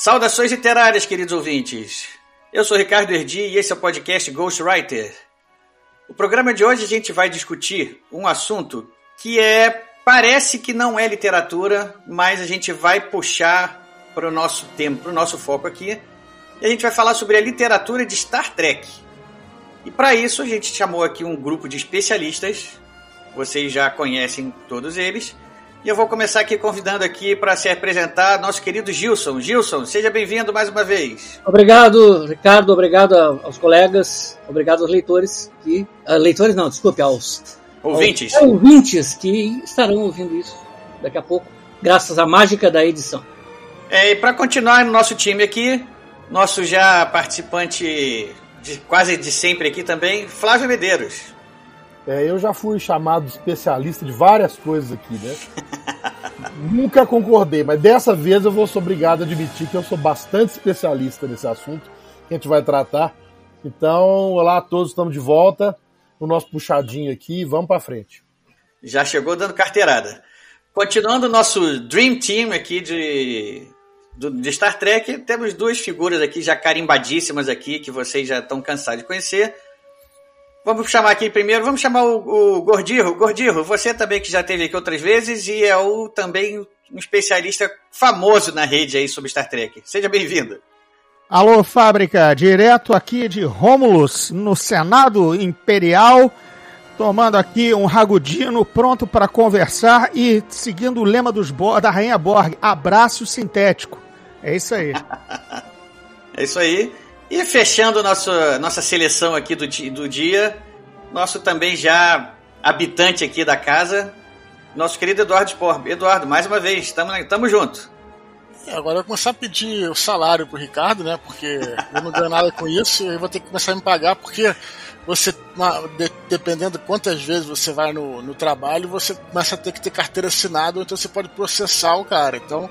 Saudações literárias, queridos ouvintes. Eu sou Ricardo Erdi e esse é o podcast Ghostwriter. O programa de hoje a gente vai discutir um assunto que é parece que não é literatura, mas a gente vai puxar para o nosso tempo, para o nosso foco aqui. E a gente vai falar sobre a literatura de Star Trek. E para isso a gente chamou aqui um grupo de especialistas. Vocês já conhecem todos eles. E eu vou começar aqui convidando aqui para se apresentar nosso querido Gilson. Gilson, seja bem-vindo mais uma vez. Obrigado, Ricardo. Obrigado aos colegas. Obrigado aos leitores que. Uh, leitores não, desculpe, aos ouvintes. Aos ouvintes que estarão ouvindo isso daqui a pouco, graças à mágica da edição. É, e para continuar no nosso time aqui, nosso já participante de, quase de sempre aqui também, Flávio Medeiros. É, eu já fui chamado especialista de várias coisas aqui, né? Nunca concordei, mas dessa vez eu vou ser obrigado a admitir que eu sou bastante especialista nesse assunto que a gente vai tratar. Então, olá a todos, estamos de volta no nosso puxadinho aqui, vamos para frente. Já chegou dando carteirada. Continuando o nosso Dream Team aqui de, de Star Trek, temos duas figuras aqui já carimbadíssimas aqui, que vocês já estão cansados de conhecer. Vamos chamar aqui primeiro, vamos chamar o, o Gordirro. Gordirro, você também que já esteve aqui outras vezes e é o também um especialista famoso na rede aí sobre Star Trek. Seja bem-vindo. Alô, fábrica, direto aqui de Rômulus, no Senado Imperial, tomando aqui um ragudino pronto para conversar e seguindo o lema dos da Rainha Borg, abraço sintético. É isso aí. é isso aí. E fechando nosso, nossa seleção aqui do, do dia, nosso também já habitante aqui da casa, nosso querido Eduardo Spor. Eduardo, mais uma vez, estamos junto. É, agora eu vou começar a pedir o salário pro Ricardo, né? Porque eu não ganho nada com isso e vou ter que começar a me pagar, porque você, dependendo de quantas vezes você vai no, no trabalho, você começa a ter que ter carteira assinada, ou então você pode processar o cara. Então,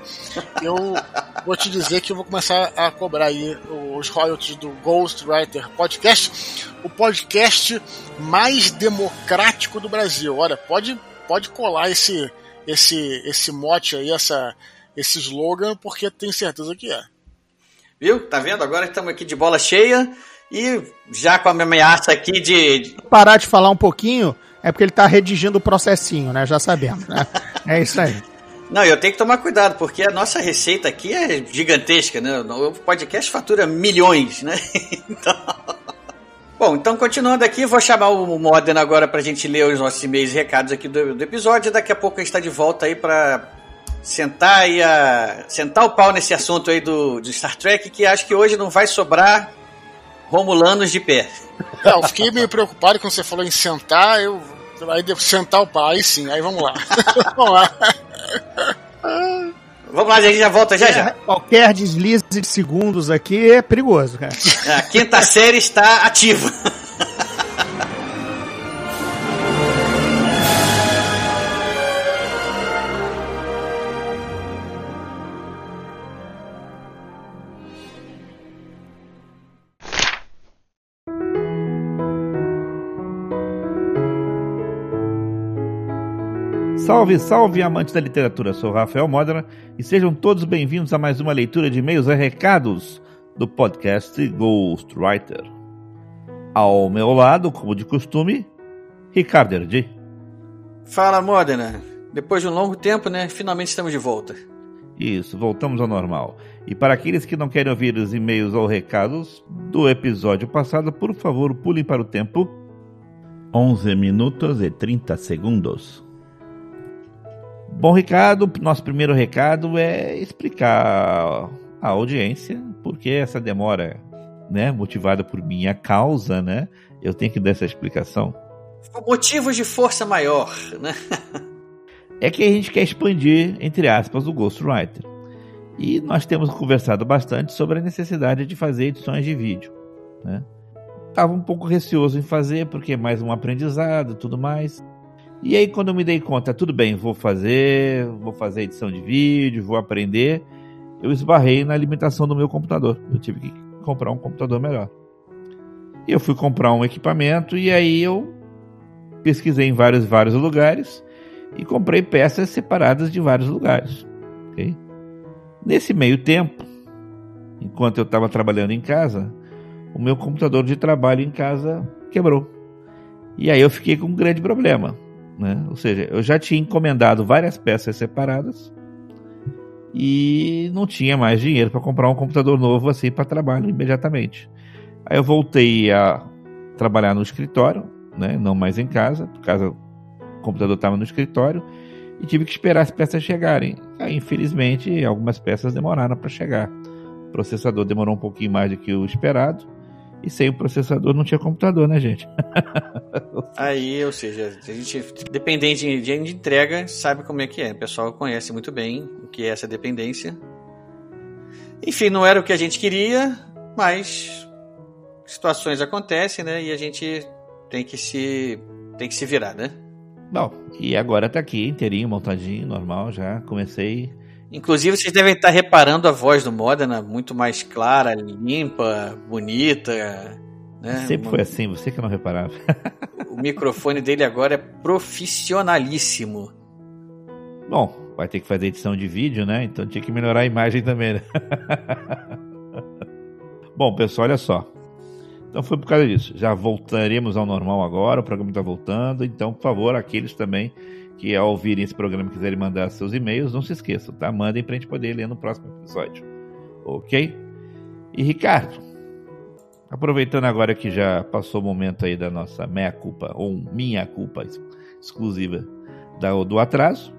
eu vou te dizer que eu vou começar a cobrar aí os royalties do Ghostwriter Podcast, o podcast mais democrático do Brasil. Olha, pode, pode colar esse, esse, esse mote aí, essa, esse slogan, porque tenho certeza que é. Viu? Tá vendo? Agora estamos aqui de bola cheia. E já com a minha ameaça aqui de. Parar de falar um pouquinho, é porque ele tá redigindo o processinho, né? Já sabemos, né? É isso aí. Não, eu tenho que tomar cuidado, porque a nossa receita aqui é gigantesca, né? O podcast fatura milhões, né? Então. Bom, então continuando aqui, vou chamar o Modena agora pra gente ler os nossos e-mails e recados aqui do, do episódio. Daqui a pouco a gente está de volta aí para sentar e a, sentar o pau nesse assunto aí do, do Star Trek, que acho que hoje não vai sobrar Romulanos de pé. É, eu fiquei meio preocupado quando você falou em sentar, eu. Aí devo sentar o pai, sim, aí vamos lá. vamos lá. Vamos lá, a gente já volta já já. Qualquer deslize de segundos aqui é perigoso, cara. A quinta série está ativa. Salve, salve, amantes da literatura! Sou Rafael Modena e sejam todos bem-vindos a mais uma leitura de e-mails e recados do podcast Ghostwriter. Ao meu lado, como de costume, Ricardo Erdi. Fala, Modena! Depois de um longo tempo, né? Finalmente estamos de volta. Isso, voltamos ao normal. E para aqueles que não querem ouvir os e-mails ou recados do episódio passado, por favor, pulem para o tempo 11 minutos e 30 segundos. Bom, Ricardo, nosso primeiro recado é explicar à audiência por que essa demora, né, motivada por minha causa, né? Eu tenho que dar essa explicação. Motivos de força maior, né? é que a gente quer expandir, entre aspas, o Ghostwriter. E nós temos conversado bastante sobre a necessidade de fazer edições de vídeo. Né? Estava um pouco receoso em fazer, porque é mais um aprendizado e tudo mais. E aí, quando eu me dei conta, tudo bem, vou fazer, vou fazer edição de vídeo, vou aprender, eu esbarrei na limitação do meu computador. Eu tive que comprar um computador melhor. E eu fui comprar um equipamento e aí eu pesquisei em vários, vários lugares e comprei peças separadas de vários lugares. Okay? Nesse meio tempo, enquanto eu estava trabalhando em casa, o meu computador de trabalho em casa quebrou. E aí eu fiquei com um grande problema. Né? Ou seja, eu já tinha encomendado várias peças separadas e não tinha mais dinheiro para comprar um computador novo assim para trabalho imediatamente. Aí eu voltei a trabalhar no escritório, né? não mais em casa, por causa o computador estava no escritório e tive que esperar as peças chegarem. Aí, infelizmente, algumas peças demoraram para chegar. O processador demorou um pouquinho mais do que o esperado. E sem o processador não tinha computador, né, gente? Aí, ou seja, a gente, dependente de, de entrega, sabe como é que é. O pessoal conhece muito bem o que é essa dependência. Enfim, não era o que a gente queria, mas situações acontecem, né? E a gente tem que se tem que se virar, né? Bom, e agora tá aqui, inteirinho, montadinho, normal, já comecei. Inclusive, vocês devem estar reparando a voz do Modena muito mais clara, limpa, bonita. Né? Sempre foi assim, você que não reparava. o microfone dele agora é profissionalíssimo. Bom, vai ter que fazer edição de vídeo, né? Então tinha que melhorar a imagem também, né? Bom, pessoal, olha só. Então foi por causa disso. Já voltaremos ao normal agora, o programa está voltando. Então, por favor, aqueles também que ao ouvirem esse programa quiserem mandar seus e-mails, não se esqueçam, tá? Mandem para a gente poder ler no próximo episódio. Ok? E Ricardo, aproveitando agora que já passou o momento aí da nossa meia culpa, ou minha culpa exclusiva do atraso,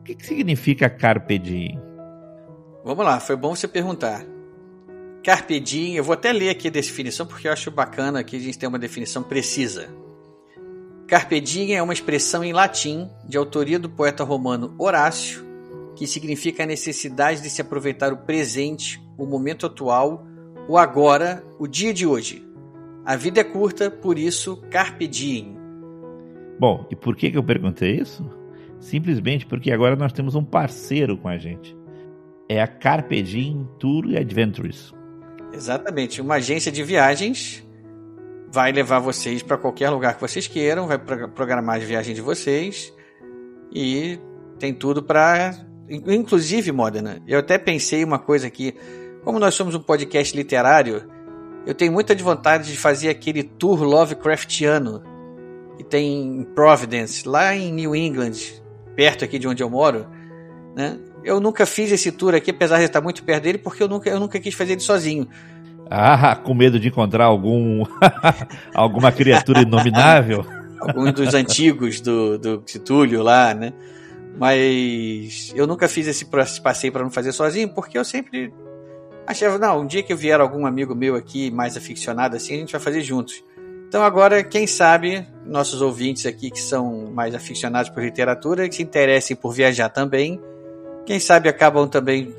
o que, que significa carpe diem? Vamos lá, foi bom você perguntar. Carpe diem, eu vou até ler aqui a definição porque eu acho bacana que a gente tem uma definição precisa. Carpe diem é uma expressão em latim de autoria do poeta romano Horácio, que significa a necessidade de se aproveitar o presente, o momento atual, o agora, o dia de hoje. A vida é curta, por isso carpe diem. Bom, e por que, eu perguntei isso? Simplesmente porque agora nós temos um parceiro com a gente. É a Carpe Diem Tour Adventures. Exatamente. Uma agência de viagens vai levar vocês para qualquer lugar que vocês queiram, vai programar as viagens de vocês e tem tudo para. Inclusive, Modena, eu até pensei uma coisa aqui. Como nós somos um podcast literário, eu tenho muita vontade de fazer aquele tour Lovecraftiano que tem em Providence, lá em New England, perto aqui de onde eu moro, né? Eu nunca fiz esse tour aqui, apesar de estar muito perto dele, porque eu nunca, eu nunca quis fazer ele sozinho. Ah, com medo de encontrar algum alguma criatura inominável? Alguns dos antigos do, do Titúlio lá, né? Mas eu nunca fiz esse passeio para não fazer sozinho, porque eu sempre achava, não, um dia que vier algum amigo meu aqui mais aficionado assim, a gente vai fazer juntos. Então agora, quem sabe, nossos ouvintes aqui que são mais aficionados por literatura, que se interessem por viajar também, quem sabe acabam também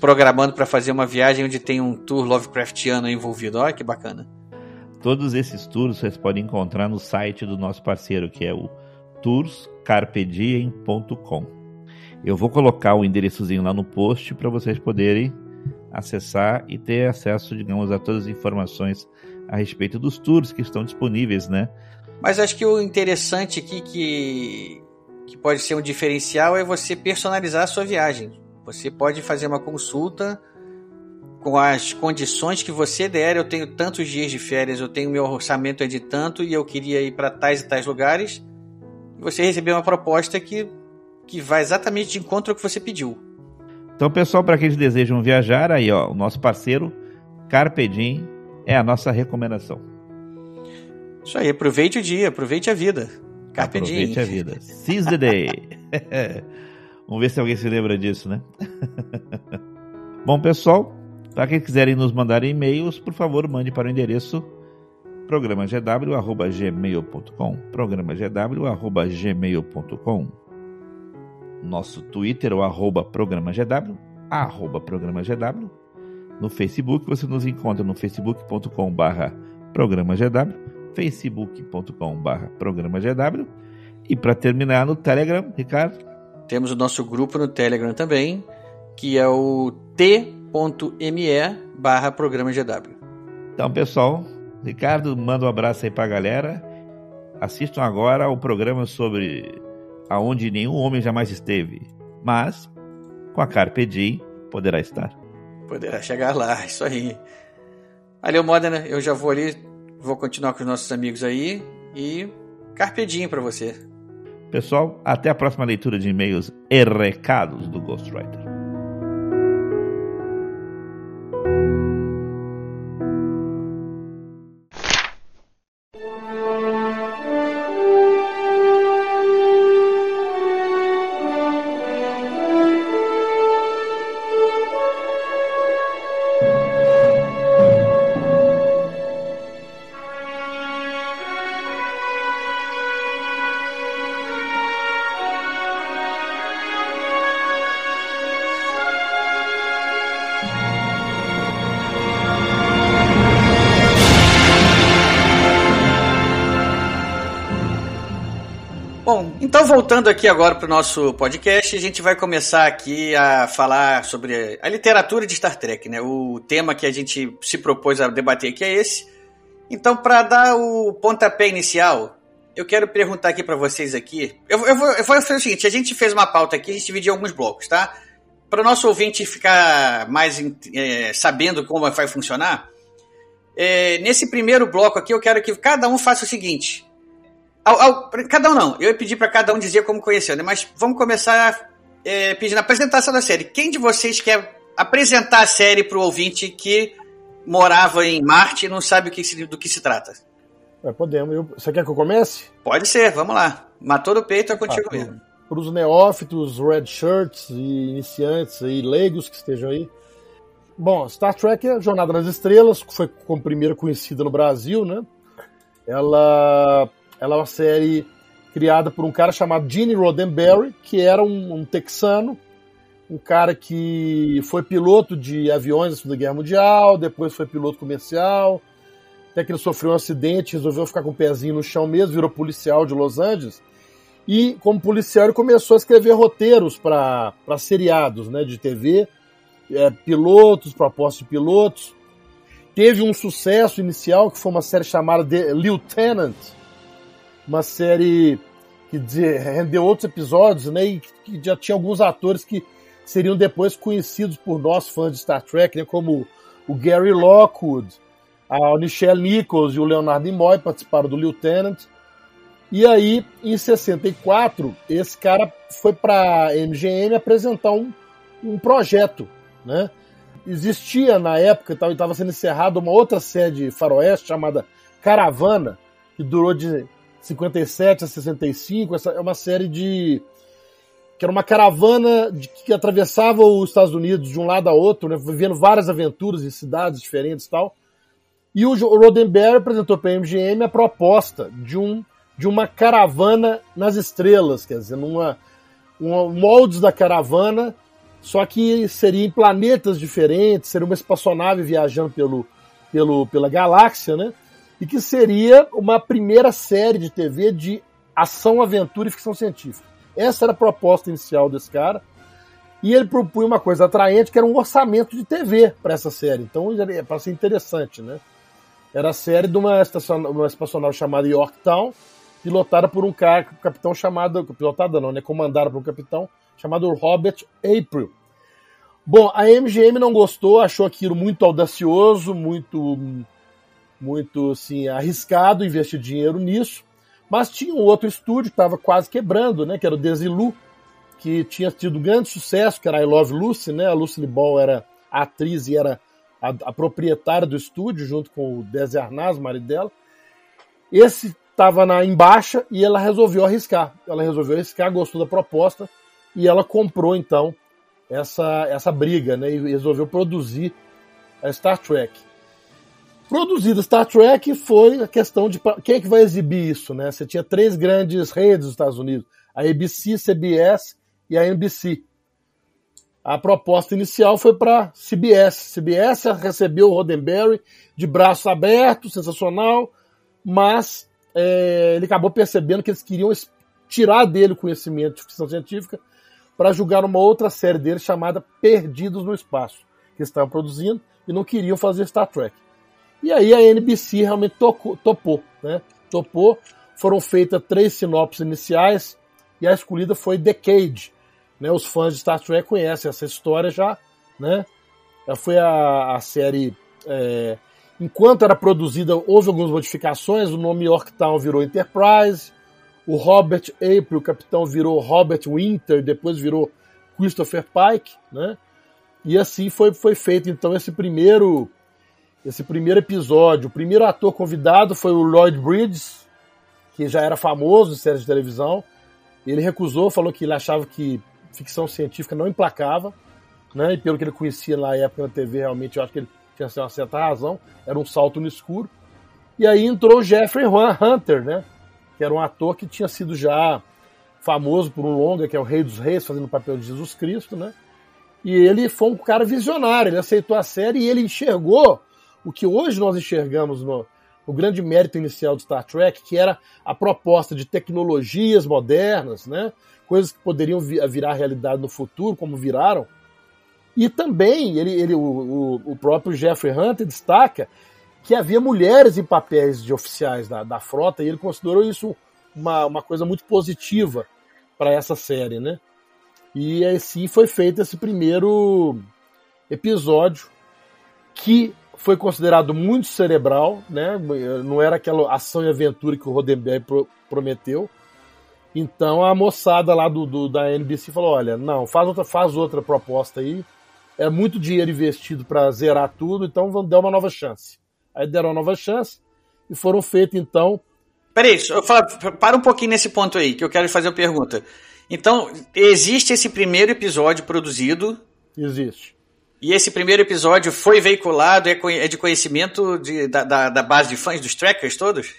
programando para fazer uma viagem onde tem um tour Lovecraftiano envolvido. Olha que bacana. Todos esses tours vocês podem encontrar no site do nosso parceiro, que é o tourscarpediem.com. Eu vou colocar o endereçozinho lá no post para vocês poderem acessar e ter acesso, digamos, a todas as informações a respeito dos tours que estão disponíveis, né? Mas acho que o interessante aqui que, que pode ser um diferencial é você personalizar a sua viagem. Você pode fazer uma consulta com as condições que você der. Eu tenho tantos dias de férias, eu tenho meu orçamento é de tanto e eu queria ir para tais e tais lugares. E você receber uma proposta que, que vai exatamente de encontro ao que você pediu. Então, pessoal, para aqueles que desejam viajar, aí ó, o nosso parceiro Carpedim é a nossa recomendação. Isso aí, aproveite o dia, aproveite a vida. Carpe aproveite a vida. Seize the day. Vamos ver se alguém se lembra disso, né? Bom, pessoal, para quem quiserem nos mandar e-mails, por favor, mande para o endereço programagw.gmail.com programagw.gmail.com Nosso Twitter, o arroba programa GW, arroba programa GW. No Facebook, você nos encontra no facebook.com barra programa GW, facebook.com barra programa GW. E para terminar, no Telegram, Ricardo? Temos o nosso grupo no Telegram também, que é o t.me barra programa GW. Então, pessoal, Ricardo, manda um abraço aí pra galera. Assistam agora o programa sobre aonde nenhum homem jamais esteve, mas com a Carpe Diem poderá estar. Poderá chegar lá, isso aí. Valeu, Modena, eu já vou ali, vou continuar com os nossos amigos aí e Carpe Diem pra você. Pessoal, até a próxima leitura de e-mails e recados do Ghostwriter. Aqui agora para o nosso podcast, a gente vai começar aqui a falar sobre a literatura de Star Trek, né? O tema que a gente se propôs a debater aqui é esse. Então, para dar o pontapé inicial, eu quero perguntar aqui para vocês aqui. Eu, eu, vou, eu vou fazer o seguinte: a gente fez uma pauta aqui, a gente dividiu alguns blocos, tá? Para o nosso ouvinte ficar mais é, sabendo como vai funcionar, é, nesse primeiro bloco aqui eu quero que cada um faça o seguinte. Ao, ao, cada um não, eu ia pedir para cada um dizer como conheceu, né? Mas vamos começar é, pedindo a apresentação da série. Quem de vocês quer apresentar a série para o ouvinte que morava em Marte e não sabe que se, do que se trata? É, podemos. Você quer que eu comece? Pode ser, vamos lá. Matou no peito é contigo Ah, mesmo. Para os neófitos, red shirts e iniciantes e leigos que estejam aí. Bom, Star Trek é Jornada nas Estrelas, foi como primeira conhecida no Brasil, né? Ela, ela é uma série criada por um cara chamado Gene Roddenberry, que era um, um texano, um cara que foi piloto de aviões da Segunda Guerra Mundial, depois foi piloto comercial, até que ele sofreu um acidente, resolveu ficar com o pezinho no chão mesmo, virou policial de Los Angeles. E, como policial, ele começou a escrever roteiros para seriados né, de TV, é, pilotos, propostas de pilotos. Teve um sucesso inicial, que foi uma série chamada The Lieutenant, uma série que de- rendeu outros episódios, né, e que já tinha alguns atores que seriam depois conhecidos por nós, fãs de Star Trek, né, como o Gary Lockwood, a Nichelle Nichols e o Leonard Nimoy participaram do Lieutenant. E aí, em 64, esse cara foi para MGM apresentar um, um projeto, né? Existia na época, estava sendo encerrada uma outra série faroeste chamada Caravana, que durou de 57 a 65. Essa é uma série de que era uma caravana de, que atravessava os Estados Unidos de um lado a outro, né, vivendo várias aventuras em cidades diferentes e tal. E o Roddenberry apresentou para a MGM a proposta de, um, de uma caravana nas estrelas, quer dizer, numa um, moldes da caravana, só que seria em planetas diferentes, seria uma espaçonave viajando pelo, pelo, pela galáxia, né? E que seria uma primeira série de TV de ação, aventura e ficção científica. Essa era a proposta inicial desse cara. E ele propunha uma coisa atraente, que era um orçamento de TV para essa série. Então, para ser interessante, né? Era a série de uma, estacion... uma espaçonave chamada Yorktown, pilotada por um cara, um capitão chamado. Pilotada não, né? Comandada por um capitão chamado Robert April. Bom, a MGM não gostou, achou aquilo muito audacioso, muito, muito assim, arriscado investir dinheiro nisso. Mas tinha um outro estúdio que estava quase quebrando, né? Que era o Desilu, que tinha tido grande sucesso, que era I Love Lucy, né? A Lucy Ball era a atriz e era a, a proprietária do estúdio, junto com o Desi Arnaz, o marido dela. Esse estava na em baixa e ela resolveu arriscar. Ela resolveu arriscar, gostou da proposta e ela comprou então essa, essa briga, né? E resolveu produzir a Star Trek. Produzida Star Trek foi a questão de quem é que vai exibir isso, né? Você tinha três grandes redes dos Estados Unidos: a ABC, CBS e a NBC. A proposta inicial foi para CBS. CBS recebeu o Roddenberry de braços abertos, sensacional, mas é, ele acabou percebendo que eles queriam tirar dele o conhecimento de ficção científica para julgar uma outra série dele chamada Perdidos no Espaço, que estavam produzindo e não queriam fazer Star Trek. E aí a NBC realmente tocou, topou, né? Topou. Foram feitas três sinopses iniciais e a escolhida foi Decade. Né? Os fãs de Star Trek conhecem essa história já, né? Já foi a, a série. É, enquanto era produzida, houve algumas modificações. O nome Yorktown virou Enterprise. O Robert April, o capitão, virou Robert Winter, depois virou Christopher Pike, né? E assim foi, foi feito então esse primeiro esse primeiro episódio. O primeiro ator convidado foi o Lloyd Bridges, que já era famoso em séries de televisão. Ele recusou, falou que ele achava que ficção científica não emplacava, né? E pelo que ele conhecia na época na TV, realmente eu acho que ele tinha uma certa razão. Era um salto no escuro. E aí entrou o Jeffrey Hunter, né? Que era um ator que tinha sido já famoso por um longa, que é o Rei dos Reis, fazendo o papel de Jesus Cristo, né? E ele foi um cara visionário, ele aceitou a série e ele enxergou o que hoje nós enxergamos no, no grande mérito inicial de Star Trek, que era a proposta de tecnologias modernas, né? coisas que poderiam virar realidade no futuro, como viraram. E também ele, ele o, o, próprio Jeffrey Hunter destaca que havia mulheres em papéis de oficiais da, da frota e ele considerou isso uma, uma coisa muito positiva para essa série, né? E assim foi feito esse primeiro episódio que foi considerado muito cerebral, né? Não era aquela ação e aventura que o Rodenberg pro, prometeu. Então a moçada lá do, do, da NBC falou: olha, não, faz outra, faz outra proposta aí. É muito dinheiro investido para zerar tudo, então vamos dar uma nova chance. Aí deram uma nova chance e foram feitos então. Peraí, falo, para um pouquinho nesse ponto aí, que eu quero fazer uma pergunta. Então, existe esse primeiro episódio produzido? Existe. E esse primeiro episódio foi veiculado, é, é de conhecimento de, da, da, da, base de fãs dos trackers todos?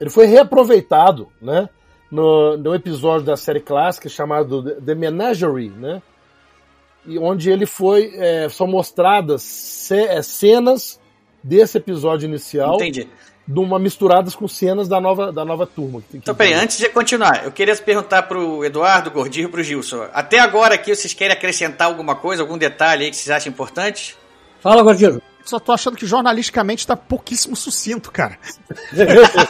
Ele foi reaproveitado, né? No, no episódio da série clássica chamado The Menagerie, né? E onde ele foi. É, são mostradas é, cenas desse episódio inicial. Entendi de uma misturadas com cenas da nova, da nova turma. Que então, peraí, antes de continuar, eu queria perguntar pro Eduardo, Gordinho e pro Gilson. Até agora aqui, vocês querem acrescentar alguma coisa, algum detalhe aí que vocês acham importante? Fala, Gordinho. Só tô achando que jornalisticamente tá pouquíssimo sucinto, cara.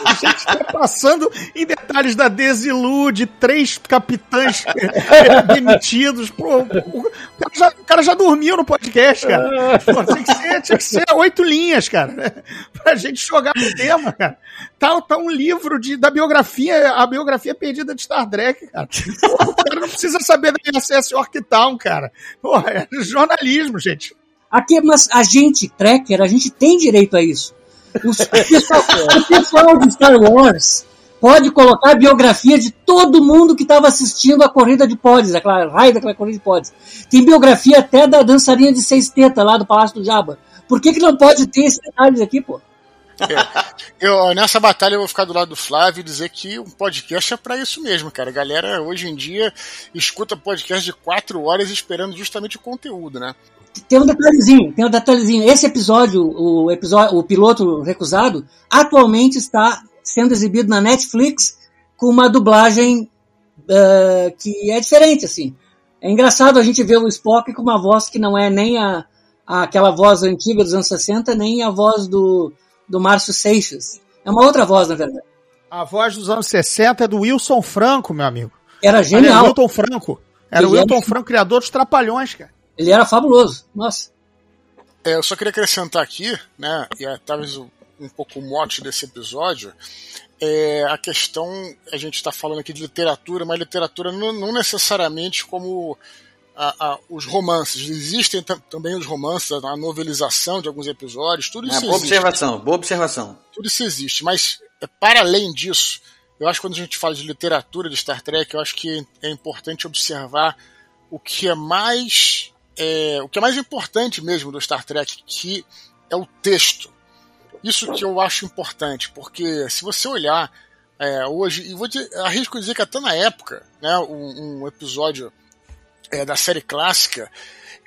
a gente tá passando em detalhes da desilude, três capitães demitidos. Pô, o, cara já, o cara já dormiu no podcast, cara. Pô, tinha, que ser, tinha que ser oito linhas, cara. Pra gente jogar o tema, cara. Tá, tá um livro de, da biografia, a biografia perdida de Star Trek, cara. Pô, o cara não precisa saber da ISS Yorktown, cara. Pô, é jornalismo, gente. Aqui, mas a gente, tracker, a gente tem direito a isso. Os, o, pessoal, o pessoal de Star Wars pode colocar a biografia de todo mundo que estava assistindo a corrida de pods, aquela raio daquela corrida de pods. Tem biografia até da dançarinha de seis tetas lá do Palácio do Jabba. Por que, que não pode ter esses detalhes aqui, pô? É. Eu, nessa batalha eu vou ficar do lado do Flávio e dizer que um podcast é para isso mesmo, cara. A galera hoje em dia escuta podcast de quatro horas esperando justamente o conteúdo, né? Tem um detalhezinho, tem um detalhezinho. Esse episódio, o episódio, o piloto recusado, atualmente está sendo exibido na Netflix com uma dublagem uh, que é diferente, assim. É engraçado a gente ver o Spock com uma voz que não é nem a, a aquela voz antiga dos anos 60, nem a voz do, do Márcio Seixas. É uma outra voz, na verdade. A voz dos anos 60 é do Wilson Franco, meu amigo. Era genial. Era o Wilton Franco. Era o Wilton Franco, criador dos Trapalhões, cara. Ele era fabuloso. Nossa. É, eu só queria acrescentar aqui, né, e é, talvez um pouco o mote desse episódio, é a questão, a gente está falando aqui de literatura, mas literatura não, não necessariamente como a, a, os romances. Existem também os romances, a novelização de alguns episódios, tudo isso é, boa existe. observação, boa observação. Tudo isso existe, mas é, para além disso, eu acho que quando a gente fala de literatura de Star Trek, eu acho que é importante observar o que é mais é, o que é mais importante mesmo do Star Trek, que é o texto. Isso que eu acho importante, porque se você olhar é, hoje, e vou te, arrisco dizer que até na época, né, um, um, episódio é, da série clássica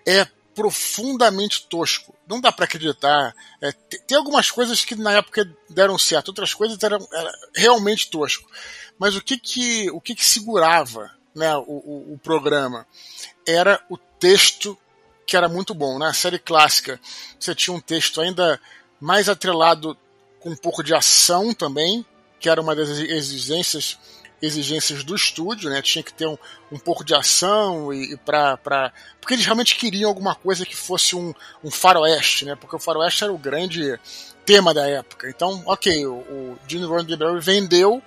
é profundamente tosco. Não dá para acreditar. É, tem algumas coisas que na época deram certo, outras coisas eram, eram realmente tosco. Mas o que que, o que, que segurava né, o, o, o programa era o texto que era muito bom. Na né? série clássica você tinha um texto ainda mais atrelado com um pouco de ação também, que era uma das exigências exigências do estúdio, né? Tinha que ter um, um pouco de ação e, e para porque eles realmente queriam alguma coisa que fosse um, um faroeste, né? Porque o faroeste era o grande tema da época. Então, ok, o, o Gene Roddenberry vendeu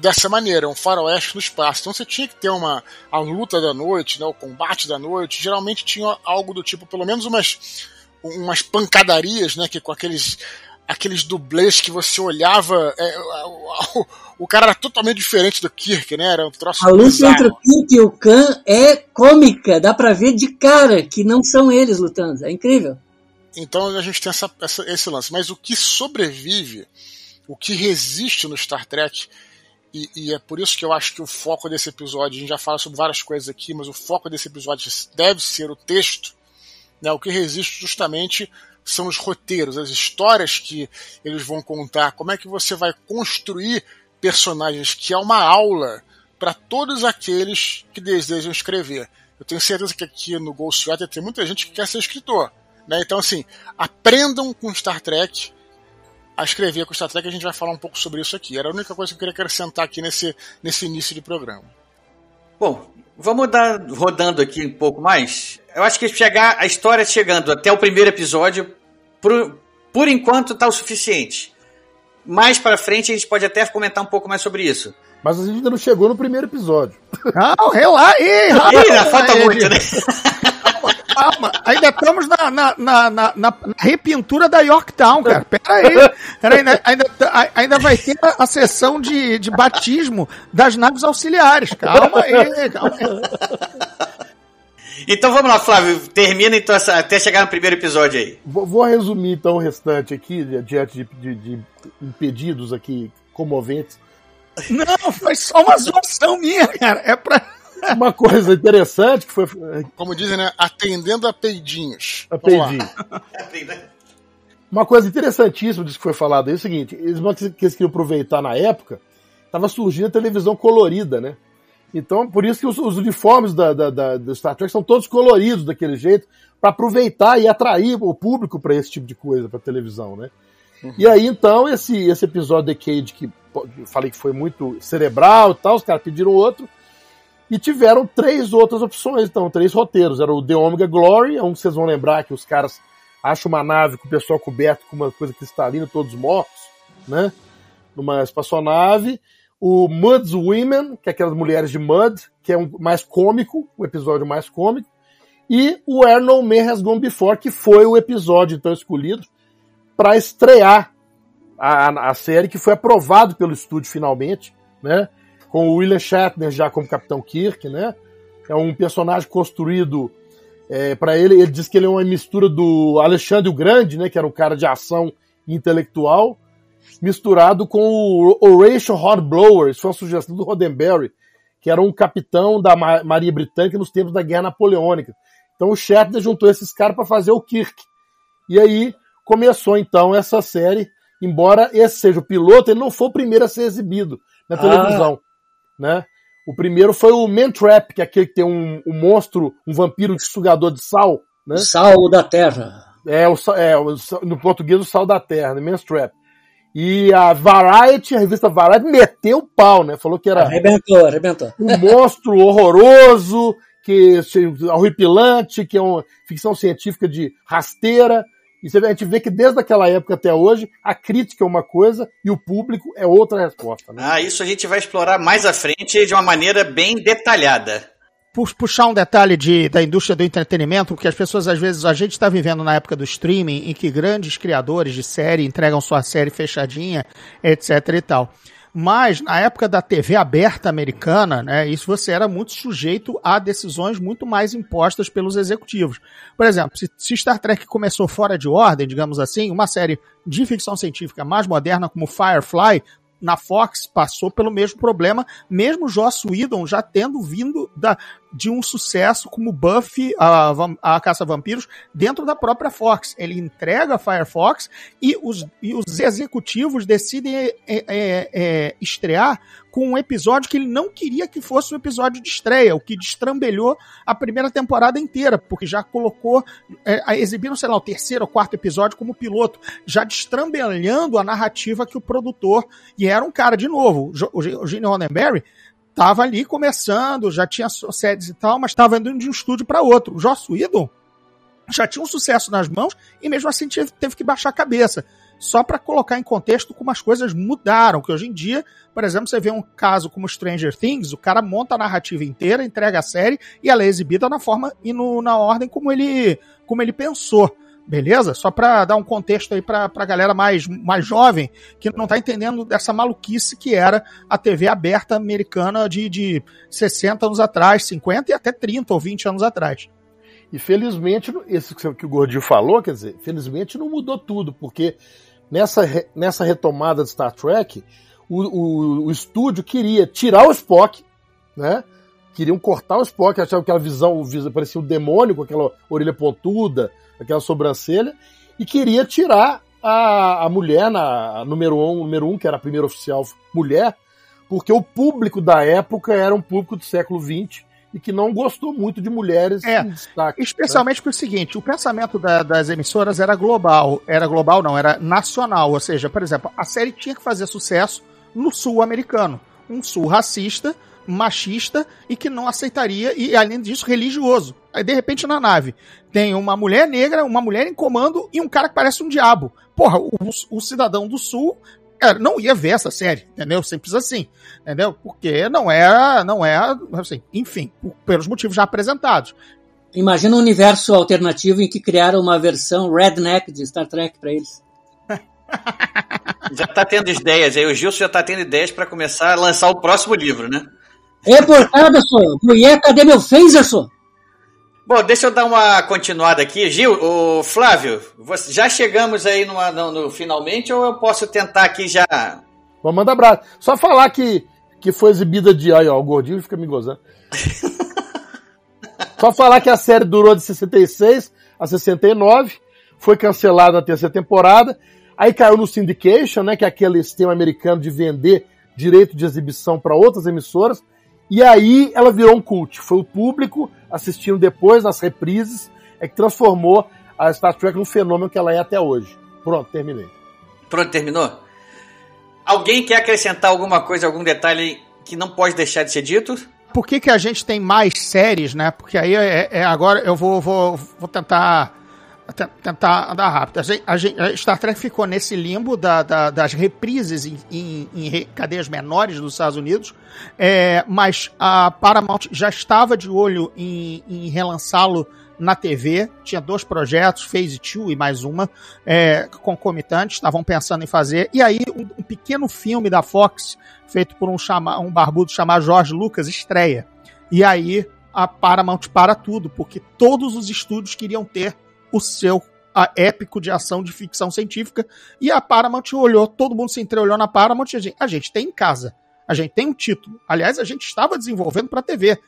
dessa maneira, um faroeste no espaço. Então você tinha que ter uma a luta da noite, né, o combate da noite. Geralmente tinha algo do tipo, pelo menos umas umas pancadarias, né, que com aqueles aqueles dublês que você olhava, é, o, o, o, cara era totalmente diferente do Kirk, né? Era um troço A luta entre o Kirk e o Khan é cômica, dá pra ver de cara que não são eles lutando, é incrível. Então a gente tem essa, essa, esse lance. Mas o que sobrevive, o que resiste no Star Trek, e, e, é por isso que eu acho que o foco desse episódio, a gente já fala sobre várias coisas aqui, mas o foco desse episódio deve ser o texto, né? O que resiste justamente são os roteiros, as histórias que eles vão contar, como é que você vai construir personagens, que é uma aula para todos aqueles que desejam escrever. Eu tenho certeza que aqui no Ghostwriter tem muita gente que quer ser escritor. Né? Então, assim, aprendam com Star Trek a escrever com Star Trek, a gente vai falar um pouco sobre isso aqui. Era a única coisa que eu queria acrescentar aqui nesse, nesse início de programa. Bom, vamos dar rodando aqui um pouco mais. Eu acho que chegar a história chegando até o primeiro episódio, por, por enquanto tá o suficiente. Mais para frente a gente pode até comentar um pouco mais sobre isso. Mas a gente ainda não chegou no primeiro episódio. Não, relaxa. Ih, ainda falta muito, né? calma, ainda estamos na, na, na, na, na repintura da Yorktown, cara. Pera aí. Pera aí ainda, ainda, ainda vai ter a, a sessão de, de batismo das naves auxiliares. Calma aí, calma aí. Então vamos lá, Flávio. Termina então essa, até chegar no primeiro episódio aí. Vou, vou resumir então o restante aqui, diante de, de, de, impedidos aqui comoventes. Não, foi só uma zoação minha, cara. É pra. Uma coisa interessante que foi. Como dizem, né? Atendendo a peidinhos. A peidinho. Uma coisa interessantíssima disso que foi falado aí é o seguinte: eles, que eles queriam aproveitar na época, estava surgindo a televisão colorida, né? Então, por isso que os, os uniformes da, da, da, do Star Trek são todos coloridos daquele jeito, para aproveitar e atrair o público para esse tipo de coisa, para televisão, né? Uhum. E aí, então, esse, esse episódio de Cage, que falei que foi muito cerebral e tal, os caras pediram outro, e tiveram três outras opções, então, três roteiros. Era o The Omega Glory, é um que vocês vão lembrar que os caras acham uma nave com o pessoal coberto com uma coisa cristalina, todos mortos, né? Numa espaçonave. O Mud's Women, que é aquelas mulheres de Mud, que é um mais cômico, o um episódio mais cômico. E o Where No Man Has Gone Before, que foi o episódio então escolhido para estrear a, a série, que foi aprovado pelo estúdio finalmente, né? Com o William Shatner já como Capitão Kirk, né? É um personagem construído é, para ele. Ele diz que ele é uma mistura do Alexandre o Grande, né? Que era um cara de ação intelectual, misturado com o Horatio Hornblower. Isso foi uma sugestão do Roddenberry, que era um capitão da Marinha Britânica nos tempos da Guerra Napoleônica. Então o Shatner juntou esses caras para fazer o Kirk. E aí começou então essa série. Embora esse seja o piloto, ele não foi o primeiro a ser exibido na ah. Né? O primeiro foi o Mantrap, que é aquele que tem um, um monstro, um vampiro de sugador de sal, né? Sal da terra. É, o, é no português o sal da terra, né? Mantrap. E a Variety, a revista Variety, meteu o pau, né? Falou que era. Arrebentou, arrebentou. Um monstro horroroso, que horripilante, que é uma ficção científica de rasteira. E a gente vê que desde aquela época até hoje, a crítica é uma coisa e o público é outra resposta. Né? Ah, isso a gente vai explorar mais à frente de uma maneira bem detalhada. Puxar um detalhe de, da indústria do entretenimento, porque as pessoas, às vezes, a gente está vivendo na época do streaming, em que grandes criadores de série entregam sua série fechadinha, etc e tal. Mas na época da TV aberta americana, né, isso você era muito sujeito a decisões muito mais impostas pelos executivos. Por exemplo, se, se Star Trek começou fora de ordem, digamos assim, uma série de ficção científica mais moderna como Firefly na Fox passou pelo mesmo problema, mesmo Joss Whedon já tendo vindo da de um sucesso como Buffy, a, a Caça Vampiros, dentro da própria Fox. Ele entrega a Firefox e os, e os executivos decidem é, é, é, estrear com um episódio que ele não queria que fosse um episódio de estreia, o que destrambelhou a primeira temporada inteira, porque já colocou, é, exibiram, sei lá, o terceiro ou quarto episódio como piloto, já destrambelhando a narrativa que o produtor, e era um cara, de novo, o Gene Roddenberry, estava ali começando, já tinha séries e tal, mas estava indo de um estúdio para outro. O Joss Whedon já tinha um sucesso nas mãos e mesmo assim teve que baixar a cabeça. Só para colocar em contexto como as coisas mudaram, que hoje em dia, por exemplo, você vê um caso como Stranger Things, o cara monta a narrativa inteira, entrega a série e ela é exibida na forma e no, na ordem como ele, como ele pensou. Beleza? Só para dar um contexto aí para a galera mais, mais jovem que não tá entendendo dessa maluquice que era a TV aberta americana de, de 60 anos atrás, 50 e até 30 ou 20 anos atrás. E felizmente, isso que o Gordinho falou, quer dizer, felizmente não mudou tudo, porque nessa, nessa retomada de Star Trek, o, o, o estúdio queria tirar o Spock, né? Queriam cortar o Spock, achavam que aquela visão, parecia um demônio com aquela orelha pontuda, aquela sobrancelha, e queria tirar a, a mulher na a número um, número um, que era a primeira oficial mulher, porque o público da época era um público do século XX e que não gostou muito de mulheres é, em destaque. Especialmente né? pelo seguinte, o pensamento da, das emissoras era global. Era global, não, era nacional. Ou seja, por exemplo, a série tinha que fazer sucesso no sul americano. Um sul racista, machista e que não aceitaria, e além disso, religioso. Aí, de repente, na nave, tem uma mulher negra, uma mulher em comando e um cara que parece um diabo. Porra, o, o cidadão do sul é, não ia ver essa série, entendeu? Simples assim, entendeu? Porque não é, não é, assim, enfim, pelos motivos já apresentados. Imagina um universo alternativo em que criaram uma versão redneck de Star Trek para eles. já tá tendo ideias aí, o Gilson já tá tendo ideias para começar a lançar o próximo livro, né? Reportada, só. Mulher, cadê meu phaser, só? Bom, deixa eu dar uma continuada aqui. Gil, o Flávio, você, já chegamos aí numa, no, no, finalmente ou eu posso tentar aqui já? Vou mandar abraço. Só falar que, que foi exibida de. Aí, ó, o gordinho fica me gozando. Só falar que a série durou de 66 a 69, foi cancelada na terceira temporada, aí caiu no syndication, né, que é aquele sistema americano de vender direito de exibição para outras emissoras, e aí ela virou um cult. Foi o público assistindo depois nas reprises é que transformou a Star Trek num fenômeno que ela é até hoje. Pronto, terminei. Pronto, terminou? Alguém quer acrescentar alguma coisa, algum detalhe que não pode deixar de ser dito? Por que, que a gente tem mais séries, né? Porque aí é, é agora eu vou, vou, vou tentar tentar andar rápido. A, gente, a, gente, Star Trek ficou nesse limbo da, da, das reprises em, em, em, cadeias menores dos Estados Unidos, é, mas a Paramount já estava de olho em, em relançá-lo na TV, tinha dois projetos, Phase 2 e mais uma, é, concomitantes, estavam pensando em fazer, e aí um, um, pequeno filme da Fox, feito por um, chama, um barbudo chamado George Lucas, estreia. E aí a Paramount para tudo, porque todos os estúdios queriam ter o seu a, épico de ação de ficção científica. E a Paramount olhou, todo mundo se entreolhou na Paramount a gente, a gente tem em casa. A gente tem um título. Aliás, a gente estava desenvolvendo para TV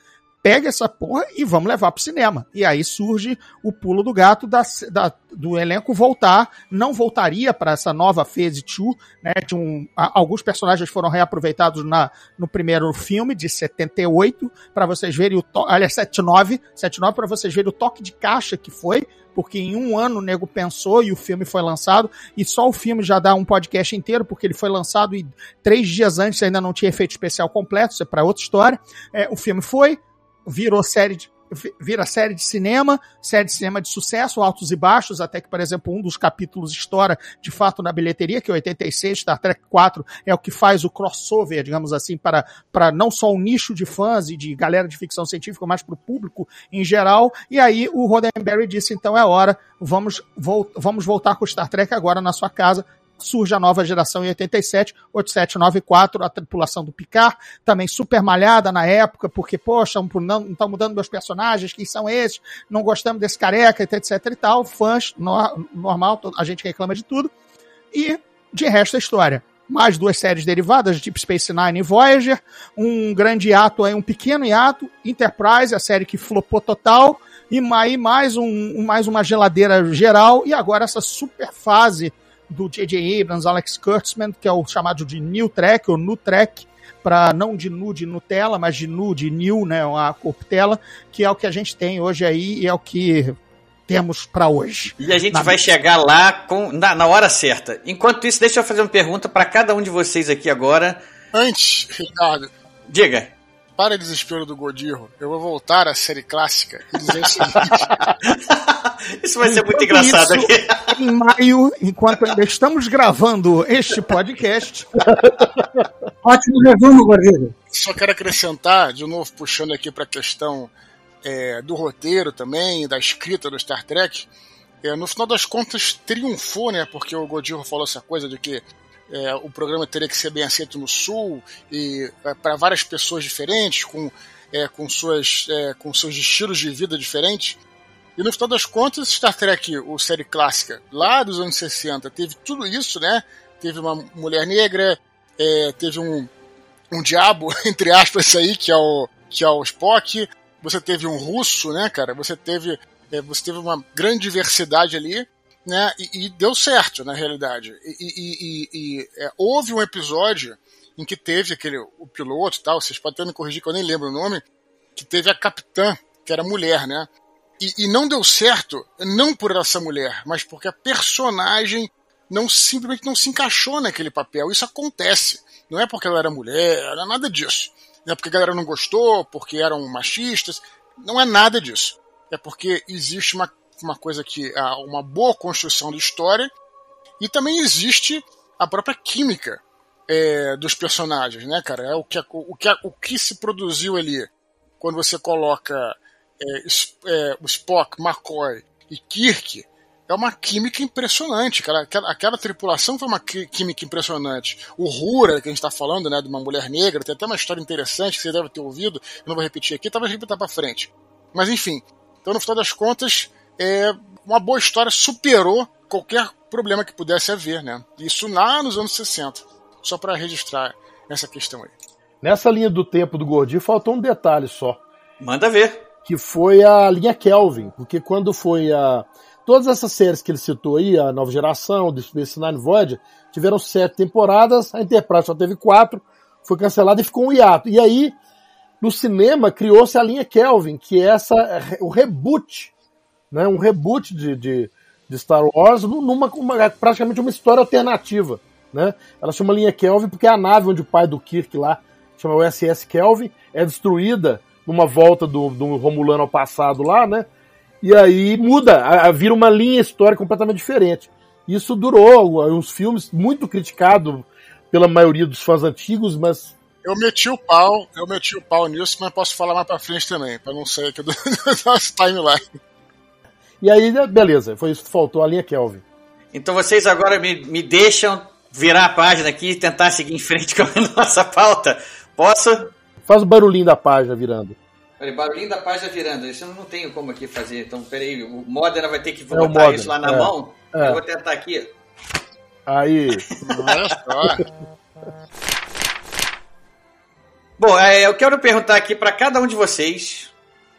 pega essa porra e vamos levar pro cinema. E aí surge o pulo do gato da, da do elenco voltar, não voltaria para essa nova Phase 2, né, de um, a, alguns personagens foram reaproveitados na, no primeiro filme de 78, para vocês verem o, to, aliás, 79, 79 para vocês verem o toque de caixa que foi, porque em um ano o nego pensou e o filme foi lançado, e só o filme já dá um podcast inteiro, porque ele foi lançado e três dias antes ainda não tinha efeito especial completo, isso é para outra história. É, o filme foi, virou série de, vira série de cinema, série de cinema de sucesso, altos e baixos, até que, por exemplo, um dos capítulos estoura de fato na bilheteria, que é 86, Star Trek 4 é o que faz o crossover, digamos assim, para, para não só um nicho de fãs e de galera de ficção científica, mas para o público em geral. E aí o Roddenberry disse, então é hora, vamos, vo vamos voltar com o Star Trek agora na sua casa, surge a nova geração em 87, 8794, a tripulação do Picard, também super malhada na época, porque, poxa, não estão mudando meus personagens, quem são esses, não gostamos desse careca, etc e tal, fãs, no, normal, a gente reclama de tudo, e de resto a história. mais duas séries derivadas, Deep Space Nine e Voyager, um grande ato um pequeno hiato, Enterprise, a série que flopou total, e aí mais, um, mais uma geladeira geral, e agora essa super fase do J.J. Abrams, Alex Kurtzman, que é o chamado de New Track, ou New Track, para não de nu de Nutella, mas de nu de New, né, uma corptela, que é o que a gente tem hoje aí e é o que temos para hoje. E a gente na vai chegar lá com, na, na, hora certa. Enquanto isso, deixa eu fazer uma pergunta para cada um de vocês aqui agora. Antes, Ricardo. Diga. Para desespero do Godirro, eu vou voltar à série clássica e dizer o seguinte. Isso vai ser muito engraçado isso, aqui. Em maio, enquanto ainda estamos gravando este podcast. Ótimo resumo, Gordilho. Só quero acrescentar, de novo, puxando aqui para a questão é, do roteiro também, da escrita do Star Trek. É, no final das contas, triunfou, né? Porque o Godillo falou essa coisa de que é, o programa teria que ser bem aceito no Sul e é, para várias pessoas diferentes, com, é, com, suas, é, com seus estilos de vida diferentes. E no final das contas, Star Trek, o série clássica, lá dos anos 60, teve tudo isso, né? Teve uma mulher negra, é, teve um, um diabo, entre aspas, aí, que é o, que é o Spock. Você teve um russo, né, cara? Você teve, você teve uma grande diversidade ali, né? E, e deu certo, na realidade. E, e, é, houve um episódio em que teve aquele, o piloto tal, vocês podem até me corrigir que eu nem lembro o nome, que teve a capitã, que era mulher, né? E, e, não deu certo, não por essa mulher, mas porque a personagem não simplesmente não se encaixou naquele papel. Isso acontece. Não é porque ela era mulher, não é nada disso. Não é porque a galera não gostou, porque eram machistas. Não é nada disso. É porque existe uma, uma coisa que. uma boa construção de história e também existe a própria química é, dos personagens, né, cara? É o que, o, que, o que se produziu ali quando você coloca é, é, o Spock, McCoy e Kirk é uma química impressionante. Aquela, aquela, aquela, tripulação foi uma química impressionante. O Rura, que a gente está falando, né, de uma mulher negra, tem até uma história interessante que você deve ter ouvido, eu não vou repetir aqui, talvez repetir para frente. Mas enfim, então no final das contas, é, uma boa história superou qualquer problema que pudesse haver, né? Isso lá nos anos 60. Só para registrar essa questão aí. Nessa linha do tempo do Gordinho, faltou um detalhe só. Manda ver que foi a linha Kelvin, porque quando foi a todas essas séries que ele citou aí, a Nova Geração, The Space Nine Void, tiveram sete temporadas, a Enterprise só teve quatro, foi cancelada e ficou um hiato. E aí, no cinema, criou-se a linha Kelvin, que é essa, o reboot, né, um reboot de, de, de Star Wars numa uma, praticamente uma história alternativa. Né? Ela chama linha Kelvin porque é a nave onde o pai do Kirk lá, chama o SS Kelvin, é destruída numa volta do, do Romulano ao passado lá, né? E aí muda, a, a, vira uma linha histórica completamente diferente. Isso durou uns filmes muito criticado pela maioria dos fãs antigos, mas eu meti o pau, eu meti o pau nisso, mas posso falar mais pra frente também, para não sair aqui do nosso timeline. E aí, beleza, foi isso que faltou a linha Kelvin. Então vocês agora me, me deixam virar a página aqui e tentar seguir em frente com a nossa pauta. Posso? Faz o barulhinho da página virando. Peraí, barulhinho da página virando. Isso eu não tenho como aqui fazer. Então, peraí, o Modena vai ter que é botar isso lá na é. mão. É. Eu vou tentar aqui. Aí. Bom, é, eu quero perguntar aqui para cada um de vocês,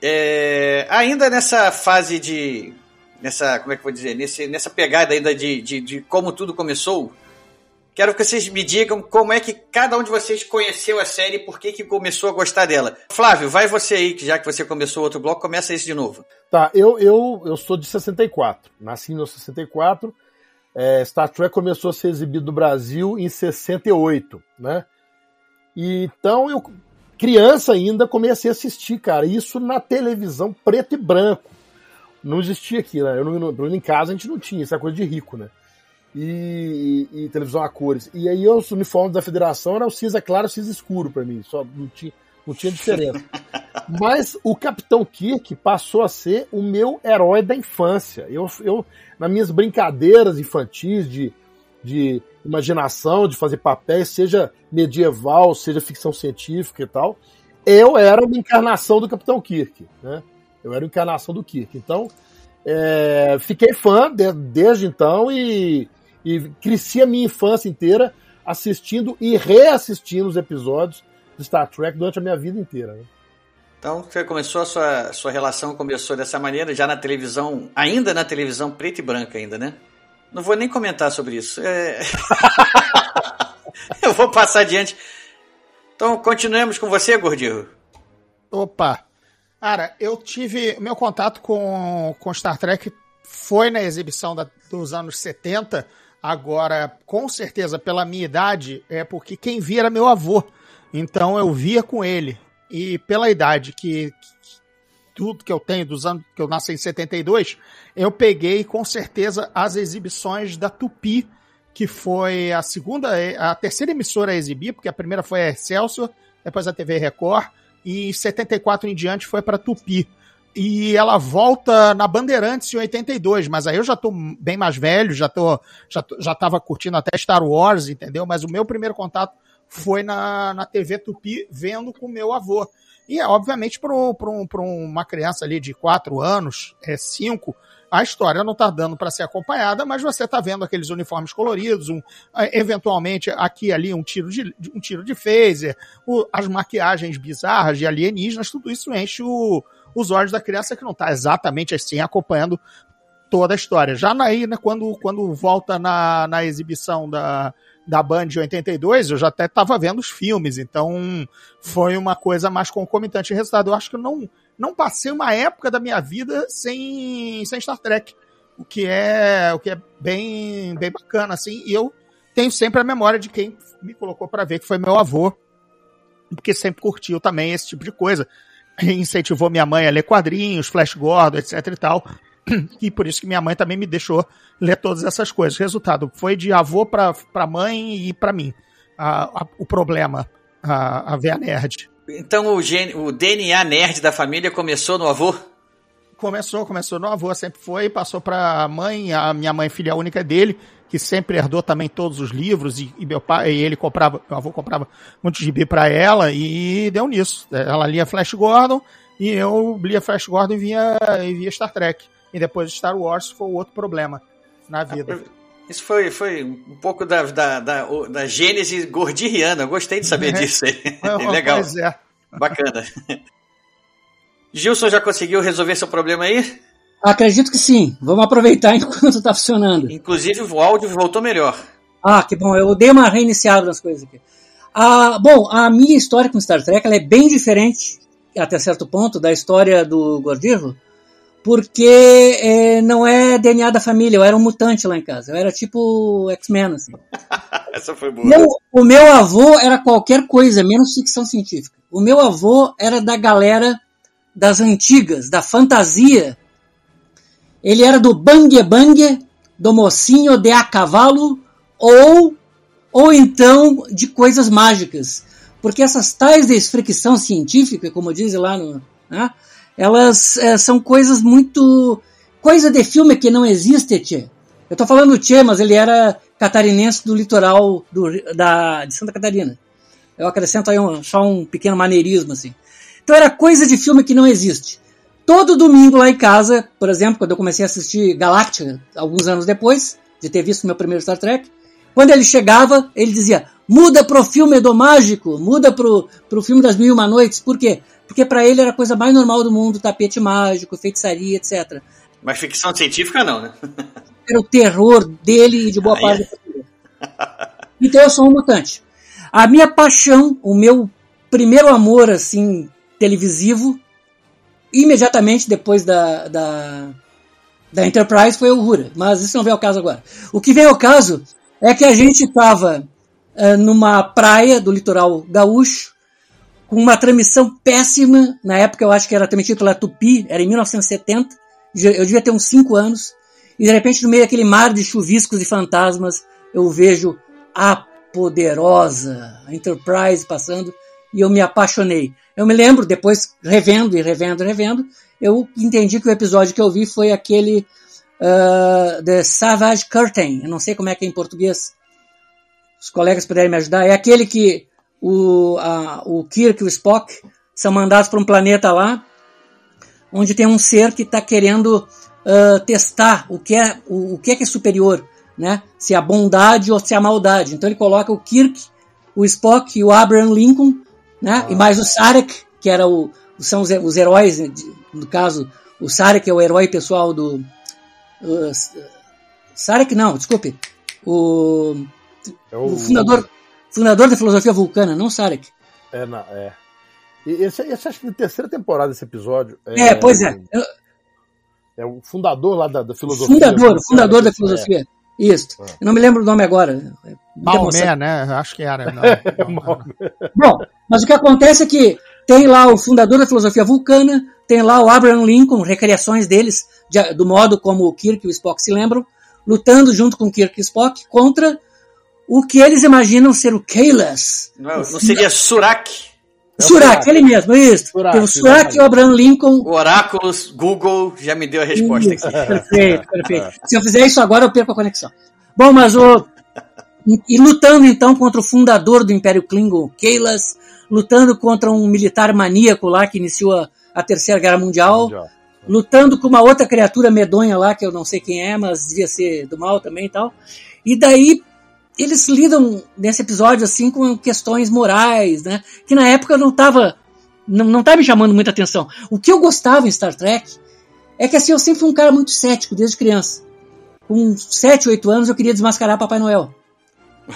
é, ainda nessa fase de, nessa, como é que eu vou dizer, nesse, nessa pegada ainda de, de, de como tudo começou, Quero que vocês me digam como é que cada um de vocês conheceu a série e por que, que começou a gostar dela. Flávio, vai você aí, que já que você começou outro bloco, começa esse de novo. Tá, eu, eu, eu sou de 64. Nasci em 64. É, Star Trek começou a ser exibido no Brasil em 68, né? E, então eu, criança ainda, comecei a assistir, cara. Isso na televisão preto e branco. Não existia aqui, né? Eu não, em casa a gente não tinha, isso é coisa de rico, né? e, e, e, televisão a cores. E aí os uniformes da federação eram cinza claro e cinza escuro para mim, só não tinha, não tinha diferença. Mas o Capitão Kirk passou a ser o meu herói da infância. Eu, eu nas minhas brincadeiras infantis de, de imaginação, de fazer papéis, seja medieval, seja ficção científica e tal, eu era uma encarnação do Capitão Kirk, né? Eu era a encarnação do Kirk. Então, é, fiquei fã de, desde então e e cresci a minha infância inteira assistindo e reassistindo os episódios de Star Trek durante a minha vida inteira. Né? Então, você começou a sua, sua relação, começou dessa maneira, já na televisão, ainda na televisão preta e branca ainda, né? Não vou nem comentar sobre isso. É... Eu vou passar adiante. Então, continuemos com você, Gordinho. Opa! Cara, eu tive. Meu contato com, com Star Trek foi na exibição da, dos anos 70. Agora, com certeza, pela minha idade, é porque quem via era meu avô. Então eu via com ele e pela idade que, que, tudo que eu tenho dos anos que eu nasci em 72, eu peguei com certeza as exibições da Tupi, que foi a segunda, a terceira emissora a exibir, porque a primeira foi a Excelsior, depois a TV Record, e em 74 em diante foi para Tupi. E ela volta na Bandeirantes em 82, mas aí eu já tô bem mais velho, já tô já, já tava curtindo até Star Wars, entendeu? Mas o meu primeiro contato foi na, na TV Tupi vendo com meu avô. E, obviamente, para um, uma criança ali de 4 anos, é 5, a história não está dando para ser acompanhada, mas você está vendo aqueles uniformes coloridos, um, é, eventualmente aqui ali um tiro de, um tiro de phaser, o, as maquiagens bizarras de alienígenas, tudo isso enche o, os olhos da criança que não está exatamente assim acompanhando toda a história. Já aí, né, quando, quando volta na, na exibição da, da Band de 82, eu já até estava vendo os filmes, então foi uma coisa mais concomitante. Resultado, eu acho que eu não, não passei uma época da minha vida sem, sem Star Trek, o que é o que é bem, bem bacana, assim, e eu tenho sempre a memória de quem me colocou para ver, que foi meu avô, porque sempre curtiu também esse tipo de coisa. Incentivou minha mãe a ler quadrinhos, Flash Gordon, etc e tal. E por isso que minha mãe também me deixou ler todas essas coisas. Resultado, foi de avô para mãe e para mim a, a, o problema, a, a veia nerd. Então o, gen, o DNA nerd da família começou no avô? Começou, começou no avô, sempre foi, passou para a mãe, a minha mãe filha única dele, que sempre herdou também todos os livros e, e meu pai, e ele comprava, meu avô comprava muito gibi para ela e deu nisso. Ela lia Flash Gordon e eu lia Flash Gordon e via, e via Star Trek e depois Star Wars foi outro problema na vida. Isso foi, foi um pouco da, da, da, da gênese gordiana. Eu gostei de saber disso aí. Legal. Pois é. Bacana. Gilson já conseguiu resolver seu problema aí? Acredito que sim. Vamos aproveitar enquanto está funcionando. Inclusive o áudio voltou melhor. Ah, que bom. Eu dei uma reiniciada nas coisas aqui. Ah, bom, a minha história com Star Trek é bem diferente, até certo ponto, da história do Gordirro porque é, não é DNA da família, eu era um mutante lá em casa, eu era tipo X-Men, assim. Essa foi boa. Meu, o meu avô era qualquer coisa, menos ficção científica. O meu avô era da galera das antigas, da fantasia. Ele era do Bang Bang, do mocinho de a cavalo, ou, ou então de coisas mágicas. Porque essas tais de fricção científica, como diz lá no. Né, elas é, são coisas muito. coisa de filme que não existe, Tchê. Eu tô falando Tchê, mas ele era catarinense do litoral do, da, de Santa Catarina. Eu acrescento aí um, só um pequeno maneirismo, assim. Então era coisa de filme que não existe. Todo domingo lá em casa, por exemplo, quando eu comecei a assistir Galáctica, alguns anos depois de ter visto meu primeiro Star Trek, quando ele chegava, ele dizia: muda pro filme do mágico, muda pro, pro filme das mil e uma noites. Por quê? Porque para ele era a coisa mais normal do mundo, tapete mágico, feitiçaria, etc. Mas ficção científica não, né? era o terror dele e de boa parte da família. Então eu sou um mutante. A minha paixão, o meu primeiro amor, assim, televisivo, imediatamente depois da, da, da Enterprise foi o Uhura. Mas isso não vem ao caso agora. O que vem ao caso é que a gente estava eh, numa praia do litoral gaúcho, uma transmissão péssima. Na época eu acho que era transmitido pela Tupi, era em 1970. Eu devia ter uns 5 anos. E de repente, no meio daquele mar de chuviscos e fantasmas, eu vejo a poderosa Enterprise passando e eu me apaixonei. Eu me lembro, depois revendo e revendo e revendo, eu entendi que o episódio que eu vi foi aquele uh, The Savage Curtain. Eu não sei como é que é em português. Os colegas puderem me ajudar. É aquele que o, a, o Kirk e o Spock são mandados para um planeta lá, onde tem um ser que está querendo uh, testar o que, é, o, o que é que é superior, né? Se é a bondade ou se é a maldade. Então ele coloca o Kirk, o Spock e o Abraham Lincoln, né? E mais o Sarek, que era o são os, os heróis, né, no caso, o Sarek é o herói pessoal do uh, Sarek não, desculpe. O, É o fundador fundador da filosofia vulcana, não Sarek. É, não, é. E esse, esse acho que é a terceira temporada desse episódio. É, pois é. Eu- É o fundador lá da, da filosofia. Fundador, fundador da É. filosofia. Isso. Eu não me lembro o nome agora. Emoção. Maomé, né? Acho que era. Não, Bom, mas o que acontece é que tem lá o fundador da filosofia vulcana, tem lá o Abraham Lincoln, recriações deles, de- do modo como o Kirk e o Spock se lembram, lutando junto com Kirk e Spock contra o que eles imaginam ser o Kalas. Não, não seria Surak? É o Surak, Surak. ele mesmo, isso. Surak, tem o Surak e o Abraham Lincoln. O Oráculos, Google já me deu a resposta Isso, aqui. perfeito, perfeito. Se eu fizer isso agora, eu perco a conexão. Bom, mas o. E, lutando então contra o fundador do Império Klingon, Kailas, lutando contra um militar maníaco lá que iniciou a, a Terceira Guerra Mundial, Já. lutando com uma outra criatura medonha lá, que eu não sei quem é, mas devia ser do mal também e tal. E daí eles lidam nesse episódio assim com questões morais, né? Que na época não tava não, não tá me chamando muita atenção. O que eu gostava em Star Trek é que assim, eu sempre fui um cara muito cético desde criança. Com 7, 8 anos eu queria desmascarar Papai Noel.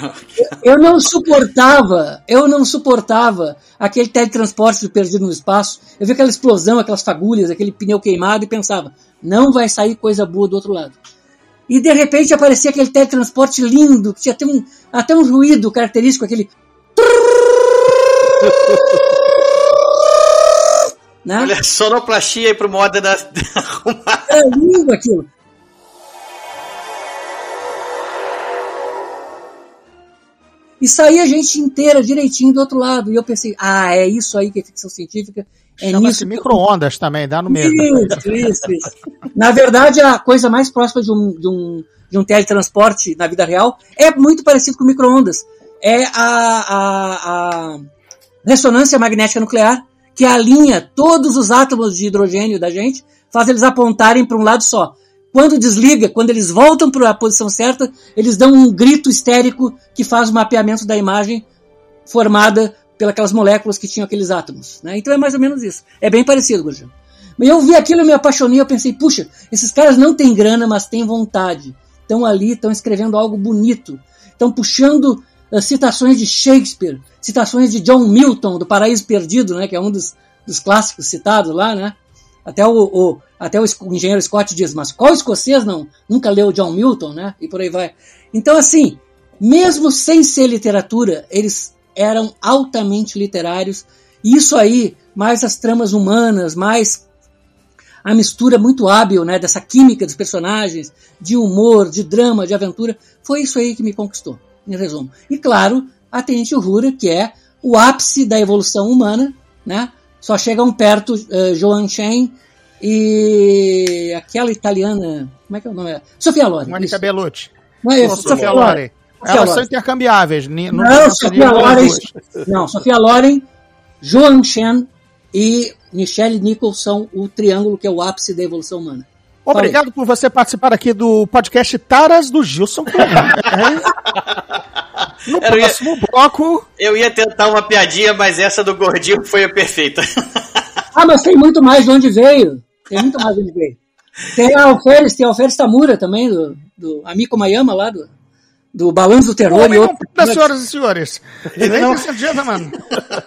Eu não suportava, eu não suportava aquele teletransporte do perdido no espaço. Eu vi aquela explosão, aquelas fagulhas, aquele pneu queimado e pensava, não vai sair coisa boa do outro lado. E de repente aparecia aquele teletransporte lindo, que tinha até um, até um ruído característico, aquele. né? Olha, sonoplastia aí pro moda da. É lindo aquilo. E saía a gente inteira direitinho do outro lado. E eu pensei, ah, é isso aí que é ficção científica. É Chama-se nisso que micro-ondas também, dá no mesmo. Isso, isso, isso. Na verdade, a coisa mais próxima de um, de um, de um teletransporte na vida real é muito parecido com micro-ondas. É a, a, a ressonância magnética nuclear, que alinha todos os átomos de hidrogênio da gente, faz eles apontarem para um lado só. Quando desliga, quando eles voltam para a posição certa, eles dão um grito histérico que faz o mapeamento da imagem formada pelas moléculas que tinham aqueles átomos. Né? Então é mais ou menos isso. É bem parecido, Gurgel. Mas eu vi aquilo, eu me apaixonei, eu pensei, puxa, esses caras não têm grana, mas têm vontade. Estão ali, estão escrevendo algo bonito. Estão puxando uh, citações de Shakespeare, citações de John Milton, do Paraíso Perdido, né, que é um dos, dos clássicos citados lá, né? Até o, o- até o, o engenheiro Scott diz, mas qual escocês não nunca leu John Milton, né? E por aí vai. Então, assim, mesmo sem ser literatura, eles eram altamente literários. E isso aí, mais as tramas humanas, mais a mistura muito hábil né, dessa química dos personagens, de humor, de drama, de aventura, foi isso aí que me conquistou, em resumo. E claro, a Tenente Uhura, que é o ápice da evolução humana, né? Só chegam perto uh, Joan Shen e aquela italiana, como é que é o nome? Sofia Loren. Mônica. Bellucci. Não é isso, Sofia Loren. Elas são intercambiáveis. Não, tem Sofia Loren, não, Sofia Loren, Joan Shen e Michelle Nichols são o triângulo que é o ápice da evolução humana. Obrigado por você participar aqui do podcast Taras do Gilson. No Era- próximo bloco, Eu ia tentar uma piadinha, mas essa do gordinho foi a perfeita. Ah, mas tem muito mais de onde veio. Tem muito mais de onde veio. Tem a Alferes, tem a Alferes Tamura também, do, do Amico Mayama lá, do, do Balanço do Terror. E outro. pula, senhoras e senhores. Ladies and gentlemen,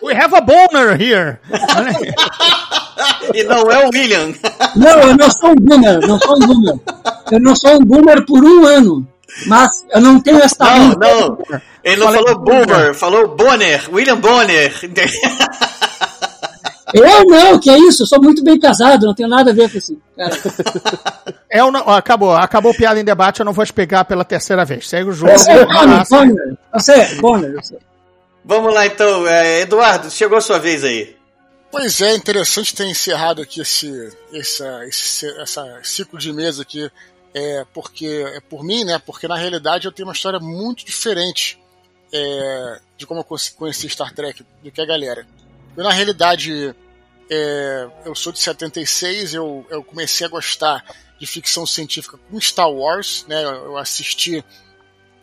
we have a boner here. e não é o William. Não, eu não sou um boomer, não sou um boomer. Eu não sou um boomer por um ano. Mas eu não tenho essa Não, não. Ele não falou Boomer. Boomer, falou Bonner, William Bonner. Eu não, que é isso? Eu sou muito bem casado, não tenho nada a ver com isso. Cara. É o não- acabou, acabou piada em debate, eu não vou explicar pela terceira vez. Segue o jogo. Sei, Bonner, abraço. Bonner. Sei, Bonner. sei. Vamos lá então, é, Eduardo, chegou a sua vez aí. Pois é, interessante ter encerrado aqui esse, essa, esse essa ciclo de mesa aqui, é, porque é por mim, né? Porque na realidade eu tenho uma história muito diferente é, de como eu conhe- conheci Star Trek do que a galera. Eu, na realidade, é, eu sou de 76, eu, eu comecei a gostar de ficção científica com Star Wars, né? Eu assisti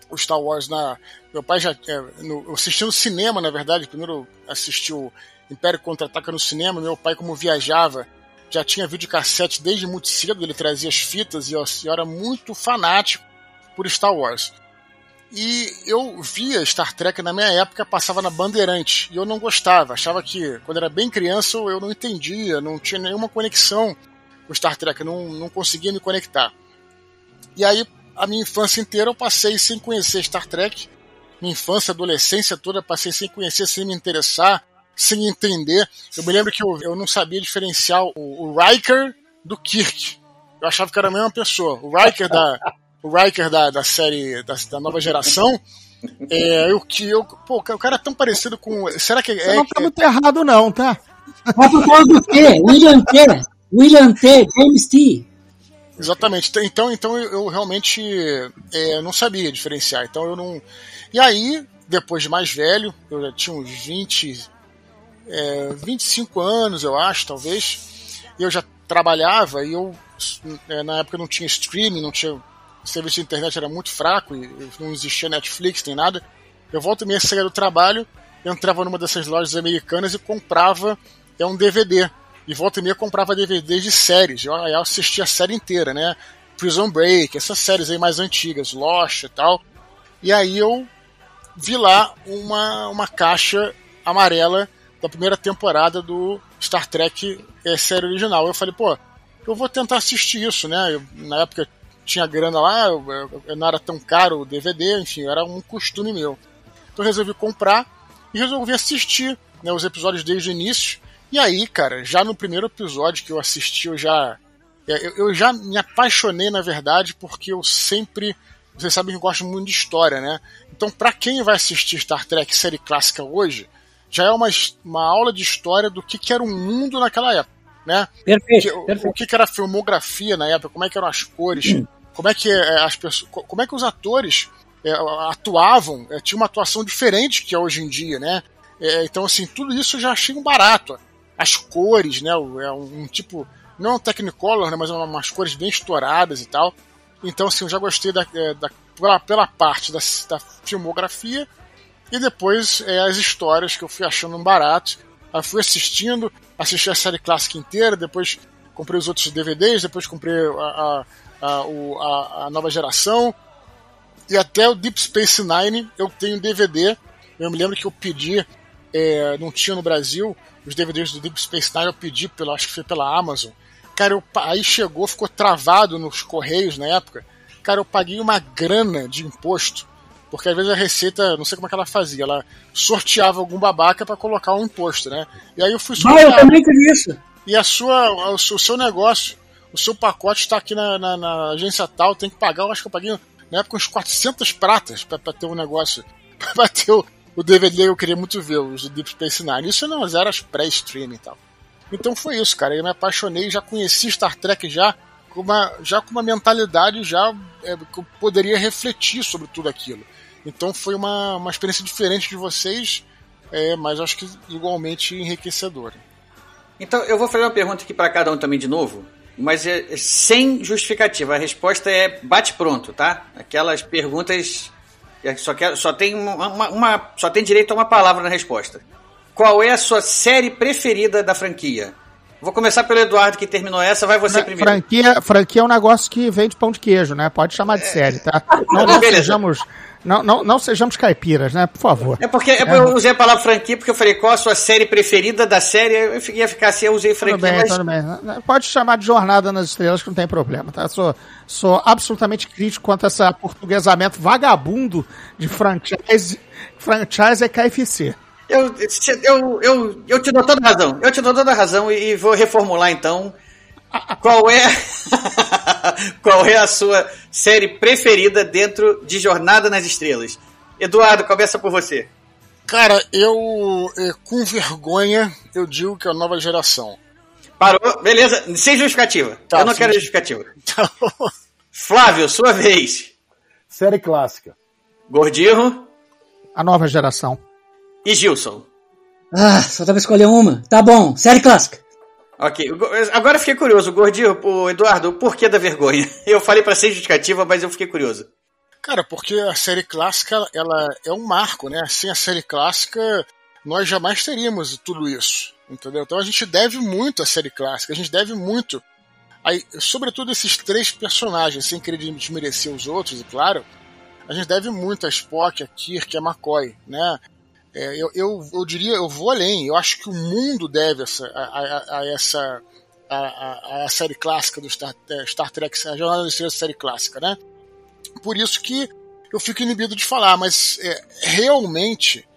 o Star Wars na. Meu pai já. É, no, eu assisti no cinema, na verdade. Primeiro assisti o Império Contra-Ataca no cinema. Meu pai, como viajava, já tinha videocassete desde muito cedo. Ele trazia as fitas e eu, eu era muito fanático por Star Wars. E eu via Star Trek na minha época, passava na Bandeirante. E eu não gostava. Achava que, quando era bem criança, eu não entendia, não tinha nenhuma conexão com Star Trek, não, não conseguia me conectar. E aí, a minha infância inteira eu passei sem conhecer Star Trek. Minha infância, adolescência toda, passei sem conhecer, sem me interessar, sem entender. Eu me lembro que eu, eu não sabia diferenciar o, o Riker do Kirk. Eu achava que era a mesma pessoa. O Riker da, o Riker da, da série da, da nova geração. É, o que eu, pô, o cara é tão parecido com. Será que Você é. não tá muito errado, não, tá? Mas por causa do quê? William T. William T. James T. Exatamente. Então, então, então eu, eu realmente é, não sabia diferenciar. Então eu não. E aí, depois de mais velho, eu já tinha uns 20, é, 25 anos, eu acho, talvez. E eu já trabalhava e eu é, na época não tinha streaming, não tinha. O serviço de internet era muito fraco e não existia Netflix nem nada. Eu volto e meia saía do trabalho, entrava numa dessas lojas americanas e comprava é um DVD. E volta e meia comprava DVDs de séries. Eu, eu assistia a série inteira, né? Prison Break, essas séries aí mais antigas, Lost e tal. E aí eu vi lá uma, uma caixa amarela da primeira temporada do Star Trek é, série original. Eu falei, pô, eu vou tentar assistir isso, né? Eu, na época tinha grana lá, eu, eu, eu não era tão caro o DVD, enfim, era um costume meu. Então eu resolvi comprar e resolvi assistir né, os episódios desde o início. E aí, cara, já no primeiro episódio que eu assisti, eu já. Eu, eu já me apaixonei, na verdade, porque eu sempre. Vocês sabem que eu gosto muito de história, né? Então, para quem vai assistir Star Trek série clássica hoje, já é uma, uma aula de história do que, que era o mundo naquela época, né? Perfeito, O, perfeito. o que, que era a filmografia na época, como é que eram as cores, como é que é, as pessoas, como é que os atores é, atuavam, é, tinha uma atuação diferente que é hoje em dia, né? É, então, assim, tudo isso eu já achei um barato. As cores, né? É um, um tipo, não um Technicolor, né? Mas uma- umas cores bem estouradas e tal. Então, assim, eu já gostei da, é, da- pela, pela parte da, da filmografia e depois é, as histórias que eu fui achando um barato. Aí fui assistindo, assisti a série clássica inteira, depois comprei os outros DVDs, depois comprei a, a, a, o- a- a nova geração. E até o Deep Space Nine eu tenho DVD. Eu me lembro que eu pedi, é, não tinha no Brasil, os DVDs do Deep Space Nine eu pedi, pela, acho que foi pela Amazon. Cara, eu, aí chegou, ficou travado nos correios na época. Cara, eu paguei uma grana de imposto. Porque às vezes a Receita, não sei como é que ela fazia, ela sorteava algum babaca para colocar um imposto, né? E aí eu fui Ah, eu sorteado. também fiz isso. E a sua, o seu negócio, o seu pacote está aqui na, na- na agência tal, tem que pagar, eu acho que eu paguei na época uns 400 pratas para ter um negócio, para ter o, o DVD eu queria muito ver, os do Deep Space Nine. Isso não era pré-streaming e tal. Então foi isso, cara. Eu me apaixonei, já conheci Star Trek já com uma, já com uma mentalidade já é, que eu poderia refletir sobre tudo aquilo. Então foi uma, uma experiência diferente de vocês, é, mas acho que igualmente enriquecedora. Então, eu vou fazer uma pergunta aqui para cada um também de novo, mas é é sem justificativa. A resposta é bate pronto, tá? Aquelas perguntas que só, quer, só, tem uma, uma- só tem direito a uma palavra na resposta. Qual é a sua série preferida da franquia? Vou começar pelo Eduardo, que terminou essa. Vai você primeiro. Franquia, franquia é um negócio que vende pão de queijo, né? Pode chamar de série, tá? Não, não sejamos, não, não, não sejamos caipiras, né? Por favor. É porque é eu usei a palavra franquia porque eu falei qual a sua série preferida da série. Eu ia ficar assim, eu usei Tudo franquia, bem, mas tudo bem. Pode chamar de Jornada nas Estrelas, que não tem problema, tá? Sou, sou absolutamente crítico quanto a esse portuguesamento vagabundo de franchise. Franchise é KFC. Eu, eu, eu, eu te dou toda a razão. Eu te dou toda a razão e vou reformular então. Qual é qual é a sua série preferida dentro de Jornada nas Estrelas? Eduardo, começa por você. Cara, eu, eh, com vergonha, eu digo que é a nova geração. Parou? Beleza, sem justificativa. Tá, eu não sem quero justificativa. Flávio, sua vez. Série clássica. Gordirro A nova geração. e Gilson. Ah, só dava escolher uma. Tá bom, série clássica. Ok, agora fiquei curioso, Gordinho, o Eduardo, o porquê da vergonha? Eu falei para ser justificativa, mas eu fiquei curioso. Cara, porque a série clássica, ela é um marco, né? Sem a série clássica, nós jamais teríamos tudo isso, entendeu? Então a gente deve muito à série clássica, a gente deve muito, aí, sobretudo esses três personagens, sem querer desmerecer os outros, e claro, a gente deve muito a Spock, a Kirk, a McCoy, né? É, eu, eu, eu diria, eu vou além. Eu acho que o mundo deve essa, a, a, a essa a, a, série clássica do Star, é, Star Trek, a Jornada da Estrela série clássica, né? Por isso que eu fico inibido de falar, mas é, realmente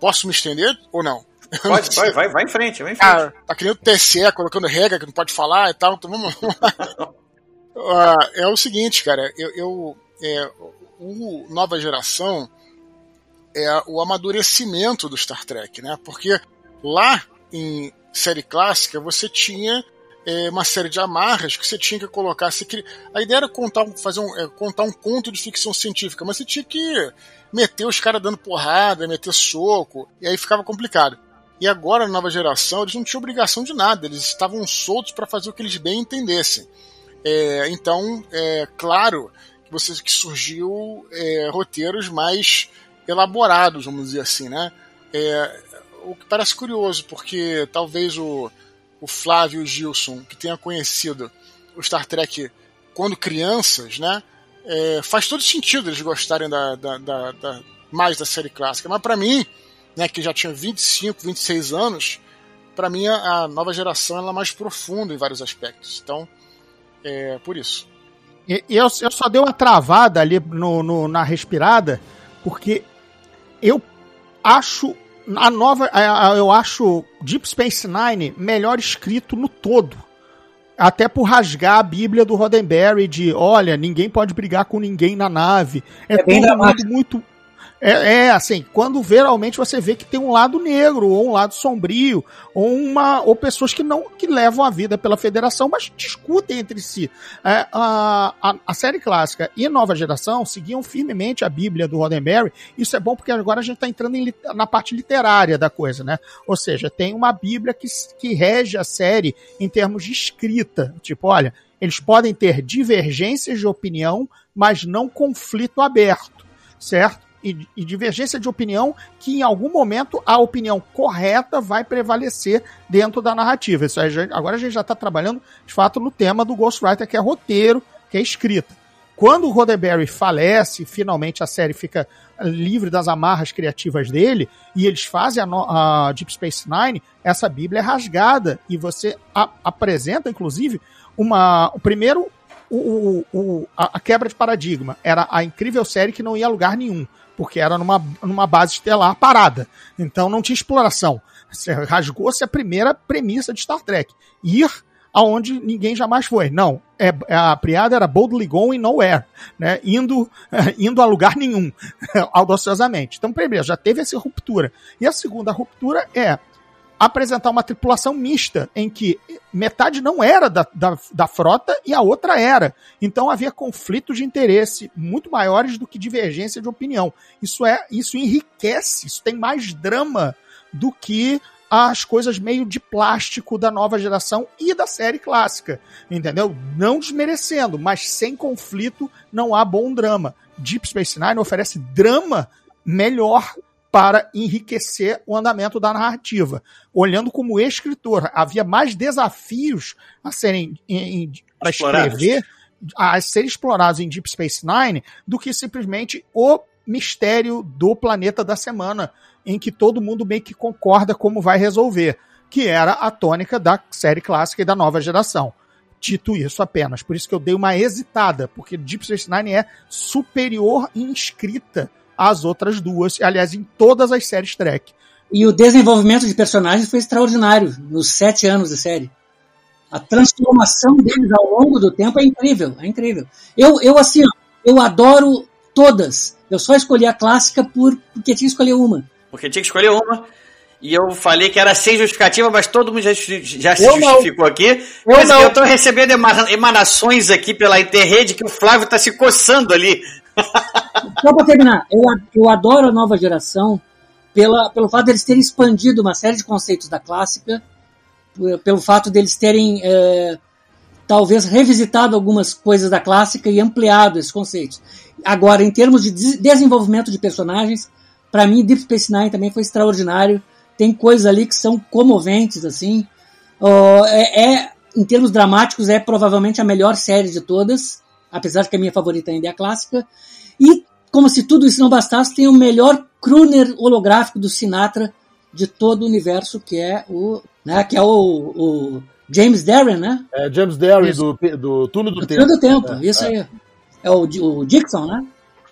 posso me estender ou não? Pode, vai, vai, vai em frente, vai em frente. Ah, tá que nem o TCE colocando regra que não pode falar e tal, então vamos, lá. Ah, é o seguinte, cara, eu, eu é, o Nova Geração é o amadurecimento do Star Trek, né? Porque lá em série clássica você tinha é, uma série de amarras que você tinha que colocar. Você queria... A ideia era contar, fazer um, é, contar um conto de ficção científica, mas você tinha que meter os caras dando porrada, meter soco, e aí ficava complicado. E agora, na nova geração, eles não tinham obrigação de nada, eles estavam soltos para fazer o que eles bem entendessem. É, então, é claro que, você, que surgiu é, roteiros mais elaborados, vamos dizer assim, né? É, o que parece curioso, porque talvez o, o Flávio Gilson, que tenha conhecido o Star Trek quando crianças, né? É, faz todo sentido eles gostarem da, da, da, da mais da série clássica. Mas para mim, né, que já tinha 25, 26 anos, para mim a, nova geração ela é mais profunda em vários aspectos. Então, é por isso. Eu, eu só dei uma travada ali no, no na respirada, porque eu acho a nova, eu acho Deep Space Nine melhor escrito no todo. Até por rasgar a Bíblia do Roddenberry de, olha, ninguém pode brigar com ninguém na nave. É, é tudo muito, muito é, é, assim, quando geralmente você vê que tem um lado negro, ou um lado sombrio, ou uma ou pessoas que não que levam a vida pela federação, mas discutem entre si. É, a, a, a, série clássica e nova geração seguiam firmemente a Bíblia do Roddenberry. Isso é bom porque agora a gente está entrando em, na parte literária da coisa, né? Ou seja, tem uma Bíblia que, que rege a série em termos de escrita. Tipo, olha, eles podem ter divergências de opinião, mas não conflito aberto, certo? E, e, divergência de opinião que em algum momento a opinião correta vai prevalecer dentro da narrativa. Isso aí, agora a gente já está trabalhando, de fato, no tema do Ghostwriter, que é roteiro, que é escrita. Quando o Roddenberry falece, finalmente a série fica livre das amarras criativas dele, e eles fazem a, a Deep Space Nine, essa Bíblia é rasgada, e você a, apresenta, inclusive, uma, o primeiro o, o, a, quebra de paradigma. Era a incrível série que não ia a lugar nenhum porque era numa, numa base estelar parada. Então não tinha exploração. Rasgou-se a primeira premissa de Star Trek. Ir aonde ninguém jamais foi. Não, é, é a piada era boldly going nowhere, né? Indo, indo a lugar nenhum, audaciosamente. Então, primeiro, já teve essa ruptura. E a segunda ruptura é apresentar uma tripulação mista, em que metade não era da, da, da, frota e a outra era. Então havia conflitos de interesse muito maiores do que divergência de opinião. Isso é, isso enriquece, isso tem mais drama do que as coisas meio de plástico da nova geração e da série clássica, entendeu? Não desmerecendo, mas sem conflito não há bom drama. Deep Space Nine oferece drama melhor para enriquecer o andamento da narrativa. Olhando como escritor, havia mais desafios a serem para escrever, a serem explorados em Deep Space Nine do que simplesmente o mistério do planeta da semana, em que todo mundo meio que concorda como vai resolver, que era a tônica da série clássica e da nova geração. Dito isso apenas, por isso que eu dei uma hesitada, porque Deep Space Nine é superior em escrita as outras duas, aliás, em todas as séries Trek. E o desenvolvimento de personagens foi extraordinário nos sete anos de série. A transformação deles ao longo do tempo é incrível, é incrível. Eu, eu assim, eu adoro todas. Eu só escolhi a clássica por, porque tinha que escolher uma. Porque tinha que escolher uma. E eu falei que era sem justificativa, mas todo mundo já, já se eu justificou não. aqui. Eu mas não. eu tô recebendo emanações aqui pela interrede que o Flávio tá se coçando ali. Só para terminar, eu, eu adoro a nova geração pela, pelo fato de eles terem expandido uma série de conceitos da clássica pelo fato deles terem é, talvez revisitado algumas coisas da clássica e ampliado esses conceitos. Agora, em termos de des- desenvolvimento de personagens, para mim Deep Space Nine também foi extraordinário. Tem coisas ali que são comoventes, assim. Ó, é, é- em termos dramáticos, é provavelmente a melhor série de todas, apesar de que a minha favorita ainda é a clássica. E, como se tudo isso não bastasse, tem o melhor crooner holográfico do Sinatra de todo o universo, que é o, né, que é o, o James Darren, né? É James Derry Isso. do, do Túnel do Do Tempo. Trio do Tempo, É, isso aí. É o, o Dixon, né?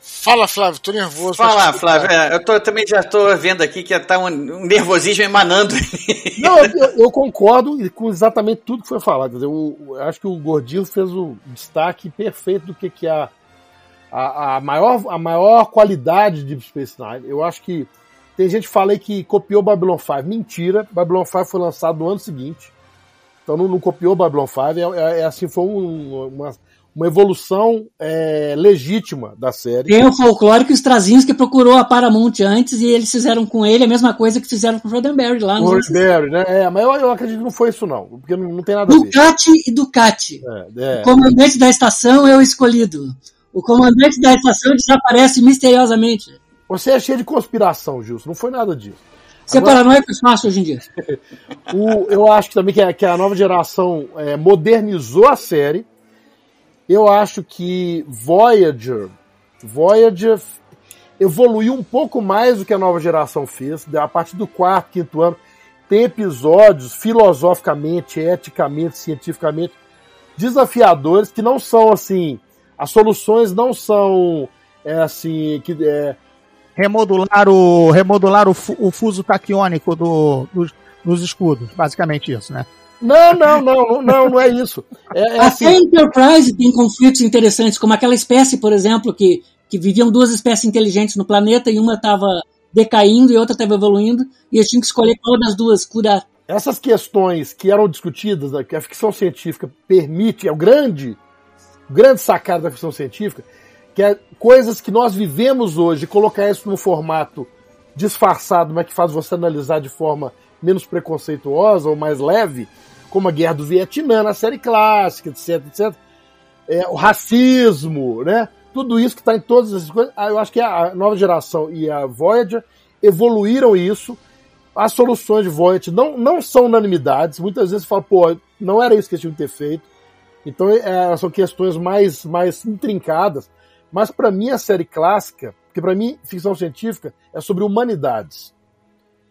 Fala, Flávio, tô nervoso. Fala, Flávio. É, eu tô- também já estou vendo aqui que tá um, um nervosismo emanando. Não, eu, eu concordo com exatamente tudo que foi falado. Eu, eu acho que o Gordinho fez o destaque perfeito do que, que é a, a, a, maior, a maior qualidade de Deep Space Nine. Eu acho que tem gente que fala aí que copiou Babylon 5. Mentira, Babylon 5 foi lançado no ano seguinte. Então não, não copiou Babylon 5. É, é- é assim, foi um- uma, uma evolução é, legítima da série. Tem o folclórico Strazinski que procurou a Paramount antes e eles fizeram com ele a mesma coisa que fizeram com o Roddenberry lá anos Roddenberry, né? É, mas eu, eu acredito que não foi isso, não. Porque não, não tem nada a ver. Ducati e Ducati. É, é. O comandante da estação é o escolhido. O comandante da estação desaparece misteriosamente. Você é cheio de conspiração, Gilson. Não foi nada disso. Ser Agora- paranoico é fácil hoje em dia. O- eu acho também que a, que a nova geração é, modernizou a série. Eu acho que Voyager, Voyager evoluiu um pouco mais do que a nova geração fez. A partir do quarto, quinto ano, tem episódios filosoficamente, eticamente, cientificamente desafiadores que não são assim. As soluções não são é, assim que é, Remodular o, remodular o, o fuso taquiônico do, dos, dos escudos. Basicamente isso, né? não, não, não, não, não, é isso. É, é assim, Até a Enterprise tem conflitos interessantes, como aquela espécie, por exemplo, que, que viviam duas espécies inteligentes no planeta e uma estava decaindo e outra estava evoluindo, e eles tinham que escolher qual das duas curar. essas questões que eram discutidas, né, que a ficção científica permite, é o grande, grande sacado da ficção científica, que é coisas que nós vivemos hoje, colocar isso num formato disfarçado, mas que faz você analisar de forma menos preconceituosa ou mais leve, como a Guerra do Vietnã na série clássica, etc, etc. É, o racismo, né? Tudo isso que está em todas essas coisas. Ah, Eu acho que a nova geração e a Voyager evoluíram isso. As soluções de Voyager não, não são unanimidades. Muitas vezes você fala, pô, não era isso que eles tinham que ter feito. Então é, são questões mais, mais intrincadas. Mas para mim a série clássica, porque para mim ficção científica é sobre humanidades.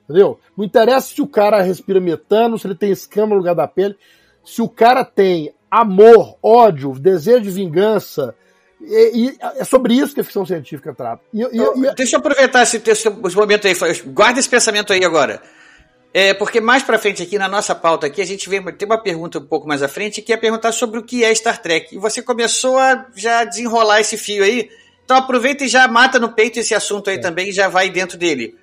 Entendeu? Não interessa se o cara respira metano, se ele tem escama no lugar da pele. Se o cara tem amor, ódio, desejo de vingança, e, e é sobre isso que a ficção científica trata. E, e- e- Deixa eu aproveitar esse, esse momento aí. Guarda esse pensamento aí agora. É, porque mais pra frente aqui na nossa pauta aqui, a gente vê, tem uma pergunta um pouco mais à frente que é perguntar sobre o que é Star Trek. E você começou a já desenrolar esse fio aí. Então aproveita e já mata no peito esse assunto aí também e já vai dentro dele.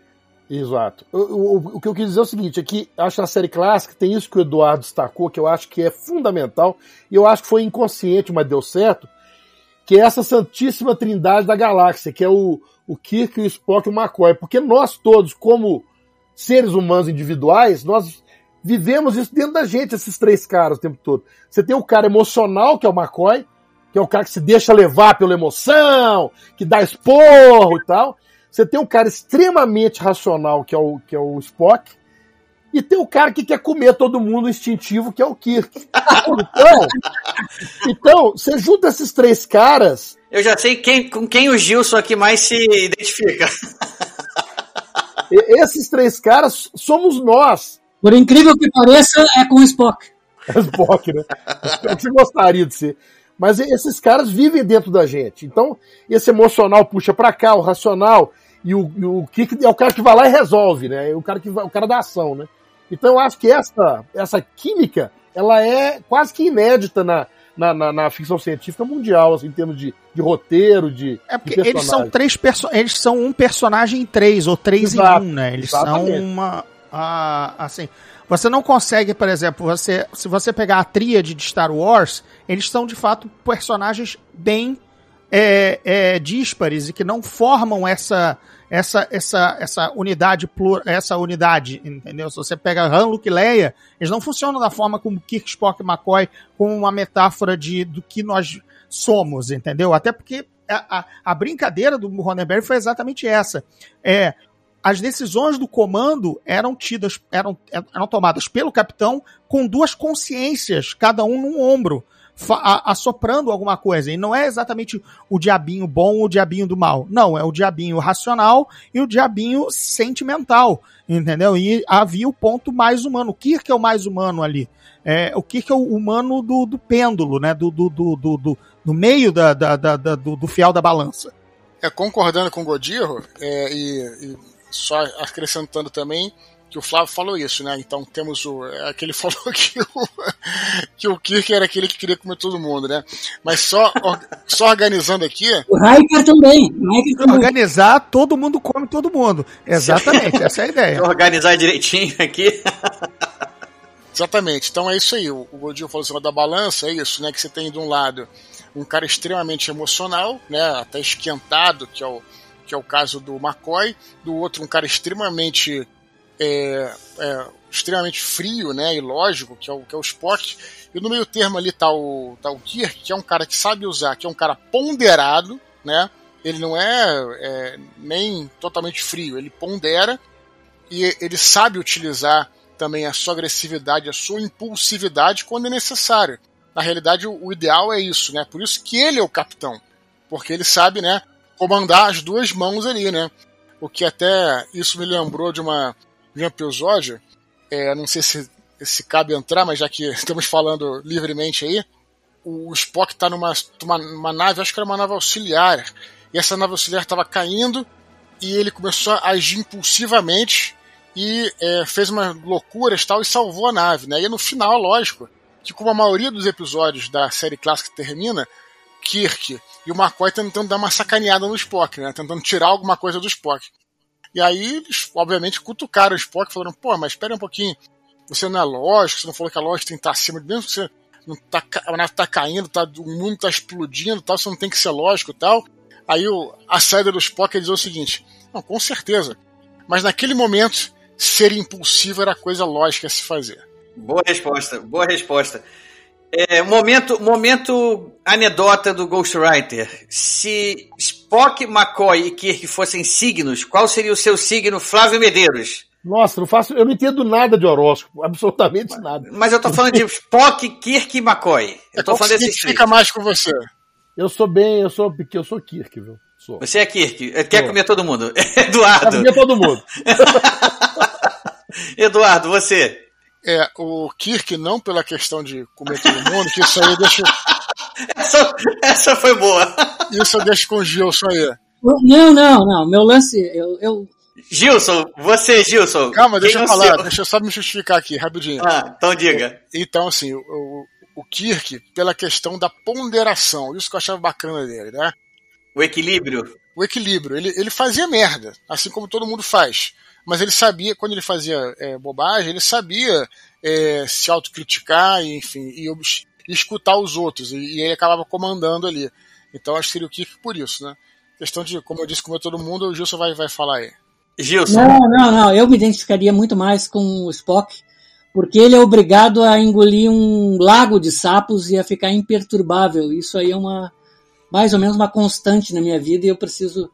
Exato. O, o- o que eu quis dizer é o seguinte, é que acho que a série clássica tem isso que o Eduardo destacou, que eu acho que é fundamental, e eu acho que foi inconsciente, mas deu certo, que é essa santíssima trindade da galáxia, que é o, o Kirk, o Spock e o McCoy. Porque nós todos, como seres humanos individuais, nós vivemos isso dentro da gente, esses três caras o tempo todo. Você tem o cara emocional, que é o McCoy, que é o cara que se deixa levar pela emoção, que dá esporro e tal. Você tem um cara extremamente racional, que é o, que é o Spock, e tem o cara que quer comer todo mundo instintivo, que é o Kirk. Então, então você junta esses três caras, Eu já sei quem, com quem o Gilson aqui mais se identifica. Esses três caras somos nós. Por incrível que pareça, é com o Spock. Spock, né? É o que você gostaria de ser. Mas esses caras vivem dentro da gente. Então, esse emocional puxa pra cá, o racional, e o, e o Kirk é o cara que vai lá e resolve, né? É o cara, que vai- o cara da ação, né? Então eu acho que essa, essa química, ela é quase que inédita na, na, na, na ficção científica mundial, assim, em termos de, de roteiro, de. É de porque eles são três perso eles são um personagem em três, ou três Exato, em um, né? Eles exatamente. são uma. ah, assim. Você não consegue, por exemplo, você, se você pegar a tríade de Star Wars, eles são de fato personagens bem é, é, díspares e que não formam essa, essa, essa, essa unidade plur, essa unidade, entendeu? Se você pega Han, Luke e Leia, eles não funcionam da forma como Kirk, Spock e McCoy, como uma metáfora de, do que nós somos, entendeu? Até porque a, a, a brincadeira do Roddenberry foi exatamente essa. É, as decisões do comando eram tidas, eram, eram tomadas pelo capitão com duas consciências, cada um num ombro assoprando alguma coisa. E não é exatamente o diabinho bom ou o diabinho do mal. Não, é o diabinho racional e o diabinho sentimental. Entendeu? E havia o ponto mais humano. O Kirk é o mais humano ali. É, o Kirk é o humano do, do pêndulo, né? Do, do, do, do, do meio da, da, da, da do, do fiel da balança. É, concordando com o Godiro, é, e, e só acrescentando também, que o Flávio falou isso, né? Então temos o. É, que ele falou que o, que o Kirk era aquele que queria comer todo mundo, né? Mas só, só organizando aqui. O Riker também. Também. Organizar, todo mundo come todo mundo. Exatamente, essa é a ideia. Organizar direitinho aqui. Exatamente. Então é isso aí. O Godinho falou assim, da balança, é isso, né? Que você tem de um lado um cara extremamente emocional, né? Até esquentado, que é o, que é o caso do McCoy, do outro um cara extremamente é, é, extremamente frio, né, e lógico, que é o, que é o Spock, e no meio termo ali tá o, tá o Kirk, que é um cara que sabe usar, que é um cara ponderado, né, ele não é, é nem totalmente frio, ele pondera, e ele sabe utilizar também a sua agressividade, a sua impulsividade quando é necessário. Na realidade, o, o ideal é isso, né, por isso que ele é o capitão, porque ele sabe, né, comandar as duas mãos ali, né, o que até isso me lembrou de uma de episódio, é, não sei se, se cabe entrar, mas já que estamos falando livremente aí, o Spock está numa, numa nave, acho que era uma nave auxiliar, e essa nave auxiliar estava caindo e ele começou a agir impulsivamente e é, fez umas loucuras tal e salvou a nave, né? E no final, lógico, que como a maioria dos episódios da série clássica termina, Kirk e o McCoy tentando dar uma sacaneada no Spock, né? Tentando tirar alguma coisa do Spock. E aí eles, obviamente, cutucaram o Spock, falando, pô, mas espera um pouquinho, você não é lógico, você não falou que a lógica tem que estar acima de mesmo você não tá, a nave tá caindo, tá, o mundo tá explodindo tal, você não tem que ser lógico tal. Aí o, a saída do Spock diz o seguinte, não, com certeza, mas naquele momento, ser impulsivo era a coisa lógica a se fazer. Boa resposta, boa resposta. É, momento, momento anedota do Ghostwriter. Se Spock, McCoy e Kirk fossem signos, qual seria o seu signo, Flávio Medeiros? Nossa, não faço, eu não entendo nada de horóscopo, absolutamente nada. Mas eu tô falando de Spock, Kirk e McCoy. Eu tô qual falando desses fica mais com você. Eu sou bem, eu sou, eu sou Kirk, viu? Sou. Você é Kirk, quer sou. comer todo mundo. Eduardo. Quer comer todo mundo. Eduardo, você? É, o Kirk não pela questão de comer todo mundo, que isso aí deixa. essa, essa foi boa. Isso eu deixo com o Gilson aí. Não, não, não. Meu lance. Eu, eu... Gilson, você, Gilson. Calma, deixa eu é falar, seu? deixa eu só me justificar aqui, rapidinho. Ah, então diga. Então, assim, o, o, o Kirk, pela questão da ponderação, isso que eu achava bacana dele, né? O equilíbrio. O equilíbrio. Ele, ele fazia merda, assim como todo mundo faz mas ele sabia, quando ele fazia é, bobagem, ele sabia é, se autocriticar, e, enfim, e, e, escutar os outros, e, e, ele acabava comandando ali. Então acho que seria o Kirk por isso, né? Questão de, como eu disse, como todo mundo, o Gilson vai, vai falar aí. Gilson. Não, não, não, eu me identificaria muito mais com o Spock, porque ele é obrigado a engolir um lago de sapos e a ficar imperturbável. Isso aí é uma mais ou menos uma constante na minha vida e eu preciso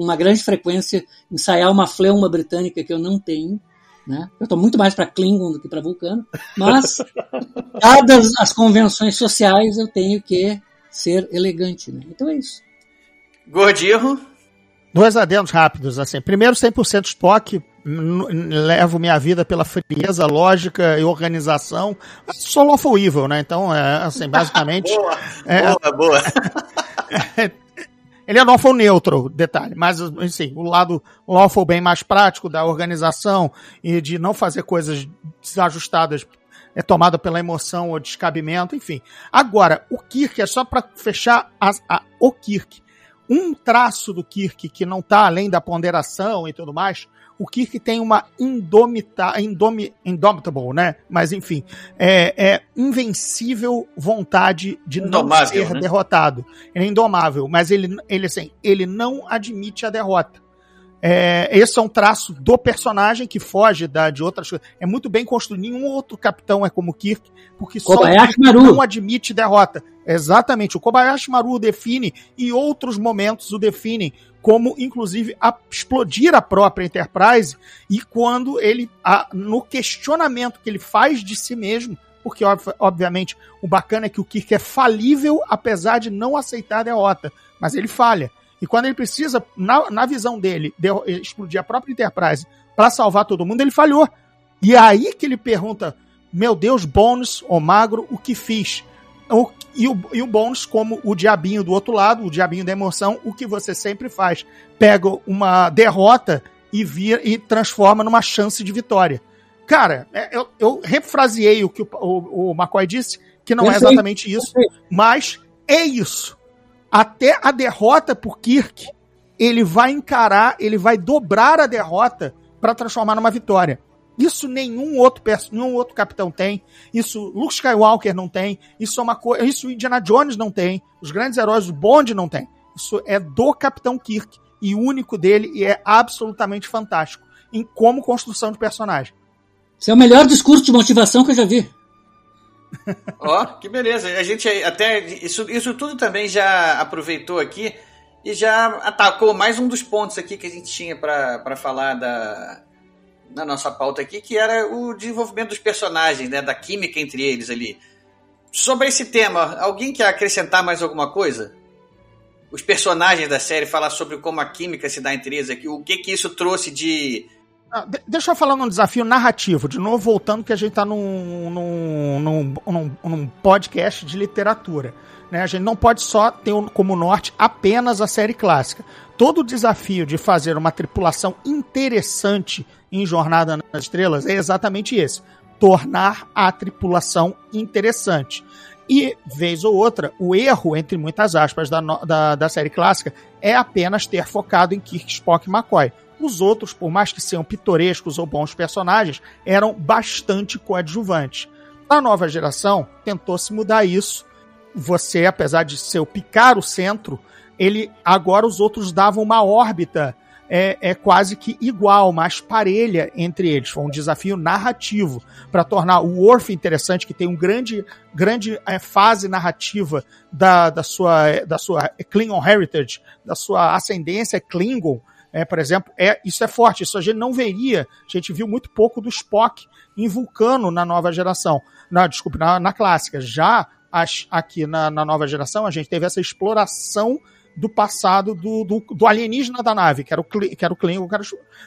com uma grande frequência ensaiar uma fleuma britânica que eu não tenho. Né? Eu estou muito mais para Klingon do que para Vulcano, mas dadas as convenções sociais eu tenho que ser elegante. Né? Então é isso. Gordinho? Dois adendos rápidos. assim. Primeiro, 100% Spock. Levo minha vida pela frieza, lógica e organização. Sou lawful evil, né? Então, é, assim, basicamente... boa, é, boa, boa. Ele é lawful neutro, detalhe, mas assim, o lado lawful bem mais prático da organização e de não fazer coisas desajustadas é tomada pela emoção ou descabimento, enfim. Agora, o Kirk é só para fechar a, a, o Kirk. Um traço do Kirk que não está além da ponderação e tudo mais, o Kirk tem uma indomita, indomi, indomitable, né? Mas enfim, é, é invencível vontade de indomável, não ser né? derrotado. Ele é indomável, mas ele, ele, assim, ele não admite a derrota. É, esse é um traço do personagem que foge da, de outras coisas. É muito bem construído. Nenhum outro capitão é como Kirk, porque Kobayashi só Maru. não admite derrota. Exatamente. O Kobayashi Maru o define e outros momentos o definem como, inclusive, a, explodir a própria Enterprise e quando ele, a, no questionamento que ele faz de si mesmo, porque, ob- obviamente, o bacana é que o Kirk é falível, apesar de não aceitar a derrota, mas ele falha. E quando ele precisa, na, na visão dele, de, explodir a própria Enterprise para salvar todo mundo, ele falhou. E é aí que ele pergunta: Meu Deus, Bones, ou magro, o que fiz? O- e, o, e o Bones, como o diabinho do outro lado, o diabinho da emoção, o que você sempre faz? Pega uma derrota e, vira, e transforma numa chance de vitória. Cara, é, eu, eu refraseei o que o, o, o McCoy disse, que não é Perfeito, exatamente isso, mas é isso. Até a derrota por Kirk, ele vai encarar, ele vai dobrar a derrota para transformar numa vitória. Isso nenhum outro, perso- nenhum outro capitão tem. Isso Luke Skywalker não tem. Isso é uma coisa. Isso Indiana Jones não tem. Os grandes heróis do Bond não tem. Isso é do Capitão Kirk e único dele e é absolutamente fantástico em como construção de personagem. Esse é o melhor discurso de motivação que eu já vi. Ó, que beleza. A gente até. Isso, isso tudo também já aproveitou aqui e já atacou mais um dos pontos aqui que a gente tinha para falar da, na nossa pauta aqui, que era o desenvolvimento dos personagens, né? Da química entre eles ali. Sobre esse tema, alguém quer acrescentar mais alguma coisa? Os personagens da série, falar sobre como a química se dá entre eles aqui, o que que isso trouxe de. Ah, de- deixa eu falar num desafio narrativo, de novo voltando que a gente está num, num, num, num, num podcast de literatura. Né? A gente não pode só ter como norte apenas a série clássica. Todo o desafio de fazer uma tripulação interessante em Jornada nas Estrelas é exatamente esse: tornar a tripulação interessante. E, vez ou outra, o erro, entre muitas aspas, da, da, da série clássica é apenas ter focado em Kirk, Spock e McCoy. Os outros, por mais que sejam pitorescos ou bons personagens, eram bastante coadjuvantes. Na nova geração, tentou-se mudar isso. Você, apesar de ser o picar o centro, ele agora os outros davam uma órbita é, é quase que igual, mais parelha entre eles. Foi um desafio narrativo para tornar o Worf interessante, que tem um grande, grande é, fase narrativa da, da, sua, da sua Klingon heritage, da sua ascendência Klingon. É, por exemplo, é, isso é forte, isso a gente não veria, a gente viu muito pouco do Spock em Vulcano na nova geração, na, desculpe, na, na clássica. Já as, aqui na, na nova geração, a gente teve essa exploração do passado do, do, do alienígena da nave, que era o, que era o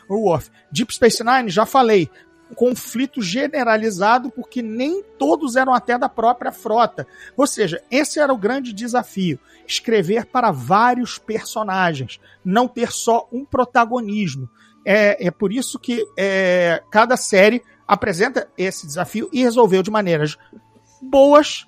o Worf. Deep Space Nine, já falei, conflito generalizado porque nem todos eram até da própria frota. Ou seja, esse era o grande desafio: escrever para vários personagens, não ter só um protagonismo. É, é por isso que é, cada série apresenta esse desafio e resolveu de maneiras boas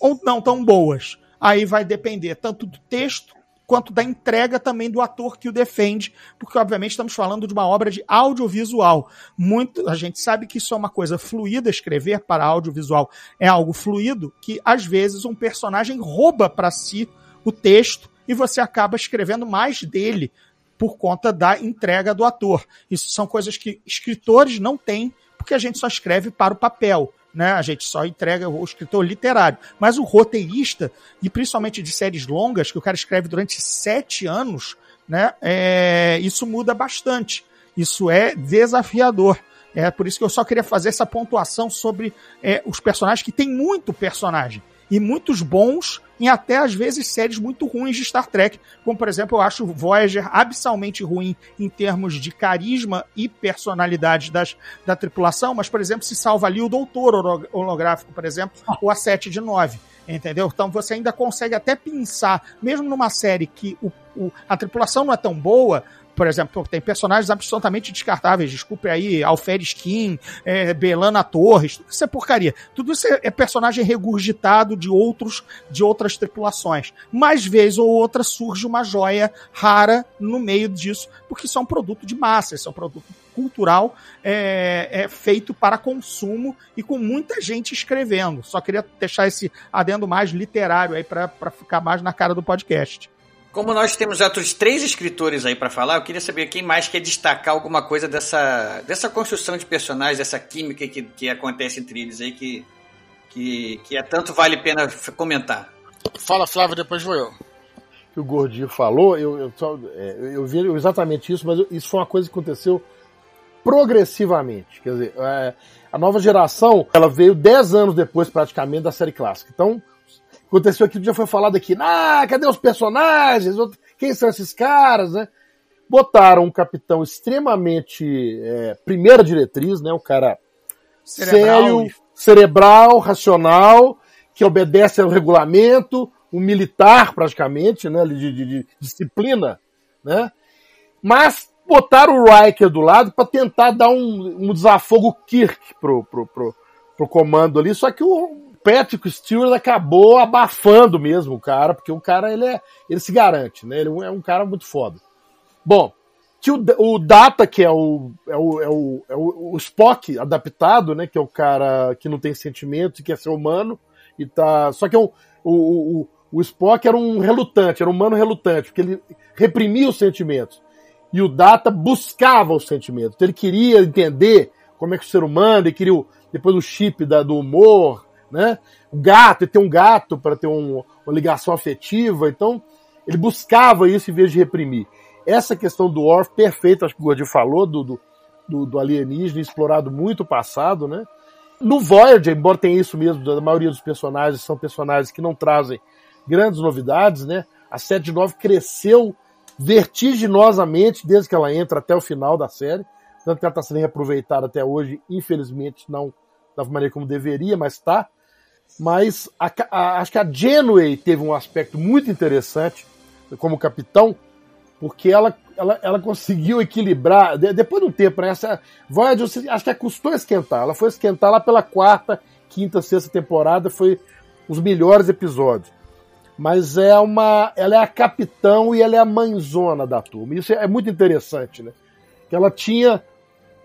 ou não tão boas. Aí vai depender tanto do texto quanto da entrega também do ator que o defende, porque obviamente estamos falando de uma obra de audiovisual. Muito, a gente sabe que isso é uma coisa fluida, escrever para audiovisual é algo fluido, que às vezes um personagem rouba para si o texto e você acaba escrevendo mais dele por conta da entrega do ator. Isso são coisas que escritores não têm, porque a gente só escreve para o papel né? A gente só entrega o escritor literário. Mas o roteirista, e principalmente de séries longas, que o cara escreve durante sete anos, né? É, isso muda bastante. Isso é desafiador. É por isso que eu só queria fazer essa pontuação sobre é, os personagens, que tem muito personagem. E muitos bons, em até às vezes séries muito ruins de Star Trek. Como, por exemplo, eu acho Voyager abissalmente ruim em termos de carisma e personalidade das, da tripulação, mas, por exemplo, se salva ali o Doutor holo- Holográfico, por exemplo, ou a 7 de 9. Entendeu? Então você ainda consegue até pensar, mesmo numa série que o, o- a tripulação não é tão boa, por exemplo, tem personagens absolutamente descartáveis, desculpe aí, Alferes Kim, é, Belana Torres, tudo isso é porcaria. Tudo isso é, é personagem regurgitado de outros, de outras tripulações. Mas vez ou outra surge uma joia rara no meio disso, porque isso é um produto de massa, isso é um produto cultural é, é feito para consumo e com muita gente escrevendo. Só queria deixar esse adendo mais literário aí para ficar mais na cara do podcast. Como nós temos outros três escritores aí para falar, eu queria saber quem mais quer destacar alguma coisa dessa, dessa construção de personagens, dessa química que, que acontece entre eles aí, que, que, que é tanto vale a pena comentar. Fala, Flávio, depois vou eu. Que o Gordinho falou, eu, eu, só, é, eu vi exatamente isso, mas isso foi uma coisa que aconteceu progressivamente. Quer dizer, é, a nova geração ela veio 10 anos depois, praticamente, da série clássica. Então, aconteceu aquilo já foi falado aqui. Ah, cadê os personagens? Quem são esses caras, né? Botaram um capitão extremamente é, primeira diretriz, né? Um cara cerebral. sério, cerebral, racional, que obedece ao regulamento, um militar praticamente, né? De, de, de disciplina, né? Mas botaram o Riker do lado para tentar dar um, um desafogo Kirk pro, pro, pro, pro comando ali, só que o Patrick Stewart acabou abafando mesmo o cara, porque o cara ele, é, ele se garante, né? Ele é um cara muito foda. Bom, tinha o, o Data, que é o, é o, é o, é o, Spock adaptado, né? Que é o cara que não tem sentimentos e quer ser humano. E tá. Só que é um, o, o, o Spock era um relutante, era um humano relutante, porque ele reprimia os sentimentos. E o Data buscava os sentimentos. Então ele queria entender como é que o ser humano, ele queria o, depois o chip da, do humor, né? O gato, ele tem um gato para ter um, uma ligação afetiva. Então ele buscava isso em vez de reprimir. Essa questão do Orf, perfeito, acho que o Gordinho falou, do, do, do alienígena, explorado muito o passado, né? No Voyager, embora tenha isso mesmo, da maioria dos personagens são personagens que não trazem grandes novidades, né? A 7 cresceu vertiginosamente desde que ela entra até o final da série. Tanto que ela está sendo reaproveitada até hoje, infelizmente não da maneira como deveria, mas está. Mas a, a, acho que a Genway teve um aspecto muito interessante como capitão, porque ela, ela, ela conseguiu equilibrar, de, depois de um tempo, né, essa Voyager acho que custou esquentar, ela foi esquentar lá pela quarta, quinta, sexta temporada, foi os melhores episódios mas é uma, ela é a capitão e ela é a mãezona da turma. Isso é muito interessante, né? Que ela tinha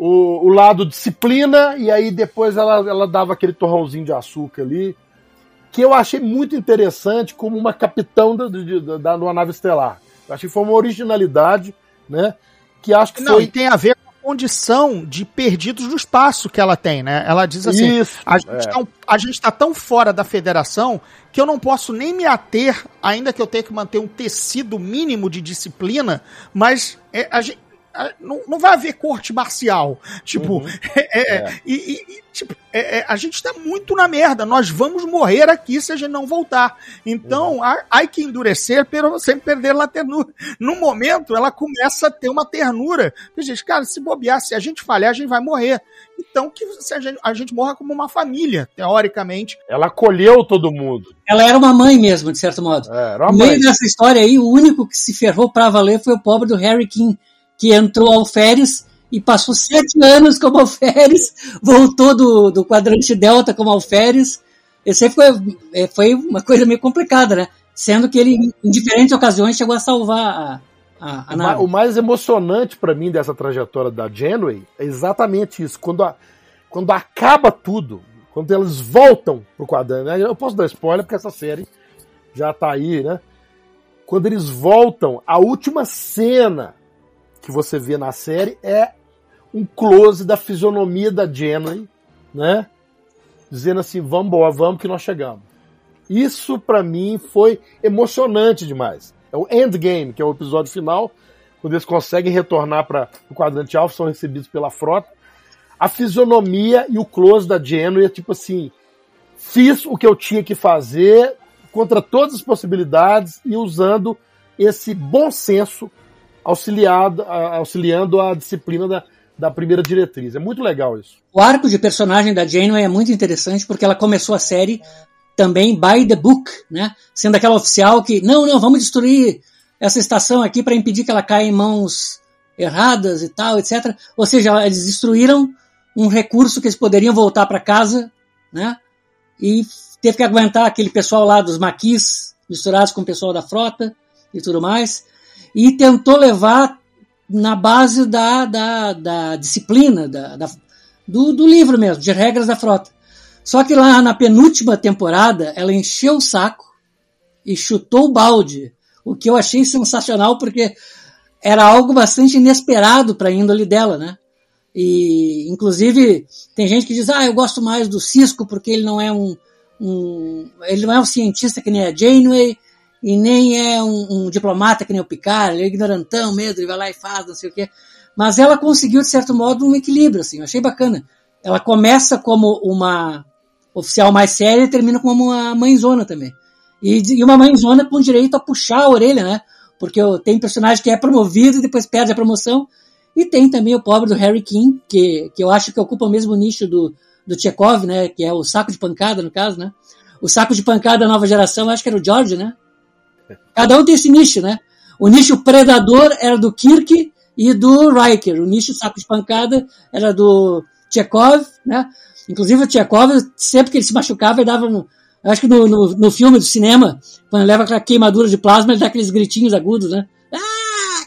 o, o lado disciplina e aí depois ela, ela dava aquele torrãozinho de açúcar ali, que eu achei muito interessante como uma capitão da, da, da, da nave estelar. Eu achei que foi uma originalidade, né? Que acho que Não, foi... e tem a ver condição de perdidos no espaço que ela tem, né? Ela diz assim: Isso, a, gente é. tá, a gente tá tão fora da federação que eu não posso nem me ater, ainda que eu tenha que manter um tecido mínimo de disciplina, mas é, a gente não, não vai haver corte marcial. Tipo, uhum. é, é. E, e, tipo, é, é, a gente tá muito na merda. Nós vamos morrer aqui se a gente não voltar. Então, uhum. há, que endurecer pero sem perder a ternura. No momento, ela começa a ter uma ternura. E, gente, cara, se bobear, se a gente falhar, a gente vai morrer. Então, que se a gente, a gente morra como uma família, teoricamente. Ela acolheu todo mundo. Ela era uma mãe mesmo, de certo modo. É, no meio dessa história aí, o único que se ferrou pra valer foi o pobre do Harry King que entrou alferes e passou sete anos como alferes, voltou do, do quadrante delta como alferes. Esse aí foi, é, foi uma coisa meio complicada, né? Sendo que ele, em diferentes ocasiões, chegou a salvar a, a, a nave. O mais emocionante para mim dessa trajetória da Janeway é exatamente isso. Quando, a, quando acaba tudo, quando eles voltam pro quadrante. Né? Eu posso dar spoiler porque essa série já tá aí, né? Quando eles voltam, a última cena que você vê na série é um close da fisionomia da Jenny, né? Dizendo assim, vamos vamos que nós chegamos. Isso para mim foi emocionante demais. É o Endgame, que é o episódio final, quando eles conseguem retornar para o quadrante alfa, são recebidos pela frota. A fisionomia e o close da Jenny é tipo assim, fiz o que eu tinha que fazer contra todas as possibilidades e usando esse bom senso auxiliado, auxiliando a disciplina da, da primeira diretriz. É muito legal isso. O arco de personagem da Janeway é muito interessante porque ela começou a série também by the book, né? Sendo aquela oficial que, não, não, vamos destruir essa estação aqui para impedir que ela caia em mãos erradas e tal, etc. Ou seja, eles destruíram um recurso que eles poderiam voltar para casa, né? E teve que aguentar aquele pessoal lá dos maquis misturados com o pessoal da frota e tudo mais e tentou levar na base da, da, da disciplina, da, da do, do livro mesmo, de regras da frota. Só que lá na penúltima temporada, ela encheu o saco e chutou o balde O que eu achei sensacional, porque era algo bastante inesperado para a índole dela, né? E, inclusive, tem gente que diz, ah, eu gosto mais do Cisco porque ele não é um, um ele não é um cientista que nem a Janeway e nem é um, um, diplomata que nem o Picard, ele é ignorantão mesmo, ele vai lá e faz, não sei o quê. Mas ela conseguiu, de certo modo, um equilíbrio, assim, eu achei bacana. Ela começa como uma oficial mais séria e termina como uma mãezona também. E, e uma mãezona com direito a puxar a orelha, né? Porque tem personagem que é promovido e depois perde a promoção. E tem também o pobre do Harry King, que, que eu acho que ocupa o mesmo nicho do, do Chekhov, né? Que é o saco de pancada, no caso, né? O saco de pancada da nova geração, acho que era o George, né? Cada um tem esse nicho, né? O nicho predador era do Kirk e do Riker. O nicho saco de pancada era do Chekhov, né? Inclusive o Chekhov, sempre que ele se machucava, ele dava um, acho que no, no, no, filme do cinema, quando leva aquela queimadura de plasma, ele dá aqueles gritinhos agudos, né? Ah!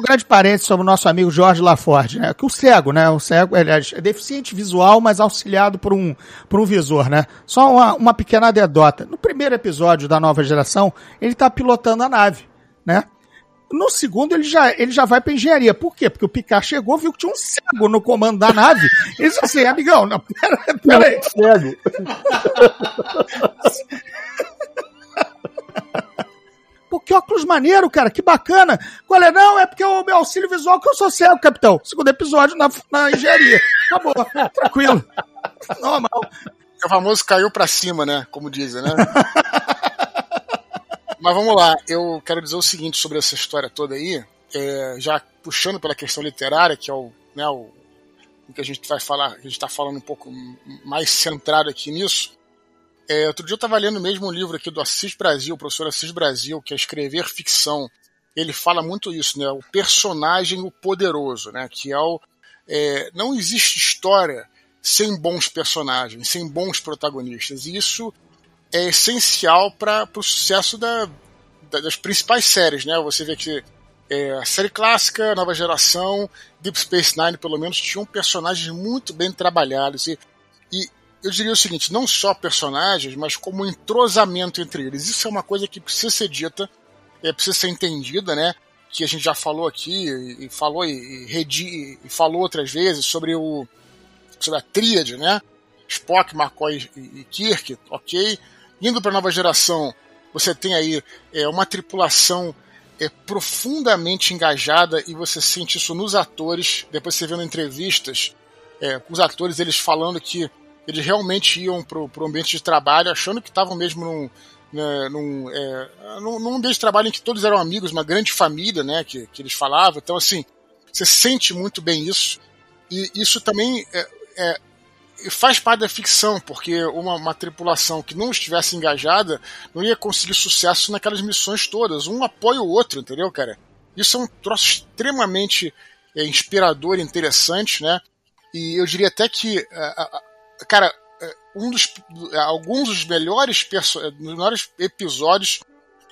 Um grande parênteses sobre o nosso amigo Jorge Laforte, né? Que o cego, né? O cego, aliás, é deficiente visual, mas auxiliado por um, por um visor, né? Só uma, uma pequena anedota. No primeiro episódio da nova geração, ele tá pilotando a nave, né? No segundo, ele já, ele já vai pra engenharia. Por quê? Porque o Picard chegou, viu que tinha um cego no comando da nave. Ele disse assim, amigão, não, pera, pera aí. Cego. Pô, que óculos maneiro, cara, que bacana. Qual é? Não, é porque o meu auxílio visual que eu sou cego, capitão. Segundo episódio na, na engenharia. Acabou, tranquilo. Normal. O famoso caiu pra cima, né? Como dizem, né? Mas vamos lá, eu quero dizer o seguinte sobre essa história toda aí, é, já puxando pela questão literária, que é o, né, o, o que a gente vai falar, a gente está falando um pouco mais centrado aqui nisso. É, outro dia eu estava lendo mesmo um livro aqui do Assis Brasil, o professor Assis Brasil, que é Escrever Ficção. Ele fala muito isso, né? O personagem, o poderoso, né? Que é o. É, não existe história sem bons personagens, sem bons protagonistas. E isso é essencial para o sucesso da, da, das principais séries, né? Você vê que é, a série clássica, nova geração, Deep Space Nine, pelo menos, tinham personagens muito bem trabalhados. E, eu diria o seguinte: não só personagens, mas como entrosamento entre eles. Isso é uma coisa que precisa ser dita, é, precisa ser entendida, né? Que a gente já falou aqui, e, falou e, e, e falou outras vezes sobre o sobre a tríade, né? Spock, McCoy e, e Kirk, ok? Indo para a nova geração, você tem aí é, uma tripulação é, profundamente engajada e você sente isso nos atores. Depois você em entrevistas é, com os atores, eles falando que eles realmente iam para o ambiente de trabalho achando que estavam mesmo num, né, num, é, num, ambiente de trabalho em que todos eram amigos, uma grande família, né, que, que eles falavam. Então, assim, você sente muito bem isso. E isso também é, é, faz parte da ficção, porque uma, uma, tripulação que não estivesse engajada não ia conseguir sucesso naquelas missões todas. Um apoia o outro, entendeu, cara? Isso é um troço extremamente é, inspirador interessante, né? E eu diria até que, é, cara, é, um dos, alguns dos melhores, melhores episódios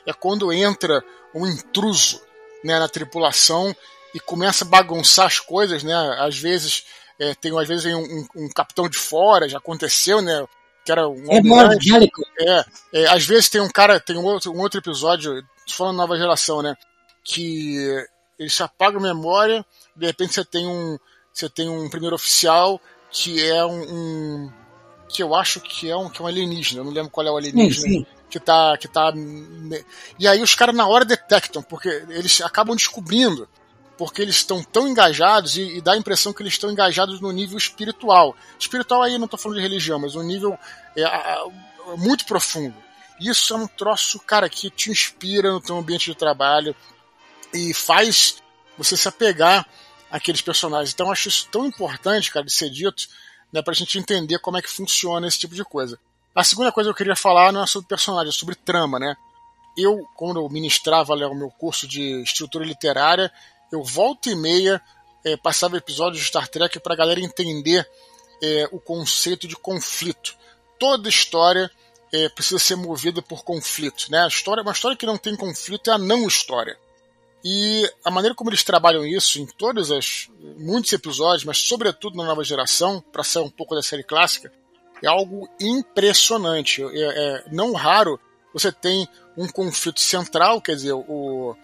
é quando entra um intruso né, na tripulação e começa a bagunçar as coisas, né? Às vezes é, tem às vezes um, um, um, capitão de fora, já aconteceu, né? Que era um é evangélico. É, é, às vezes tem um cara, tem um outro, um outro episódio, falando nova geração, né? Que ele se apaga a memória, de repente você tem um, você tem um primeiro oficial que é um, um que eu acho que é um que é um alienígena, eu não lembro qual é o alienígena. Sim, sim. Que tá, que tá. E aí os caras na hora detectam, porque eles acabam descobrindo porque eles estão tão engajados e, e, dá a impressão que eles estão engajados no nível espiritual. Espiritual aí não estou falando de religião, mas um nível é, é, muito profundo. Isso é um troço, cara, que te inspira no teu ambiente de trabalho e faz você se apegar àqueles personagens. Então eu acho isso tão importante, cara, de ser dito, né, para a gente entender como é que funciona esse tipo de coisa. A segunda coisa que eu queria falar não é sobre personagem, é sobre trama, né? Eu, quando eu ministrava o meu curso de estrutura literária, eu volta e meia é, passava episódios de Star Trek para a galera entender é, o conceito de conflito. Toda história é, precisa ser movida por conflito. Né? A história, uma história que não tem conflito é a não história. E a maneira como eles trabalham isso em todos os muitos episódios, mas sobretudo na nova geração, para sair um pouco da série clássica, é algo impressionante. É, é, não raro você tem um conflito central, quer dizer, o,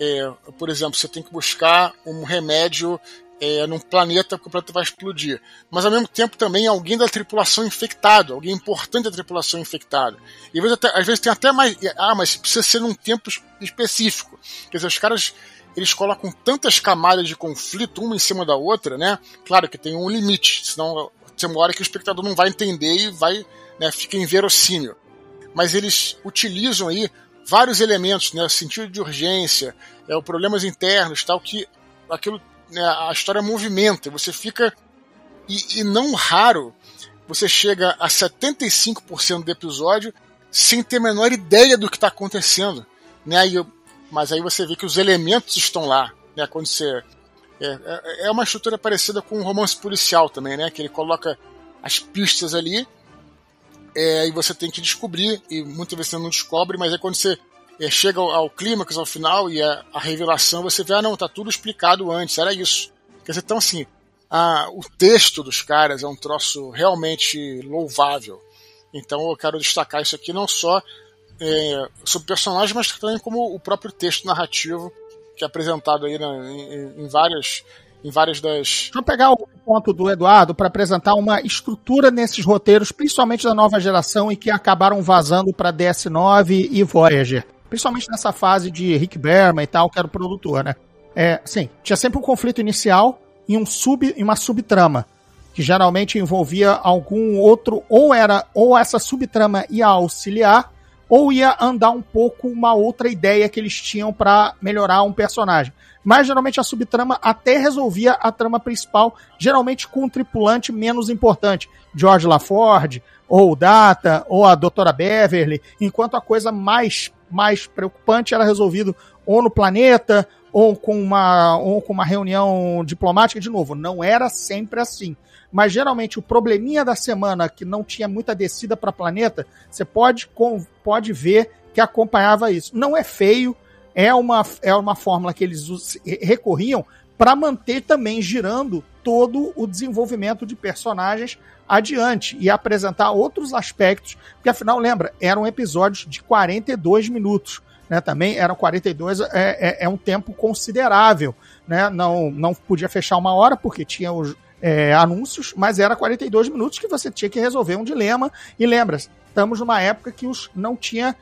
é, por exemplo, você tem que buscar um remédio é, num planeta que o planeta vai explodir. Mas ao mesmo tempo também alguém da tripulação infectado, alguém importante da tripulação infectado. E às vezes, até, às vezes tem até mais. Ah, mas precisa ser num tempo específico. Quer dizer, os caras eles colocam tantas camadas de conflito uma em cima da outra, né? Claro que tem um limite, senão tem uma hora que o espectador não vai entender e vai, né, fica inverossímil. Mas eles utilizam aí vários elementos, né, sentido de urgência, é, problemas internos, tal, que aquilo né, a história movimenta, você fica. E, e não raro, você chega a 75% do episódio sem ter a menor ideia do que está acontecendo. Né? E, mas aí você vê que os elementos estão lá. Né? Quando você. É, é, é uma estrutura parecida com um romance policial também, né? Que ele coloca as pistas ali é, e você tem que descobrir, e muitas vezes você não descobre, mas é quando você é, chega ao, ao clímax, ao final, e a, a, revelação, você vê, ah, não, tá tudo explicado antes, era isso. Quer dizer, então, assim, a, o texto dos caras é um troço realmente louvável. Então, eu quero destacar isso aqui, não só é, sobre personagens, mas também como o próprio texto narrativo, que é apresentado aí na, em, em várias em várias das. Deixa eu pegar o ponto do Eduardo para apresentar uma estrutura nesses roteiros, principalmente da nova geração e que acabaram vazando para DS9 e Voyager principalmente nessa fase de Rick Berman e tal, que era o produtor, né? É, sim, tinha sempre um conflito inicial e um sub, e uma subtrama, que geralmente envolvia algum outro, ou era, ou essa subtrama ia auxiliar, ou ia andar um pouco uma outra ideia que eles tinham para melhorar um personagem. Mas geralmente a subtrama até resolvia a trama principal, geralmente com um tripulante menos importante. George LaForge, ou Data, ou a Doutora Beverly, enquanto a coisa mais mais preocupante era resolvido ou no planeta ou com uma, ou com uma reunião diplomática. De novo, não era sempre assim. Mas geralmente o probleminha da semana que não tinha muita descida para planeta, você pode, pode ver que acompanhava isso. Não é feio, é uma, é uma fórmula que eles recorriam para manter também girando todo o desenvolvimento de personagens adiante e apresentar outros aspectos, porque afinal, lembra, eram episódios de 42 minutos. Né, também eram 42, é, é, é um tempo considerável. Né? Não, não podia fechar uma hora, porque tinha os é, anúncios, mas era 42 minutos que você tinha que resolver um dilema. E lembra, estamos numa época que os não tinha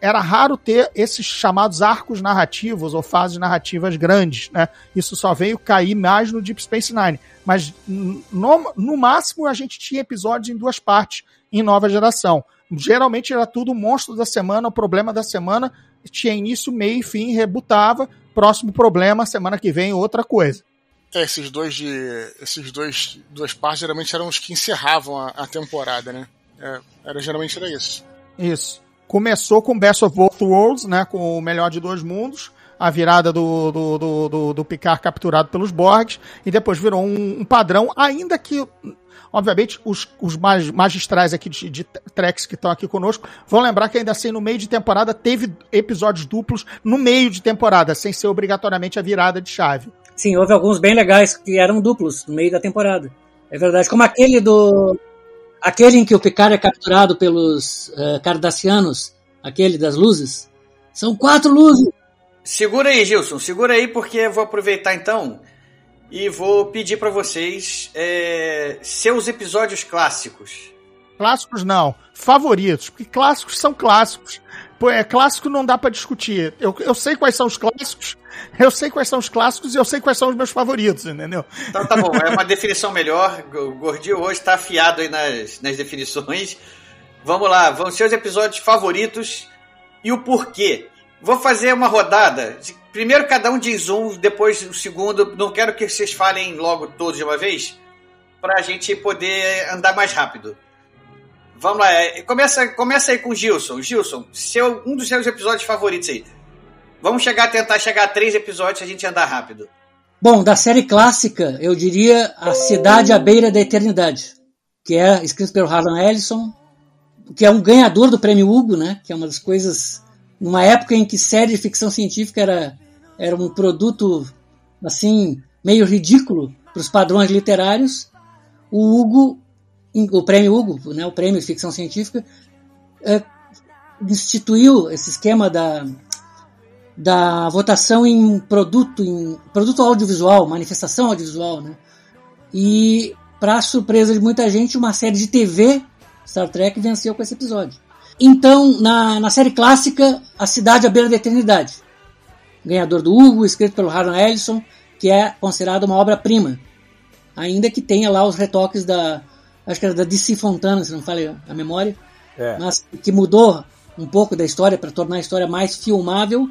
era raro ter esses chamados arcos narrativos ou fases narrativas grandes, né? Isso só veio cair mais no Deep Space Nine. Mas no, no máximo a gente tinha episódios em duas partes em nova geração. Geralmente era tudo o monstro da semana, o problema da semana, tinha início, meio e fim, rebutava, próximo problema, semana que vem outra coisa. É, esses dois de. Esses dois duas partes geralmente eram os que encerravam a, a temporada, né? É, era, geralmente era isso. Isso. Começou com Best of Both Worlds, né? Com o melhor de dois mundos. A virada do, do, do, do, do Picard capturado pelos Borgs. E depois virou um, um padrão, ainda que obviamente, os, os magistrais aqui de, de tracks que estão aqui conosco vão lembrar que ainda assim, no meio de temporada, teve episódios duplos no meio de temporada, sem ser obrigatoriamente a virada de chave. Sim, houve alguns bem legais que eram duplos no meio da temporada. É verdade. Como aquele do Aquele em que o Picard é capturado pelos uh, Cardassianos, aquele das luzes, são quatro luzes. Segura aí, Gilson, segura aí, porque eu vou aproveitar então e vou pedir para vocês é, seus episódios clássicos. Clássicos não, favoritos, porque clássicos são clássicos. Pô, é clássico não dá para discutir. Eu, eu sei quais são os clássicos, eu sei quais são os clássicos e eu sei quais são os meus favoritos, entendeu? Então tá bom, é uma definição melhor. O Gordinho hoje tá afiado aí nas, nas definições. Vamos lá, vamos ser os episódios favoritos e o porquê. Vou fazer uma rodada. Primeiro cada um diz um, depois o segundo. Não quero que vocês falem logo todos de uma vez, pra gente poder andar mais rápido. Vamos lá, é, começa, começa aí com o Gilson. Gilson, seu, um dos seus episódios favoritos aí. Vamos chegar, tentar chegar a três episódios se a gente andar rápido. Bom, da série clássica, eu diria A Cidade à Beira da Eternidade, que é escrito pelo Harlan Ellison, que é um ganhador do Prêmio Hugo, né? Que é uma das coisas numa época em que série de ficção científica era era um produto assim meio ridículo para os padrões literários. O Hugo, o Prêmio Hugo, né? O Prêmio de Ficção Científica é, instituiu esse esquema da, da votação em produto, em produto audiovisual, manifestação audiovisual, né? E, para surpresa de muita gente, uma série de TV, Star Trek, venceu com esse episódio. Então, na, na série clássica, A Cidade à Beira da Eternidade. Ganhador do Hugo, escrito pelo Harlan Ellison, que é considerado uma obra-prima. Ainda que tenha lá os retoques da. Acho que era da DC Fontana, se não falei a memória. É. Mas que mudou um pouco da história para tornar a história mais filmável,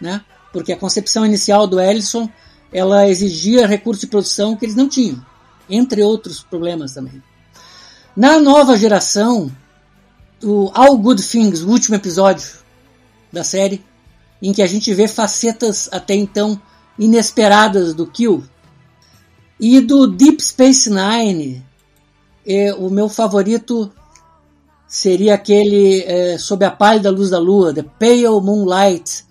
né? Porque a concepção inicial do Ellison ela exigia recursos de produção que eles não tinham, entre outros problemas também. Na nova geração, o All Good Things, o último episódio da série, em que a gente vê facetas até então inesperadas do Kill. E do Deep Space Nine, é, o meu favorito seria aquele é, Sob a Pálida Luz da Lua, The Pale Moonlight,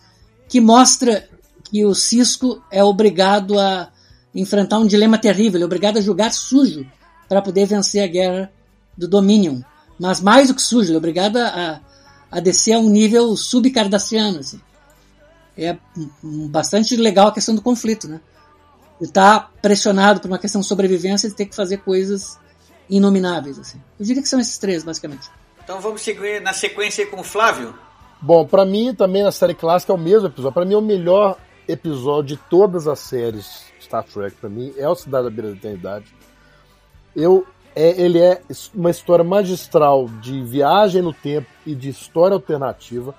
que mostra que o Cisco é obrigado a enfrentar um dilema terrível, é obrigado a jogar sujo para poder vencer a guerra do Dominion. Mas mais do que sujo, é obrigado a, a descer a um nível subcardassiano. Assim. É bastante legal a questão do conflito, né? Ele está pressionado por uma questão de sobrevivência e tem que fazer coisas inomináveis. Assim. Eu diria que são esses três, basicamente. Então vamos seguir na sequência com o Flávio. Bom, para mim também na série clássica é o mesmo episódio. Para mim é o melhor episódio de todas as séries Star Trek. Para mim é o Cidade da Beira da Eternidade. Eu, é, ele é uma história magistral de viagem no tempo e de história alternativa,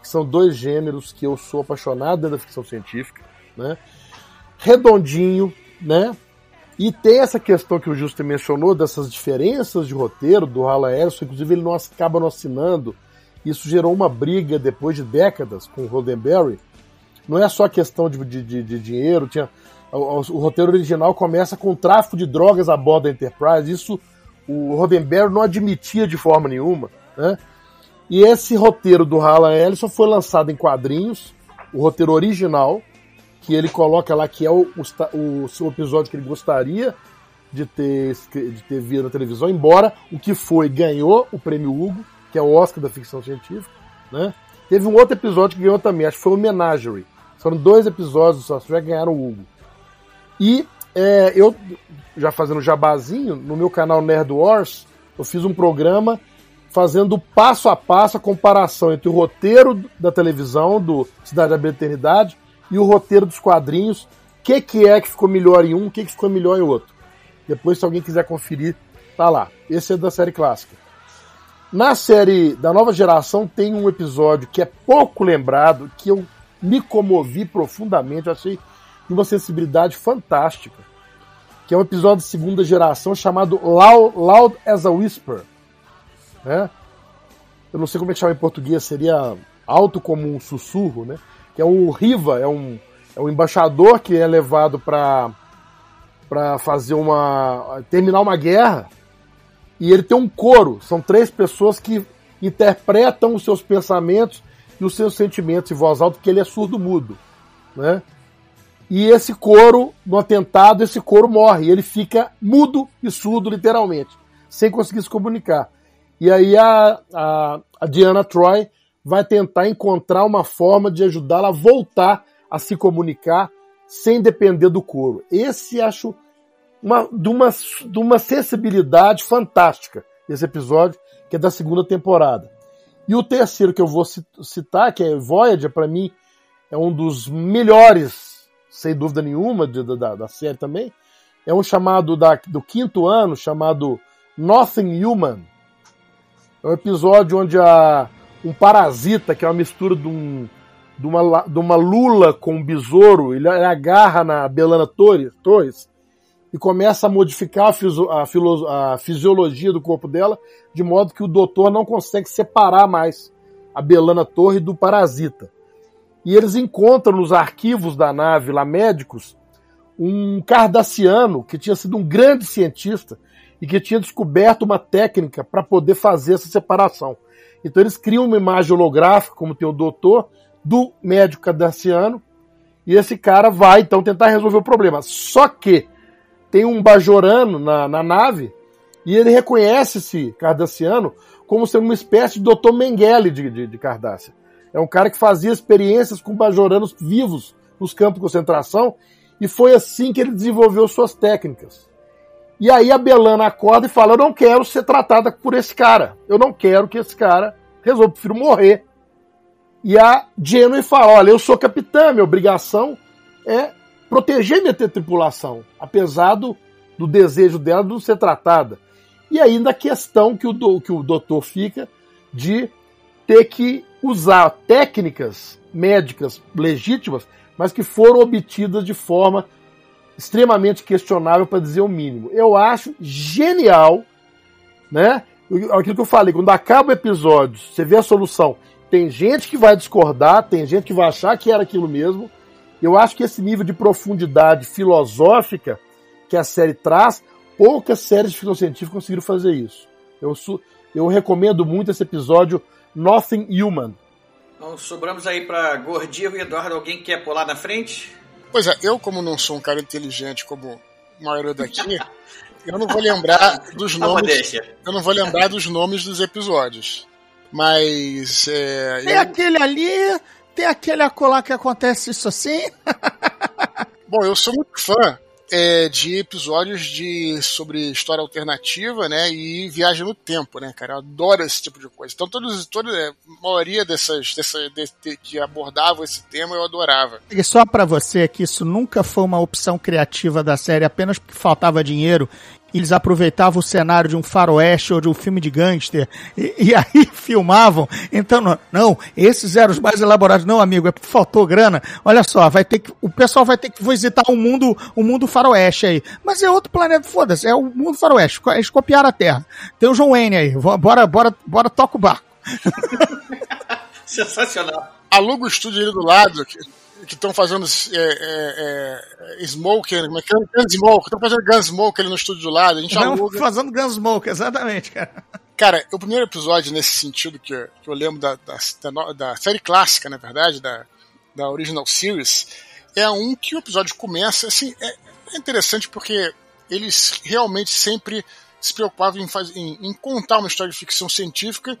que são dois gêneros que eu sou apaixonado da ficção científica, né? Redondinho, né? E tem essa questão que o Justo mencionou dessas diferenças de roteiro do Hala Ellison, inclusive ele não acaba não assinando. Isso gerou uma briga depois de décadas com o Roddenberry. Não é só questão de, de, de dinheiro, tinha o, o, roteiro original começa com o tráfico de drogas a bordo da Enterprise. Isso o Roddenberry não admitia de forma nenhuma, né? E esse roteiro do Hala Ellison foi lançado em quadrinhos, o roteiro original, que ele coloca lá que é o, o, o episódio que ele gostaria de ter, de ter visto na televisão, embora o que foi ganhou o prêmio Hugo, que é o Oscar da ficção científica, né? Teve um outro episódio que ganhou também, acho que foi o Menagerie. Foram dois episódios do Star Trek que ganharam o Hugo. E é, eu, já fazendo jabazinho, no meu canal Nerd Wars, eu fiz um programa fazendo passo a passo a comparação entre o roteiro da televisão, do Cidade da Eternidade, e o roteiro dos quadrinhos, o que, que é que ficou melhor em um, o que, que ficou melhor em outro. Depois, se alguém quiser conferir, tá lá. Esse é da série clássica. Na série da nova geração tem um episódio que é pouco lembrado, que eu me comovi profundamente, achei de uma sensibilidade fantástica, que é um episódio de segunda geração chamado Loud, Loud as a Whisper. Né? Eu não sei como é que chama em português, seria alto como um sussurro, né? que é o Riva, é um, é um embaixador que é levado para para fazer uma terminar uma guerra e ele tem um coro, são três pessoas que interpretam os seus pensamentos e os seus sentimentos em voz alta, porque ele é surdo-mudo, né? E esse coro, no atentado, esse coro morre, ele fica mudo e surdo, literalmente, sem conseguir se comunicar. E aí a, a, a Diana Troy vai tentar encontrar uma forma de ajudá-la a voltar a se comunicar sem depender do coro. Esse acho uma, de, uma, de uma sensibilidade fantástica, esse episódio, que é da segunda temporada. E o terceiro que eu vou citar, que é Voyager, para mim é um dos melhores, sem dúvida nenhuma, de, da, da série também. É um chamado da, do quinto ano, chamado Nothing Human. É um episódio onde a, um parasita, que é uma mistura de, um, de, uma, de uma lula com um besouro, ele, ele agarra na Belana Torres, Torres e começa a modificar a, a, a, fisiologia do corpo dela, de modo que o doutor não consegue separar mais a Belana Torre do parasita. E eles encontram nos arquivos da nave, lá médicos, um cardassiano que tinha sido um grande cientista e que tinha descoberto uma técnica para poder fazer essa separação. Então eles criam uma imagem holográfica, como tem o doutor, do médico cardassiano, e esse cara vai então tentar resolver o problema. Só que tem um bajorano na, na nave, e ele reconhece esse cardassiano como sendo uma espécie de Dr. Mengele de, de, de Cardácia. É um cara que fazia experiências com bajoranos vivos nos campos de concentração e foi assim que ele desenvolveu suas técnicas. E aí a Belana acorda e fala: Eu não quero ser tratada por esse cara. Eu não quero que esse cara resolva, prefiro morrer. E a Genway fala: Olha, eu sou capitã, minha obrigação é proteger minha tripulação, apesar do, do desejo dela de não ser tratada. E ainda a questão que o, do, que o doutor fica de ter que usar técnicas médicas legítimas, mas que foram obtidas de forma extremamente questionável, para dizer o mínimo. Eu acho genial, né? Aquilo que eu falei, quando acaba o episódio, você vê a solução. Tem gente que vai discordar, tem gente que vai achar que era aquilo mesmo. Eu acho que esse nível de profundidade filosófica que a série traz, poucas séries de ficção científica conseguiram fazer isso. Eu, eu recomendo muito esse episódio Nothing Human. Então, sobramos aí para Gordinho e Eduardo. Alguém quer pular na frente? Pois é, eu, como não sou um cara inteligente como a maioria daqui, eu não vou lembrar dos nomes. Eu não vou lembrar dos nomes dos episódios. Mas. É, tem eu... aquele ali, tem aquele acolá que acontece isso assim. Bom, eu sou muito fã é, de episódios de sobre história alternativa, né, e viagem no tempo, né, cara. Eu adoro esse tipo de coisa. Então, todos, toda é, a maioria dessas, dessas de, de, que abordavam esse tema eu adorava. E só para você que isso nunca foi uma opção criativa da série apenas porque faltava dinheiro eles aproveitavam o cenário de um faroeste ou de um filme de gangster e, e aí filmavam. Então, não, não, esses eram os mais elaborados. Não, amigo, é porque faltou grana. Olha só, vai ter que, o pessoal vai ter que visitar o um mundo, o um mundo faroeste aí. Mas é outro planeta, foda-se, é o mundo faroeste. Eles copiaram a Terra. Tem o John Wayne aí. Bora, bora, bora, toca o barco. Sensacional. Aluga o estúdio ali do lado, que estão fazendo é, é, é, Smoke, como é que é? Gunsmoke, estão fazendo Gunsmoke ali no estúdio do lado, a gente Não, aluga. fazendo Gunsmoke, exatamente, cara. Cara, o primeiro episódio nesse sentido que, eu, que eu lembro da, da, da, série clássica, na verdade, da, da Original Series, é um que o episódio começa, assim, é, é interessante porque eles realmente sempre se preocupavam em, faz, em, em contar uma história de ficção científica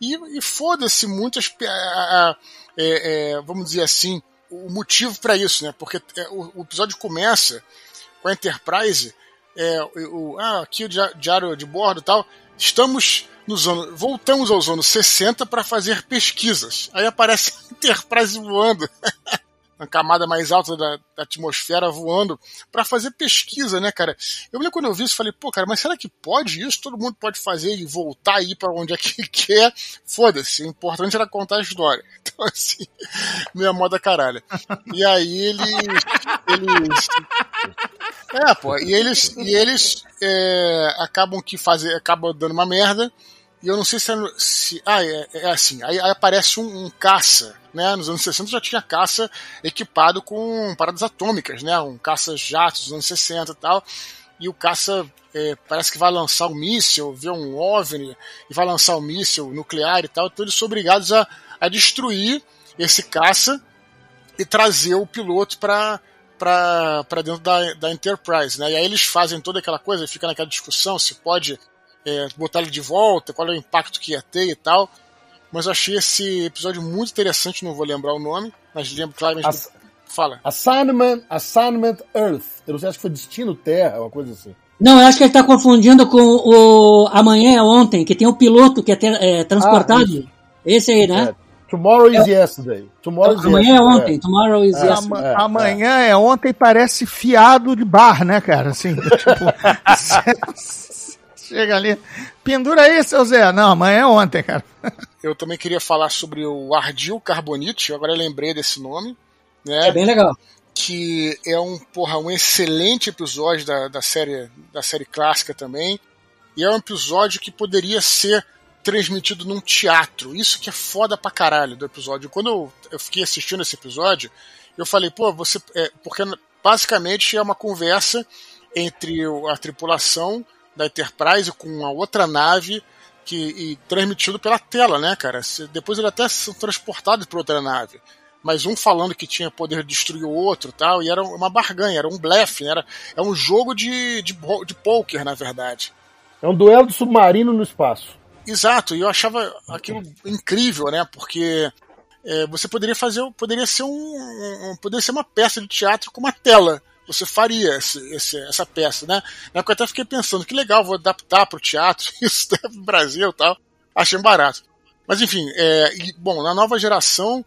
e, e foda-se muitas, é, é, vamos dizer assim, o motivo para isso, né? Porque é, o, episódio começa com a Enterprise, é, o, ah, aqui o diário de bordo e tal. Estamos nos anos, voltamos aos anos 60 para fazer pesquisas. Aí aparece a Enterprise voando. na camada mais alta da, da atmosfera voando para fazer pesquisa, né, cara? Eu lembro quando eu vi isso, falei, pô, cara, mas será que pode isso? Todo mundo pode fazer e voltar aí para onde é que quer? Foda-se, o importante era contar a história. Então, assim, minha moda caralho. E aí eles. eles é, pô, e eles, e eles é, acabam que fazer, acabam dando uma merda. E eu não sei se, é, se ah, é, é assim, aí, aí aparece um, um caça né, nos anos 60 já tinha caça equipado com paradas atômicas, né, um caça-jatos dos anos 60 e tal, e o caça é, parece que vai lançar um míssil, vê um OVNI e vai lançar um míssil nuclear e tal, então eles são obrigados a, a destruir esse caça e trazer o piloto para para dentro da, da Enterprise, né? E aí eles fazem toda aquela coisa, fica naquela discussão se pode é, botar ele de volta, qual é o impacto que ia ter e tal. Mas eu achei esse episódio muito interessante, não vou lembrar o nome, mas lembro claramente. As... Fala. Assignment, Assignment Earth. Eu não sei, acho que foi Destino Terra, uma coisa assim. Não, eu acho que ele está confundindo com o Amanhã é Ontem, que tem o um piloto que é, ter, é transportado. Ah, Esse aí, né? É. Tomorrow is yesterday. Tomorrow is amanhã é ontem. É. Tomorrow is é. yesterday. É, amanhã é. ontem parece fiado de bar, né, cara? Assim, tipo, chega ali. Pendura aí, seu Zé. Não, amanhã é ontem, cara. Eu também queria falar sobre o Ardil Carbonite, agora eu lembrei desse nome. Né? É bem legal. Que é um, porra, um excelente episódio da, da, série, da série clássica também. E é um episódio que poderia ser transmitido num teatro. Isso que é foda pra caralho do episódio. Quando eu, eu fiquei assistindo esse episódio, eu falei, pô, você. É, porque basicamente é uma conversa entre a tripulação da Enterprise com a outra nave que, e transmitido pela tela, né, cara? Depois ele até são transportados para outra nave. Mas um falando que tinha poder de destruir o outro tal, e era uma barganha, era um blefe, né? era é um jogo de, de, de poker, na verdade. É um duelo de submarino no espaço. Exato, e eu achava aquilo incrível, né? Porque é, você poderia fazer, poderia ser um, um, poderia ser uma peça de teatro com uma tela. Você faria esse, esse, essa peça, né? Na época eu até fiquei pensando que legal, vou adaptar para o teatro isso né, no Brasil, e tal. Achei barato. Mas enfim, é, e, bom, na nova geração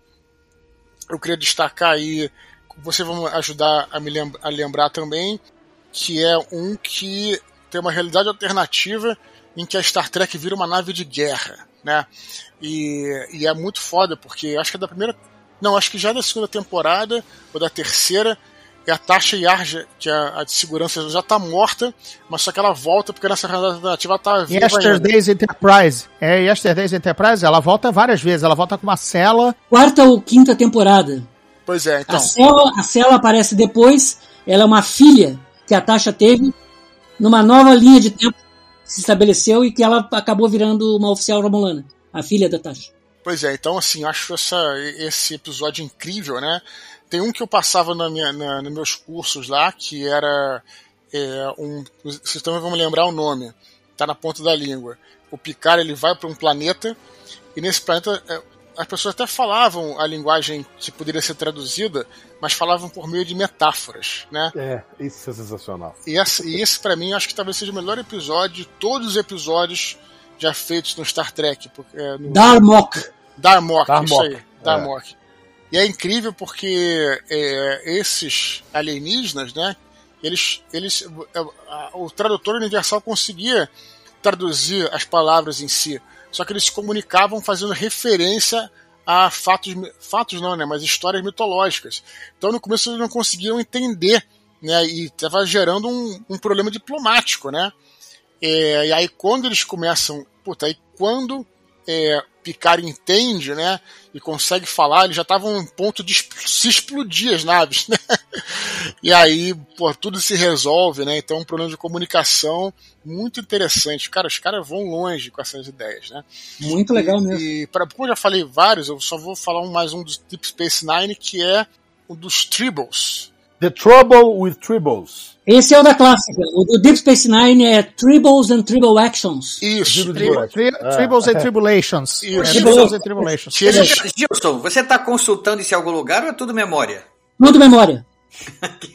eu queria destacar aí, você vai ajudar a me lembra, a lembrar também, que é um que tem uma realidade alternativa em que a Star Trek vira uma nave de guerra, né? E, e é muito foda, porque acho que é da primeira. Não, acho que já é da segunda temporada, ou da terceira, e a Tasha Yar, que é a de segurança, já tá morta, mas só que ela volta porque nessa realidade alternativa ela tá viva Yesterday's ainda. Enterprise. É, Yesterday's Enterprise, ela volta várias vezes, ela volta com uma cela. Quarta ou quinta temporada. Pois é, então. A cela, a cela aparece depois, ela é uma filha que a Tasha teve numa nova linha de tempo que se estabeleceu e que ela acabou virando uma oficial romulana, a filha da Tasha. Pois é, então assim, acho essa, esse episódio incrível, né? Tem um que eu passava na minha, na, nos meus cursos lá, que era é, um. Vocês também vão me lembrar o nome, tá na ponta da língua. O Picard ele vai para um planeta, e nesse planeta é, as pessoas até falavam a linguagem que poderia ser traduzida, mas falavam por meio de metáforas, né? É, isso é sensacional. E esse, e esse para mim, acho que talvez seja o melhor episódio de todos os episódios já feitos no Star Trek. Porque, é, no... Darmok. Darmok, Darmok. isso aí. Darmok. É. E é incrível porque é, esses alienígenas, né? Eles, eles, o tradutor universal conseguia traduzir as palavras em si, só que eles se comunicavam fazendo referência a fatos, fatos não, né? Mas histórias mitológicas. Então no começo eles não conseguiam entender, né? E estava gerando um, um, problema diplomático, né? É, e aí quando eles começam, puta, aí quando é, Picard entende, né? E consegue falar, ele já estava um ponto de se explodir as naves, né? E aí, pô, tudo se resolve, né? Então, um problema de comunicação muito interessante. Cara, os caras vão longe com essas ideias, né? Muito legal e, mesmo. E, pra, como eu já falei vários, eu só vou falar mais um dos Deep Space Nine, que é o dos Tribbles. The Trouble with Tribbles. Esse é o da clássica. O do Deep Space Nine é Tribbles and Tribble Actions. Isso. Tri tri tribbles and Tribulations. Isso. É, tribbles and Tribulations. Gilson, você está consultando isso em algum lugar ou é tudo memória? Tudo memória.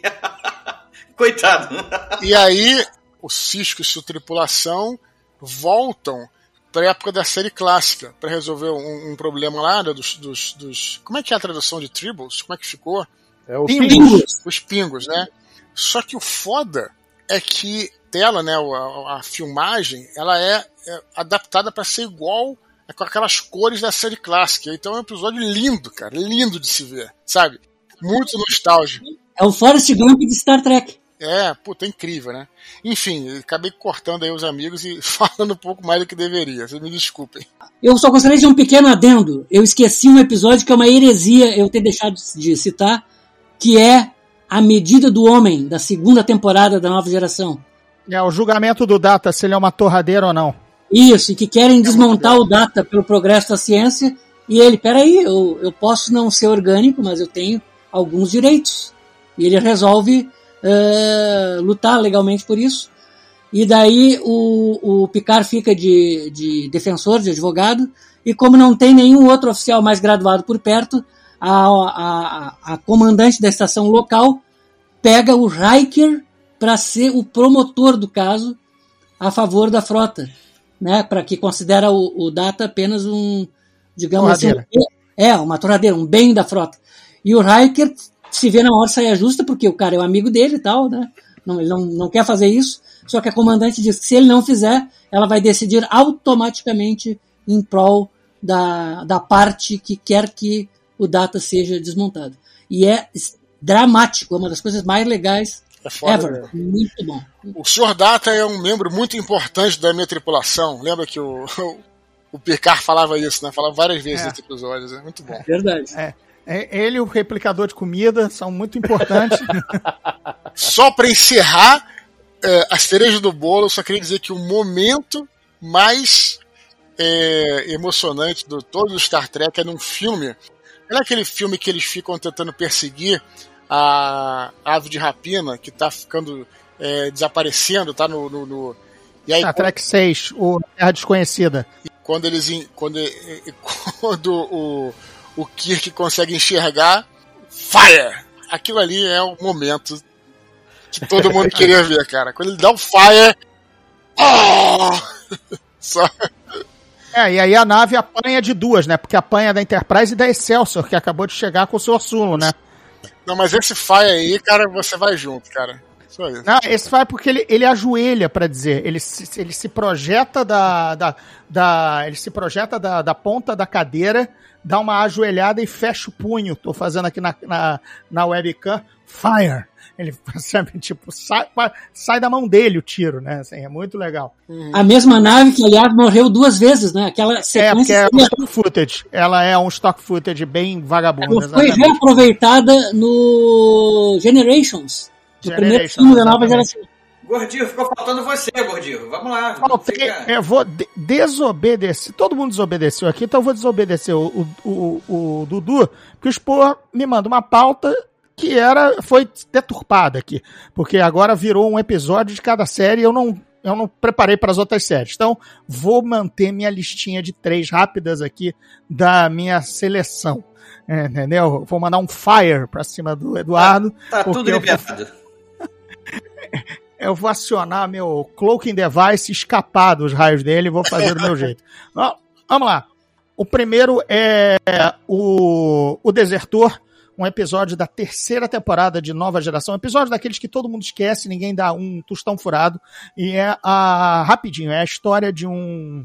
Coitado. E aí, o Cisco e sua tripulação voltam para a época da série clássica para resolver um, um, problema lá né, dos, dos, dos, Como é que é a tradução de Tribbles? Como é que ficou? É o Pingos. pingos. Os pingos, né? Só que o foda é que tela, né, a, a filmagem, ela é, é adaptada para ser igual com aquelas cores da série clássica. Então é um episódio lindo, cara, lindo de se ver, sabe? Muito nostálgico. É o Forrest Gump de Star Trek. É, puta, é incrível, né? Enfim, acabei cortando aí os amigos e falando um pouco mais do que deveria. Vocês me desculpem. Eu só gostaria de um pequeno adendo. Eu esqueci um episódio que é uma heresia eu ter deixado de citar, que é A Medida do Homem, da segunda temporada da nova geração. É o julgamento do Data, se ele é uma torradeira ou não. Isso, e que querem desmontar o Data pelo progresso da ciência. E ele, peraí, eu, eu posso não ser orgânico, mas eu tenho alguns direitos. E ele resolve uh, lutar legalmente por isso. E daí o, o Picard fica de, de defensor, de advogado, e como não tem nenhum outro oficial mais graduado por perto, a, a, a comandante da estação local pega o Riker para ser o promotor do caso a favor da frota, né? Para que considera o, o, Data apenas um, digamos assim, é uma torradeira, um bem da frota. E o Riker se vê na hora saia justa porque o cara é o amigo dele e tal, né? Não, ele não, não quer fazer isso. Só que a comandante diz que se ele não fizer, ela vai decidir automaticamente em prol da, da parte que quer que o Data seja desmontado. E é dramático, é uma das coisas mais legais é foda, ever. né? Muito bom. O Sr. Data é um membro muito importante da minha tripulação. Lembra que o, o Picard falava isso, né? Falava várias vezes É. nesse episódio. É muito bom. Verdade. É. É, Ele e o replicador de comida são muito importantes. Só para encerrar é, a cereja do bolo, eu só queria dizer que o momento mais é, emocionante do todo o Star Trek é num filme. Não é aquele filme que eles ficam tentando perseguir a ave de rapina que tá ficando é, desaparecendo, tá no. no- no- E aí, Star Trek 6, o Terra Desconhecida. quando eles quando, quando o, o Kirk consegue enxergar fire. Aquilo ali é o momento que todo mundo queria ver, cara. Quando ele dá um fire. Oh! Só, É, e aí a nave apanha de duas, né? Porque apanha da Enterprise e da Excelsior, que acabou de chegar com o seu Sulo, né? não, mas esse fire aí, cara, você vai junto, cara. Só isso. Não, esse vai porque ele, ele ajoelha pra dizer. Ele se, ele se projeta da, da, da- Ele se projeta da, da ponta da cadeira, dá uma ajoelhada e fecha o punho. Tô fazendo aqui na, na, na webcam. Fire! Ele sabe, tipo, sai, sai da mão dele o tiro, né? Assim, é muito legal. A mesma nave que, aliás, morreu duas vezes, né? Aquela É, porque sequência é um seria- stock footage. Ela é um stock footage bem vagabundo. ela foi exatamente. reaproveitada no Generations. No primeiro Generations, filme da nova geração. Gordinho, ficou faltando você, Gordinho. Vamos lá. Faltei, eu vou de- desobedecer. Todo mundo desobedeceu aqui, então eu vou desobedecer o, o, o, o Dudu, porque o Spor me manda uma pauta que era foi deturpada aqui, porque agora virou um episódio de cada série. e Eu não eu não preparei para as outras séries, então vou manter minha listinha de três rápidas aqui da minha seleção. É, entendeu? Vou mandar um fire pra cima do Eduardo. Tá porque tudo eu vou- liberado. eu vou acionar meu cloaking device, escapar dos raios dele e vou fazer do meu jeito. Vamos lá. O primeiro é o, o Desertor, um episódio da terceira temporada de Nova Geração. Um episódio daqueles que todo mundo esquece, ninguém dá um tostão furado. E é a. Rapidinho, é a história de um.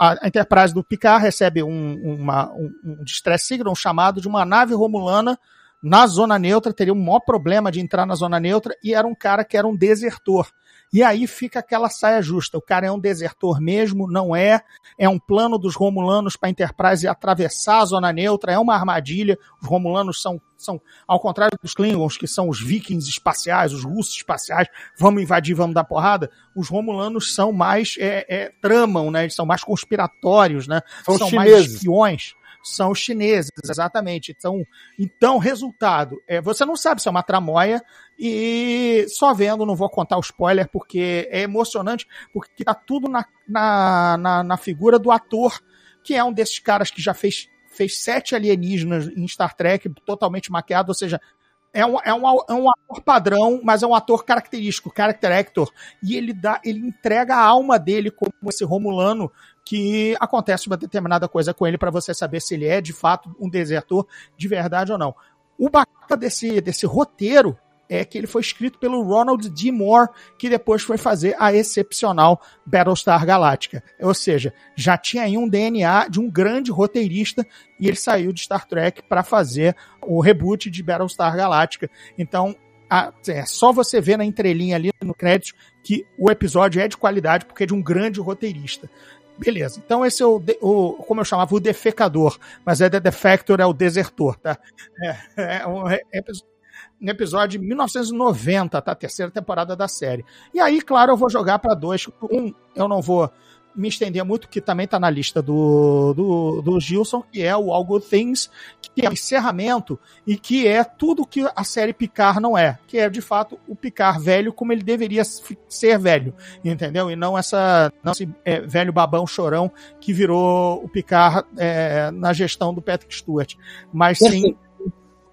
A Enterprise do Picard recebe um, uma, um, um distress signal, um chamado de uma nave romulana na zona neutra, teria um maior problema de entrar na zona neutra, e era um cara que era um desertor. E aí fica aquela saia justa. O cara é um desertor mesmo, não é? É um plano dos Romulanos para a Enterprise atravessar a zona neutra, é uma armadilha. Os Romulanos são, são, ao contrário dos Klingons, que são os vikings espaciais, os russos espaciais, vamos invadir, vamos dar porrada. Os Romulanos são mais, é, é, tramam, né? Eles são mais conspiratórios, né? São são mais espiões são chineses, exatamente. Então, então resultado, é, você não sabe se é uma tramóia e só vendo, não vou contar o spoiler, porque é emocionante, porque tá tudo na, na, na, na figura do ator, que é um desses caras que já fez, fez sete alienígenas em Star Trek, totalmente maquiado, ou seja, é um, é, um, é um ator padrão, mas é um ator característico, character actor, e ele dá, ele entrega a alma dele como esse Romulano que acontece uma determinada coisa com ele para você saber se ele é de fato um desertor de verdade ou não. O bacana desse, desse roteiro é que ele foi escrito pelo Ronald D. Moore, que depois foi fazer a excepcional Battlestar Galactica. Ou seja, já tinha aí um DNA de um grande roteirista e ele saiu de Star Trek para fazer o reboot de Battlestar Galactica. Então, a- é só você ver na entrelinha ali no crédito que o episódio é de qualidade porque é de um grande roteirista. Beleza, então esse é o, de- o- como eu chamava, o defecador, mas é The Defector, é o desertor, tá? É, é um, é, um episódio de 1990, tá? Terceira temporada da série. E aí, claro, eu vou jogar para dois. Um, eu não vou me estender muito, que também tá na lista do, do, do Gilson, que é o All Good Things, que é o encerramento e que é tudo que a série Picard não é, que é de fato o Picard velho como ele deveria ser velho, entendeu? E não essa não esse é, velho babão chorão que virou o Picard é, na gestão do Patrick Stewart, mas sim.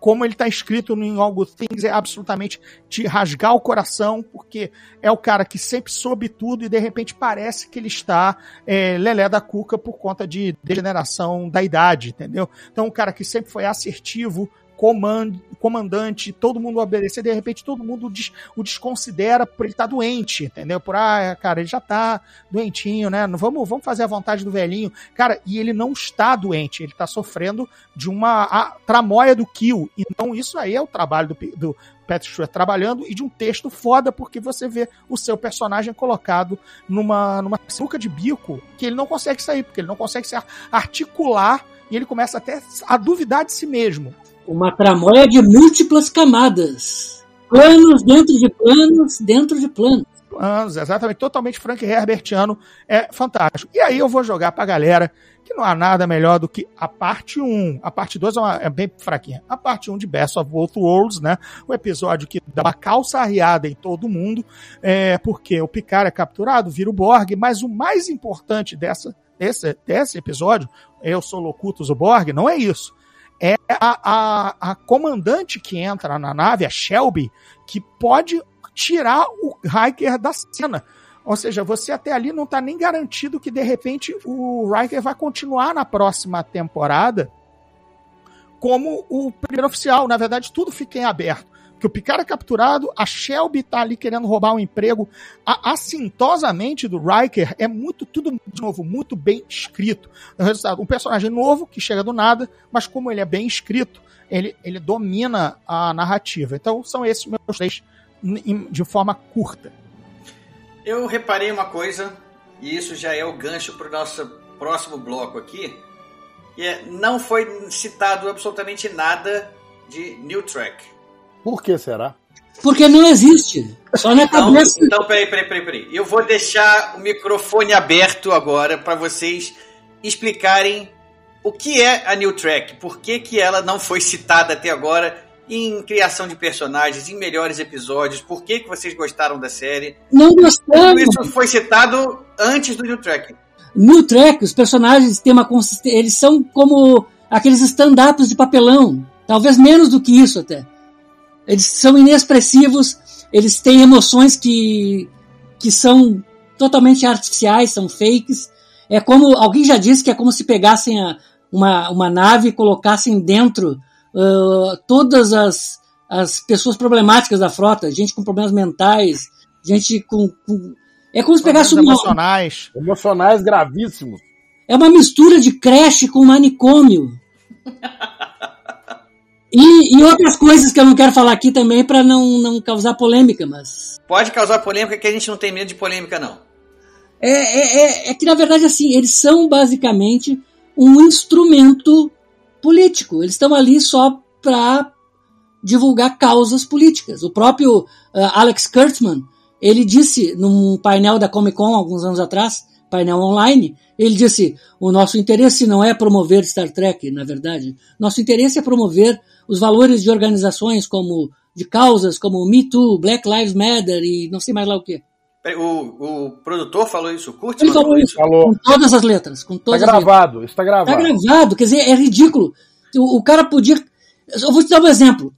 Como ele está escrito All Good Things, é absolutamente de rasgar o coração, porque é o cara que sempre soube tudo e de repente parece que ele está é, lelé da cuca por conta de degeneração da idade, entendeu? Então, um cara que sempre foi assertivo, comand, comandante, todo mundo obedecer, de repente todo mundo des- o desconsidera por ele estar doente, entendeu? Por, ah, cara, ele já tá doentinho, né? Vamos, vamos fazer a vontade do velhinho. Cara, e ele não está doente, ele está sofrendo de uma tramóia do kill. Então, isso aí é o trabalho do, do Patrick trabalhando e de um texto foda, porque você vê o seu personagem colocado numa, numa sinuca de bico que ele não consegue sair, porque ele não consegue se ar- articular e ele começa até a duvidar de si mesmo. Uma tramóia de múltiplas camadas. Planos dentro de planos, dentro de planos. anos, exatamente, totalmente Frank Herbertiano, é fantástico. E aí eu vou jogar pra galera que não há nada melhor do que a parte 1. A parte 2 é, uma- é bem fraquinha. A parte 1 de Best of Both Worlds, né? O episódio que dá uma calça arriada em todo mundo, é, porque o Picard é capturado, vira o Borg, mas o mais importante dessa desse, desse episódio, Eu Sou Locutus o Borg, não é isso. É a, a, a comandante que entra na nave, a Shelby, que pode tirar o Riker da cena. Ou seja, você até ali não está nem garantido que de repente o Riker vai continuar na próxima temporada como o primeiro oficial. Na verdade, tudo fica em aberto. Que o Picard é capturado, a Shelby está ali querendo roubar um emprego. A assintosamente do Riker é muito, tudo de novo, muito bem escrito. O resultado, um personagem novo que chega do nada, mas como ele é bem escrito, ele, ele domina a narrativa. Então, são esses meus três de forma curta. Eu reparei uma coisa, e isso já é o gancho para o nosso próximo bloco aqui, e é, não foi citado absolutamente nada de New Track. Por que será? Porque não existe. Só na então, cabeça. Então, peraí, peraí, peraí, peraí. Eu vou deixar o microfone aberto agora para vocês explicarem o que é a New Track, por que, que ela não foi citada até agora em criação de personagens, em melhores episódios, por que, que vocês gostaram da série. Não gostamos. Tudo isso foi citado antes do New Track. New Track, os personagens têm uma consistência, eles são como aqueles stand-ups de papelão, talvez menos do que isso até. Eles são inexpressivos, eles têm emoções que, que são totalmente artificiais, são fakes. É como, alguém já disse que é como se pegassem a, uma, uma nave e colocassem dentro uh, todas as, as pessoas problemáticas da frota, gente com problemas mentais, gente com. com é como se pegasse uma. Emocionais. Emocionais gravíssimos. É uma mistura de creche com manicômio. E, e, outras coisas que eu não quero falar aqui também para não, não causar polêmica, mas. Pode causar polêmica que a gente não tem medo de polêmica, não. É, é, é, é que, na verdade, assim, eles são basicamente um instrumento político. Eles estão ali só para divulgar causas políticas. O próprio uh, Alex Kurtzman, ele disse num painel da Comic Con alguns anos atrás, painel online, ele disse: o nosso interesse não é promover Star Trek, na verdade. Nosso interesse é promover os valores de organizações como de causas como Me Too, Black Lives Matter e não sei mais lá o que. O, o produtor falou isso, o Kurt Ele falou isso, falou. com todas as letras. Com todas tá gravado, está gravado. Está gravado, quer dizer, é ridículo. O, o cara podia. Eu vou te dar um exemplo.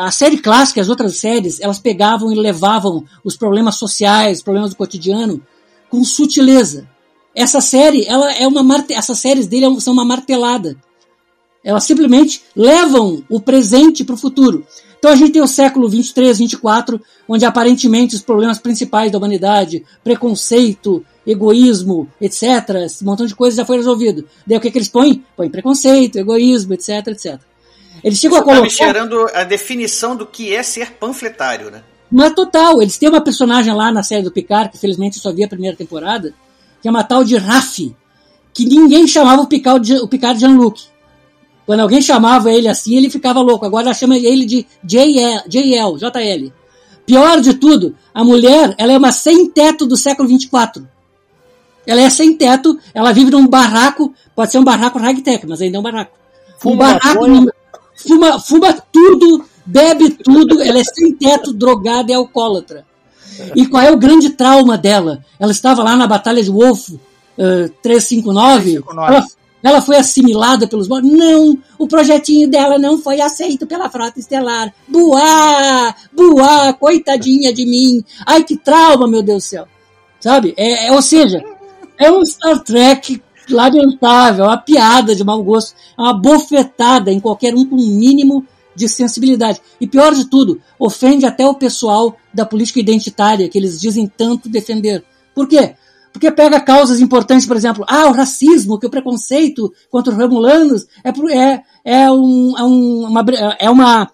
A série clássica, as outras séries, elas pegavam e levavam os problemas sociais, os problemas do cotidiano, com sutileza. Essa série, ela é uma essas séries dele são uma martelada. Elas simplesmente levam o presente para o futuro. Então a gente tem o século 23, 24, onde aparentemente os problemas principais da humanidade, preconceito, egoísmo, etc., esse montão de coisas já foi resolvido. Daí o que, que eles põem? Põem preconceito, egoísmo, etc, etc. Eles chegam Você a colocar... Tá cheirando a definição do que é ser panfletário, né? Mas total, eles têm uma personagem lá na série do Picard, que felizmente só vi a primeira temporada, que é uma tal de Raf, que ninguém chamava o Picard de, o Picard de Jean-Luc. Quando alguém chamava ele assim, ele ficava louco. Agora ela chama ele de JL, JL, JL. Pior de tudo, a mulher, ela é uma sem teto do século 24. Ela é sem teto, ela vive num barraco, pode ser um barraco high-tech, mas ainda é um barraco. Fuma um barraco, num, fuma, fuma tudo, bebe tudo, ela é sem teto, drogada e alcoólatra. E qual é o grande trauma dela? Ela estava lá na Batalha de Wolf uh, 359, 359. Ela, ela foi assimilada pelos mortos? Não! O projetinho dela não foi aceito pela Frota Estelar. Buá! Buá! Coitadinha de mim! Ai, que trauma, meu Deus do céu! Sabe? É, é, ou seja, é um Star Trek lamentável, é uma piada de mau gosto, é uma bofetada em qualquer um com um mínimo de sensibilidade. E pior de tudo, ofende até o pessoal da política identitária, que eles dizem tanto defender. Por quê? Porque pega causas importantes, por exemplo, ah, o racismo, que o preconceito contra os romulanos é, é, é, um, é, um, uma, é, uma,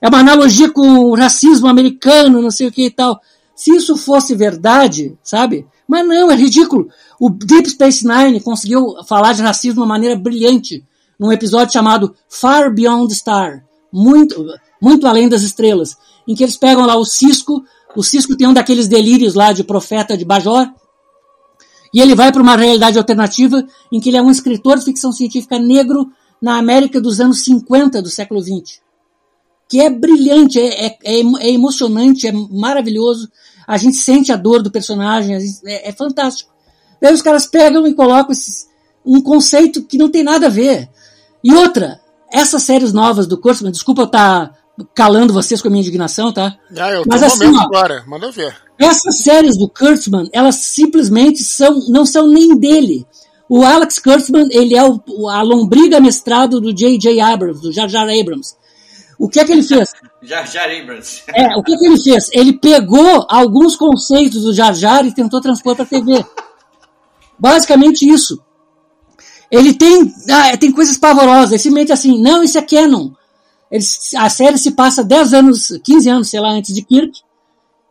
é uma analogia com o racismo americano, não sei o que e tal. Se isso fosse verdade, sabe? Mas não, é ridículo. O Deep Space Nine conseguiu falar de racismo de uma maneira brilhante num episódio chamado Far Beyond Star, muito, muito além das estrelas, em que eles pegam lá o Cisco, o Cisco tem um daqueles delírios lá de profeta de Bajor, e ele vai para uma realidade alternativa em que ele é um escritor de ficção científica negro na América dos anos 50 do século 20. Que é brilhante, é, é, é, é emocionante, é maravilhoso. A gente sente a dor do personagem, é, é fantástico. Daí os caras pegam e colocam esses, um conceito que não tem nada a ver. E outra, essas séries novas do Kurtzman, desculpa eu estar tá calando vocês com a minha indignação, tá? Ah, eu Mas assim, ó, agora, manda ver. Essas séries do Kurtzman, elas simplesmente são, não são nem dele. O Alex Kurtzman, ele é o, a lombriga mestrado do J.J. Abrams, do Jar Jar Abrams. O que é que ele fez? Jar Jar Abrams. É, o que, que ele fez? Ele pegou alguns conceitos do Jar Jar e tentou transpor para a TV. Basicamente isso. Ele tem, ah, tem coisas pavorosas. Ele simplesmente assim, não, isso é canon. Ele- a série se passa 10 anos, 15 anos, sei lá, antes de Kirk,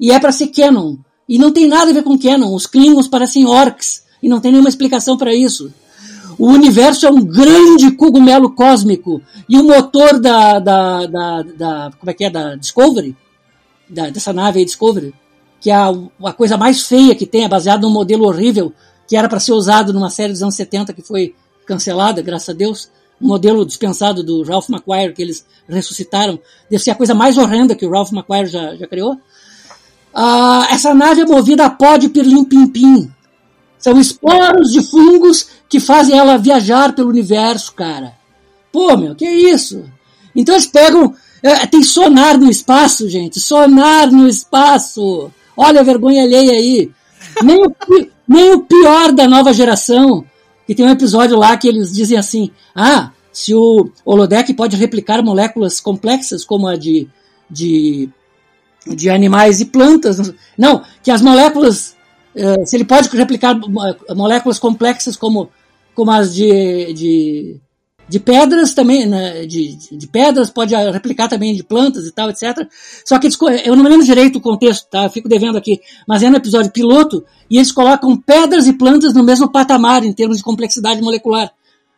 e é para ser canon. E não tem nada a ver com canon. Os Klingons parecem orcs, e não tem nenhuma explicação para isso. O universo é um grande cogumelo cósmico, e o motor da, da, da, da- como é que é, da Discovery, da- dessa nave aí Discovery, que é a, a coisa mais feia que tem, é baseado num modelo horrível que era para ser usado numa série dos anos 70 que foi cancelada, graças a Deus. Um modelo dispensado do Ralph McQuire que eles ressuscitaram. Deve ser a coisa mais horrenda que o Ralph McQuire já, já criou. Ah, essa nave é movida a pó de pirlim-pim-pim. São esporos de fungos que fazem ela viajar pelo universo, cara. Pô, meu, que isso? Então eles pegam. é, tem sonar no espaço, gente. Sonar no espaço. Olha a vergonha alheia aí. Nem o, nem o pior da nova geração. Que tem um episódio lá que eles dizem assim: ah, se o holodeck pode replicar moléculas complexas como a de, de, de animais e plantas. Não, que as moléculas. eh, se ele pode replicar mo- moléculas complexas como, como as de, de, de pedras também, né, de, de- pedras, pode replicar também de plantas e tal, etc. Só que eu não me lembro direito o contexto, tá? Eu fico devendo aqui. Mas é no episódio piloto e eles colocam pedras e plantas no mesmo patamar em termos de complexidade molecular.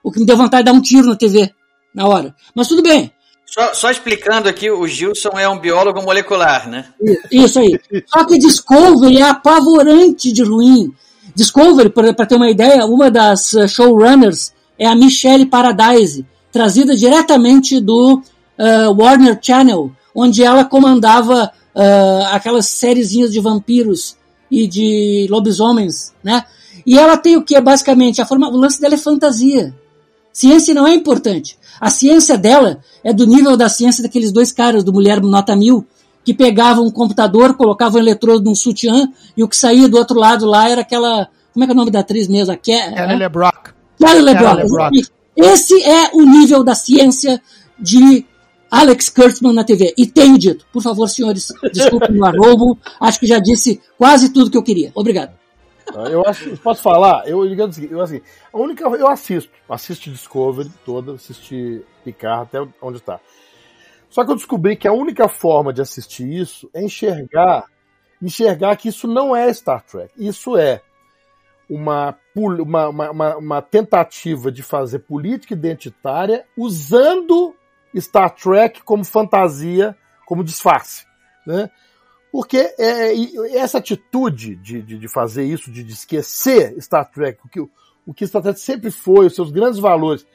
O que me deu vontade de dar um tiro na TV na hora. Mas tudo bem. Só, só explicando aqui, o Gilson é um biólogo molecular, né? Isso aí. Só que Discovery é apavorante de ruim. Discovery, para ter uma ideia, uma das eh, showrunners é a Michelle Paradise, trazida diretamente do eh, Warner Channel, onde ela comandava eh, aquelas sériezinhas de vampiros e de lobisomens, né? E ela tem o que? Basicamente, a forma, o lance dela é fantasia. Ciência não é importante. A ciência dela é do nível da ciência daqueles dois caras, do Mulher Nota Mil, que pegavam um computador, colocavam um eletrodo num sutiã, e o que saía do outro lado lá era aquela. Como é que é o nome da atriz mesmo? A Ke- Kelly LeBrock. Kelly LeBrock. Kelly LeBrock. exatamente. Esse é o nível da ciência de Alex Kurtzman na TV. E tenho dito. Por favor, senhores, desculpem o arrobo. Acho que já disse quase tudo que eu queria. Obrigado. Eu acho, posso falar? Eu digamos assim, eu assim, a única eu assisto, assisto Discovery toda, assisti Picard até onde está. Só que eu descobri que a única forma de assistir isso é enxergar, enxergar que isso não é Star Trek. Isso é uma, uma, uma, uma tentativa de fazer política identitária usando Star Trek como fantasia, como disfarce, né? Porque é, e essa atitude de, de, de fazer isso, de, de esquecer Star Trek, o que, o que Star Trek sempre foi, os seus grandes valores,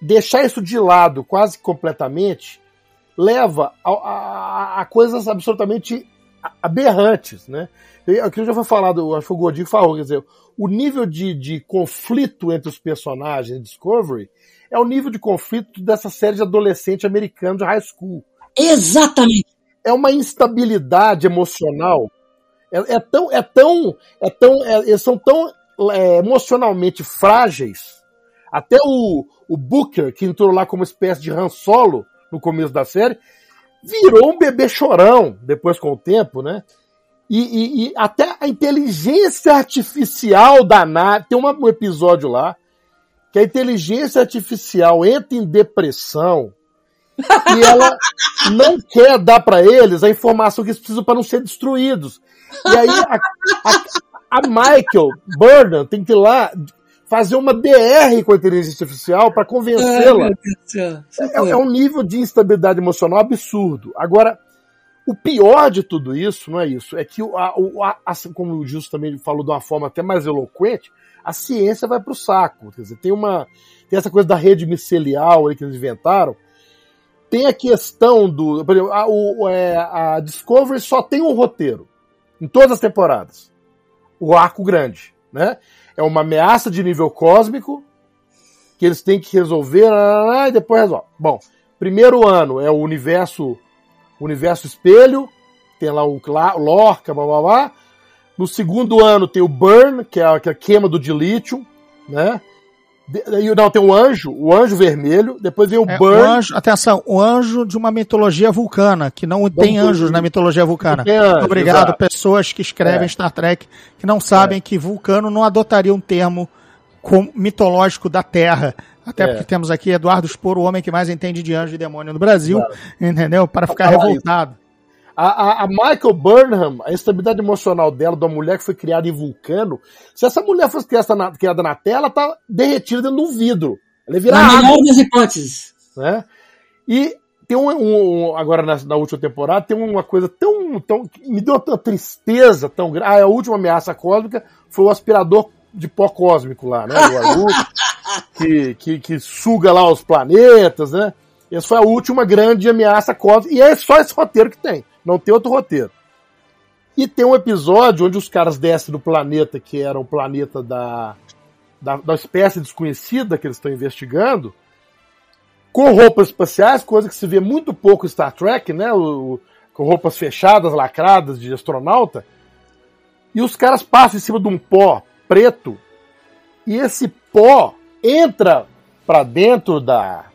deixar isso de lado quase completamente, leva a, a, a coisas absolutamente aberrantes, né? Aquilo já foi falado, acho que o Godinho falou, quer dizer, o nível de, de conflito entre os personagens em Discovery é o nível de conflito dessa série de adolescente americano de high school Exatamente. É uma instabilidade emocional. É, é tão, é tão, é tão, é- eles são tão é, emocionalmente frágeis. Até o, o Booker, que entrou lá como uma espécie de Han Solo no começo da série, virou um bebê chorão depois com o tempo, né? E, e- e até a inteligência artificial da nave. Tem uma- um episódio lá que a inteligência artificial entra em depressão e ela não quer dar para eles a informação que eles precisam para não ser destruídos. E aí a, a- a Michael Burnham tem que ir lá fazer uma DR com a inteligência artificial para convencê-la. É, é um nível de instabilidade emocional absurdo. Agora, o pior de tudo isso não é isso, é que, a, a- assim como o Gilson também falou de uma forma até mais eloquente, a ciência vai para o saco. Quer dizer, tem uma tem essa coisa da rede micelial que eles inventaram. Tem a questão do. Por exemplo, a, o- é, a Discovery só tem um roteiro em todas as temporadas. O arco grande, né? é uma ameaça de nível cósmico que eles têm que resolver e depois resolve. Bom, primeiro ano é o universo universo espelho, tem lá o Lorca, blá blá blá. No segundo ano tem o Burn, que é a, é queima do dilítio, né? Não, tem o anjo, o anjo vermelho, depois vem o é, Burn. O anjo, atenção, o anjo de uma mitologia vulcana, que não, tem anjos na mitologia vulcana. Anjo, Obrigado, exato. pessoas que escrevem é. Star Trek, que não sabem é. que vulcano não adotaria um termo mitológico da Terra. Até é. porque temos aqui Eduardo Spor, o homem que mais entende de anjo e demônio no Brasil, claro. entendeu? Para ficar revoltado. A, a, a, Michael Burnham, a estabilidade emocional dela, de uma mulher que foi criada em vulcano, se essa mulher fosse criada na, criada na Terra, ela tá derretida dentro de um vidro. Ela é virada. Na melhor das hipóteses. Né? E tem um, um agora na, na, última temporada, tem uma coisa tão, tão. me deu uma tristeza tão grande. Ah, a última ameaça cósmica foi o aspirador de pó cósmico lá, né? O que, que, que suga lá os planetas, né? Essa foi a última grande ameaça cósmica. E é só esse roteiro que tem. Não tem outro roteiro. E tem um episódio onde os caras descem do planeta, que era o planeta da, da, da espécie desconhecida que eles estão investigando, com roupas espaciais, coisa que se vê muito pouco em Star Trek, né? O, o, com roupas fechadas, lacradas de astronauta. E os caras passam em cima de um pó preto, e esse pó entra para dentro da,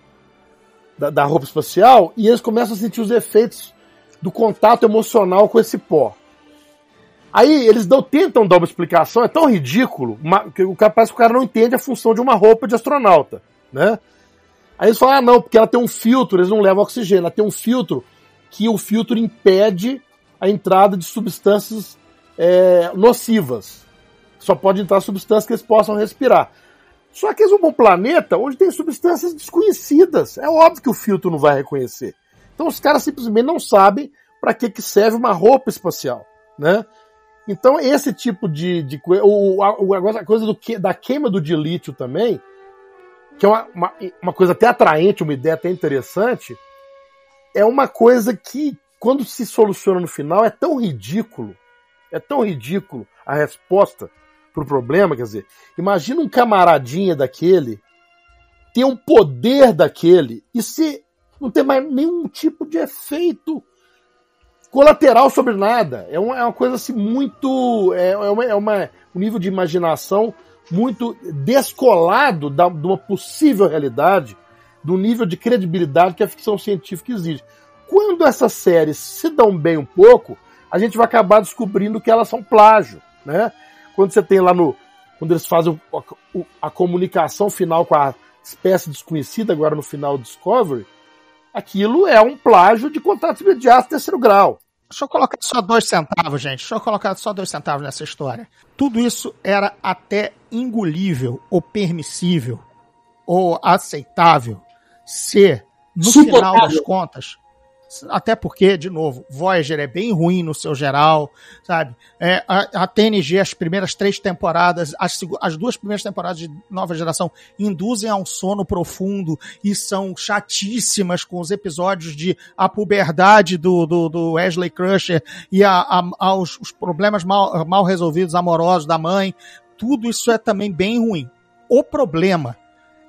da, da roupa espacial e eles começam a sentir os efeitos do contato emocional com esse pó. Aí eles dão, tentam dar uma explicação, é tão ridículo, uma, que o parece que o cara não entende a função de uma roupa de astronauta, né? Aí eles falam, ah não, porque ela tem um filtro, eles não levam oxigênio, ela tem um filtro que o filtro impede a entrada de substâncias é, nocivas. Só pode entrar substâncias que eles possam respirar. Só que eles vão para um planeta onde tem substâncias desconhecidas. É óbvio que o filtro não vai reconhecer. Então os caras simplesmente não sabem para que, que serve uma roupa espacial, né? Então esse tipo de, de o, a, a coisa do, da queima do dilítio também, que é uma, uma, uma coisa até atraente, uma ideia até interessante, é uma coisa que quando se soluciona no final é tão ridículo, é tão ridículo a resposta para o problema, quer dizer, imagina um camaradinha daquele ter um poder daquele e se não tem mais nenhum tipo de efeito colateral sobre nada. É uma, é uma coisa assim muito. É, é, uma, é uma, um nível de imaginação muito descolado da, de uma possível realidade, do nível de credibilidade que a ficção científica exige. Quando essas séries se dão bem um pouco, a gente vai acabar descobrindo que elas são plágio, né? Quando você tem lá no. Quando eles fazem a, a comunicação final com a espécie desconhecida, agora no final Discovery, aquilo é um plágio de contrato imediato terceiro grau. Deixa eu colocar só dois centavos, gente. Deixa eu colocar só dois centavos nessa história. Tudo isso era até engolível, ou permissível, ou aceitável, se, no final das contas, até porque, de novo, Voyager é bem ruim no seu geral, sabe? É, a, a, TNG, as primeiras três temporadas, as, as duas primeiras temporadas de nova geração, induzem a um sono profundo e são chatíssimas com os episódios de a puberdade do, do, do Wesley Crusher e a, a, os problemas mal, mal resolvidos amorosos da mãe. Tudo isso é também bem ruim. O problema,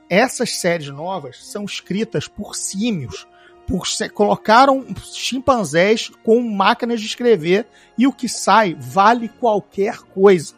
essas séries novas são escritas por símios por colocaram chimpanzés com máquinas de escrever e o que sai vale qualquer coisa.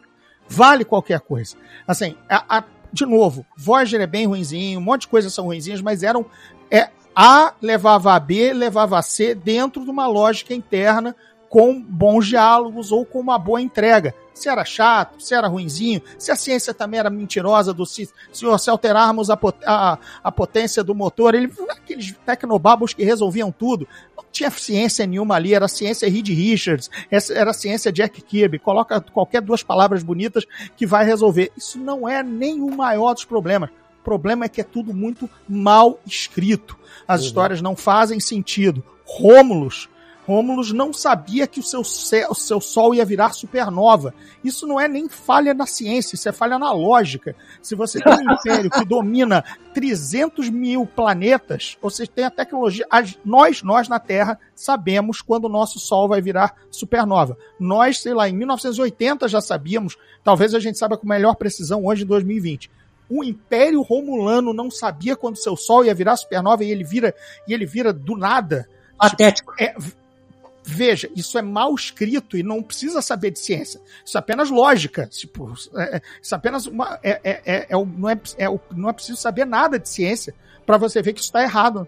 Vale qualquer coisa. Assim, a, a, de novo, Voyager é bem ruinzinho, um monte de coisas são ruinzinhas, mas eram é, A levava a B, levava a C dentro de uma lógica interna com bons diálogos ou com uma boa entrega. Se era chato, se era ruinzinho, se a ciência também era mentirosa, do se, se, se alterarmos a, a, a, potência do motor, ele, aqueles tecnobabos que resolviam tudo. Não tinha ciência nenhuma ali, era ciência Reed Richards, era ciência Jack Kirby. Coloca qualquer duas palavras bonitas que vai resolver. Isso não é nem o maior dos problemas. O problema é que é tudo muito mal escrito. As uhum. histórias não fazem sentido. Rômulus Rômulus não sabia que o seu, o seu Sol ia virar supernova. Isso não é nem falha na ciência, isso é falha na lógica. Se você tem um império que domina 300 mil planetas, seja, tem a tecnologia. Nós, nós na Terra, sabemos quando o nosso Sol vai virar supernova. Nós, sei lá, em 1980 já sabíamos, talvez a gente saiba com melhor precisão hoje em 2020 o Império Romulano não sabia quando seu Sol ia virar supernova e ele vira e ele vira do nada. Patético. Tipo, é, Veja, isso é mal escrito e não precisa saber de ciência. Isso é apenas lógica. Tipo, é, é isso é apenas uma. É, é, é, é não, é, é, não é preciso saber nada de ciência para você ver que isso está errado.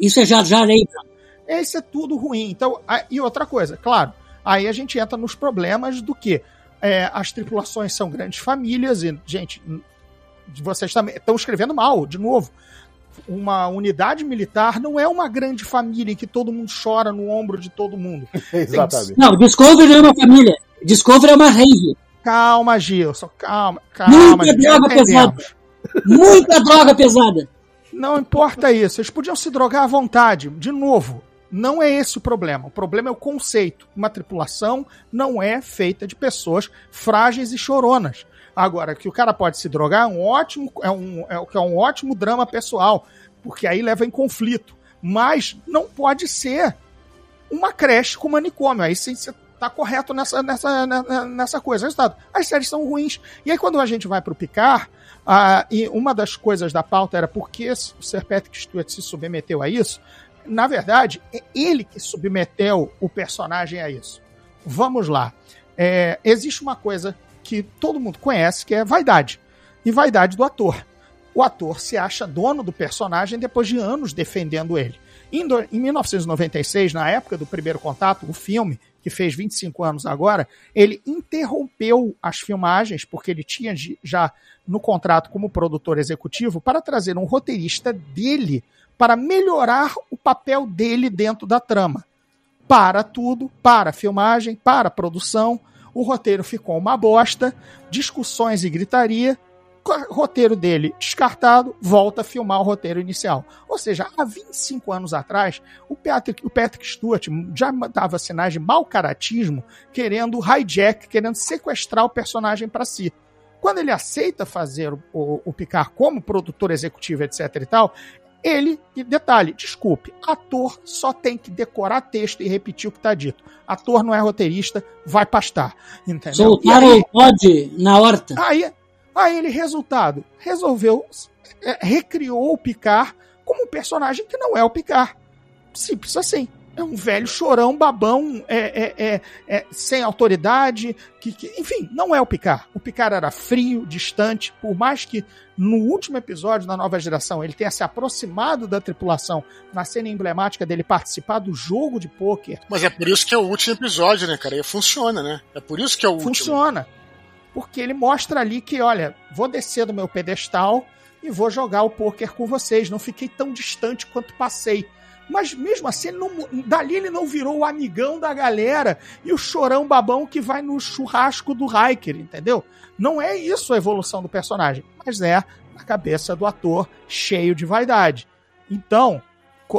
Isso é já já lei. Isso é tudo ruim. Então, a, e outra coisa, claro, aí a gente entra nos problemas do que é, as tripulações são grandes famílias e, gente, vocês também estão escrevendo mal, de novo uma unidade militar não é uma grande família em que todo mundo chora no ombro de todo mundo. Exatamente. Não, Discovery é uma família. Discovery é uma rave. Calma, Gilson, calma, calma. Muita droga pesada. Muita droga pesada. Não importa isso. Eles podiam se drogar à vontade. De novo, não é esse o problema. O problema é o conceito. Uma tripulação não é feita de pessoas frágeis e choronas. Agora, que o cara pode se drogar é um ótimo, é um, é, é um ótimo drama pessoal, porque aí leva em conflito. Mas não pode ser uma creche com manicômio. Aí sim você tá correto nessa, nessa, nessa coisa. Resultado, as séries são ruins. E aí quando a gente vai pro Picar, ah, e uma das coisas da pauta era por que o Sir Stewart se submeteu a isso. Na verdade, é ele que submeteu o personagem a isso. Vamos lá. É, existe uma coisa que todo mundo conhece, que é vaidade. E vaidade do ator. O ator se acha dono do personagem depois de anos defendendo ele. Em, em 1996, na época do primeiro contato, o filme, que fez 25 anos agora, ele interrompeu as filmagens, porque ele tinha já no contrato como produtor executivo, para trazer um roteirista dele para melhorar o papel dele dentro da trama. Para tudo, para a filmagem, para a produção, o roteiro ficou uma bosta, discussões e gritaria. Roteiro dele descartado, volta a filmar o roteiro inicial. Ou seja, há 25 anos atrás, o Patrick, o Patrick Stewart já dava sinais de mau caratismo, querendo hijack, querendo sequestrar o personagem para si. Quando ele aceita fazer o, o, o Picard como produtor executivo, etc e tal, ele, e detalhe, desculpe, ator só tem que decorar texto e repetir o que está dito. Ator não é roteirista, vai pastar. Entendeu? Soltaram o pod na horta. Aí, aí ele, resultado, resolveu, é, recriou o Picard como um personagem que não é o Picard. Simples assim é um velho chorão, babão, é, é, é, é sem autoridade, que, que, enfim, não é o Picard. O Picard era frio, distante, por mais que no último episódio da nova geração ele tenha se aproximado da tripulação na cena emblemática dele participar do jogo de pôquer. Mas é por isso que é o último episódio, né, cara? E funciona, né? É por isso que é o último. Funciona. Porque ele mostra ali que, olha, vou descer do meu pedestal e vou jogar o pôquer com vocês. Não fiquei tão distante quanto passei mas mesmo assim, ele não, dali ele não virou o amigão da galera e o chorão babão que vai no churrasco do Hiker, entendeu? Não é isso a evolução do personagem, mas é na cabeça do ator cheio de vaidade. Então,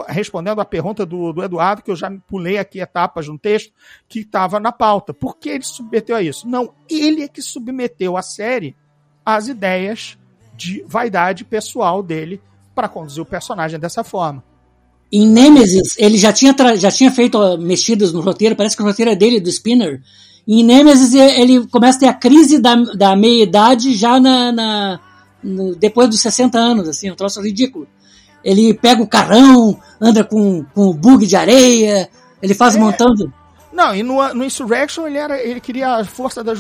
respondendo à pergunta do, do, Eduardo, que eu já pulei aqui etapas no texto, que estava na pauta. Por que ele submeteu a isso? Não, ele é que submeteu a série às ideias de vaidade pessoal dele para conduzir o personagem dessa forma. Em Nemesis, ele já tinha, já tinha feito mexidas no roteiro, parece que o roteiro é dele, do Spinner. Em Nemesis, ele começa a ter a crise da, da meia-idade já na, na no, depois dos 60 anos, assim, um troço ridículo. Ele pega o carrão, anda com, com o bug de areia, ele faz é. um montão de... Não, e no, no Insurrection ele, era, ele queria a força da.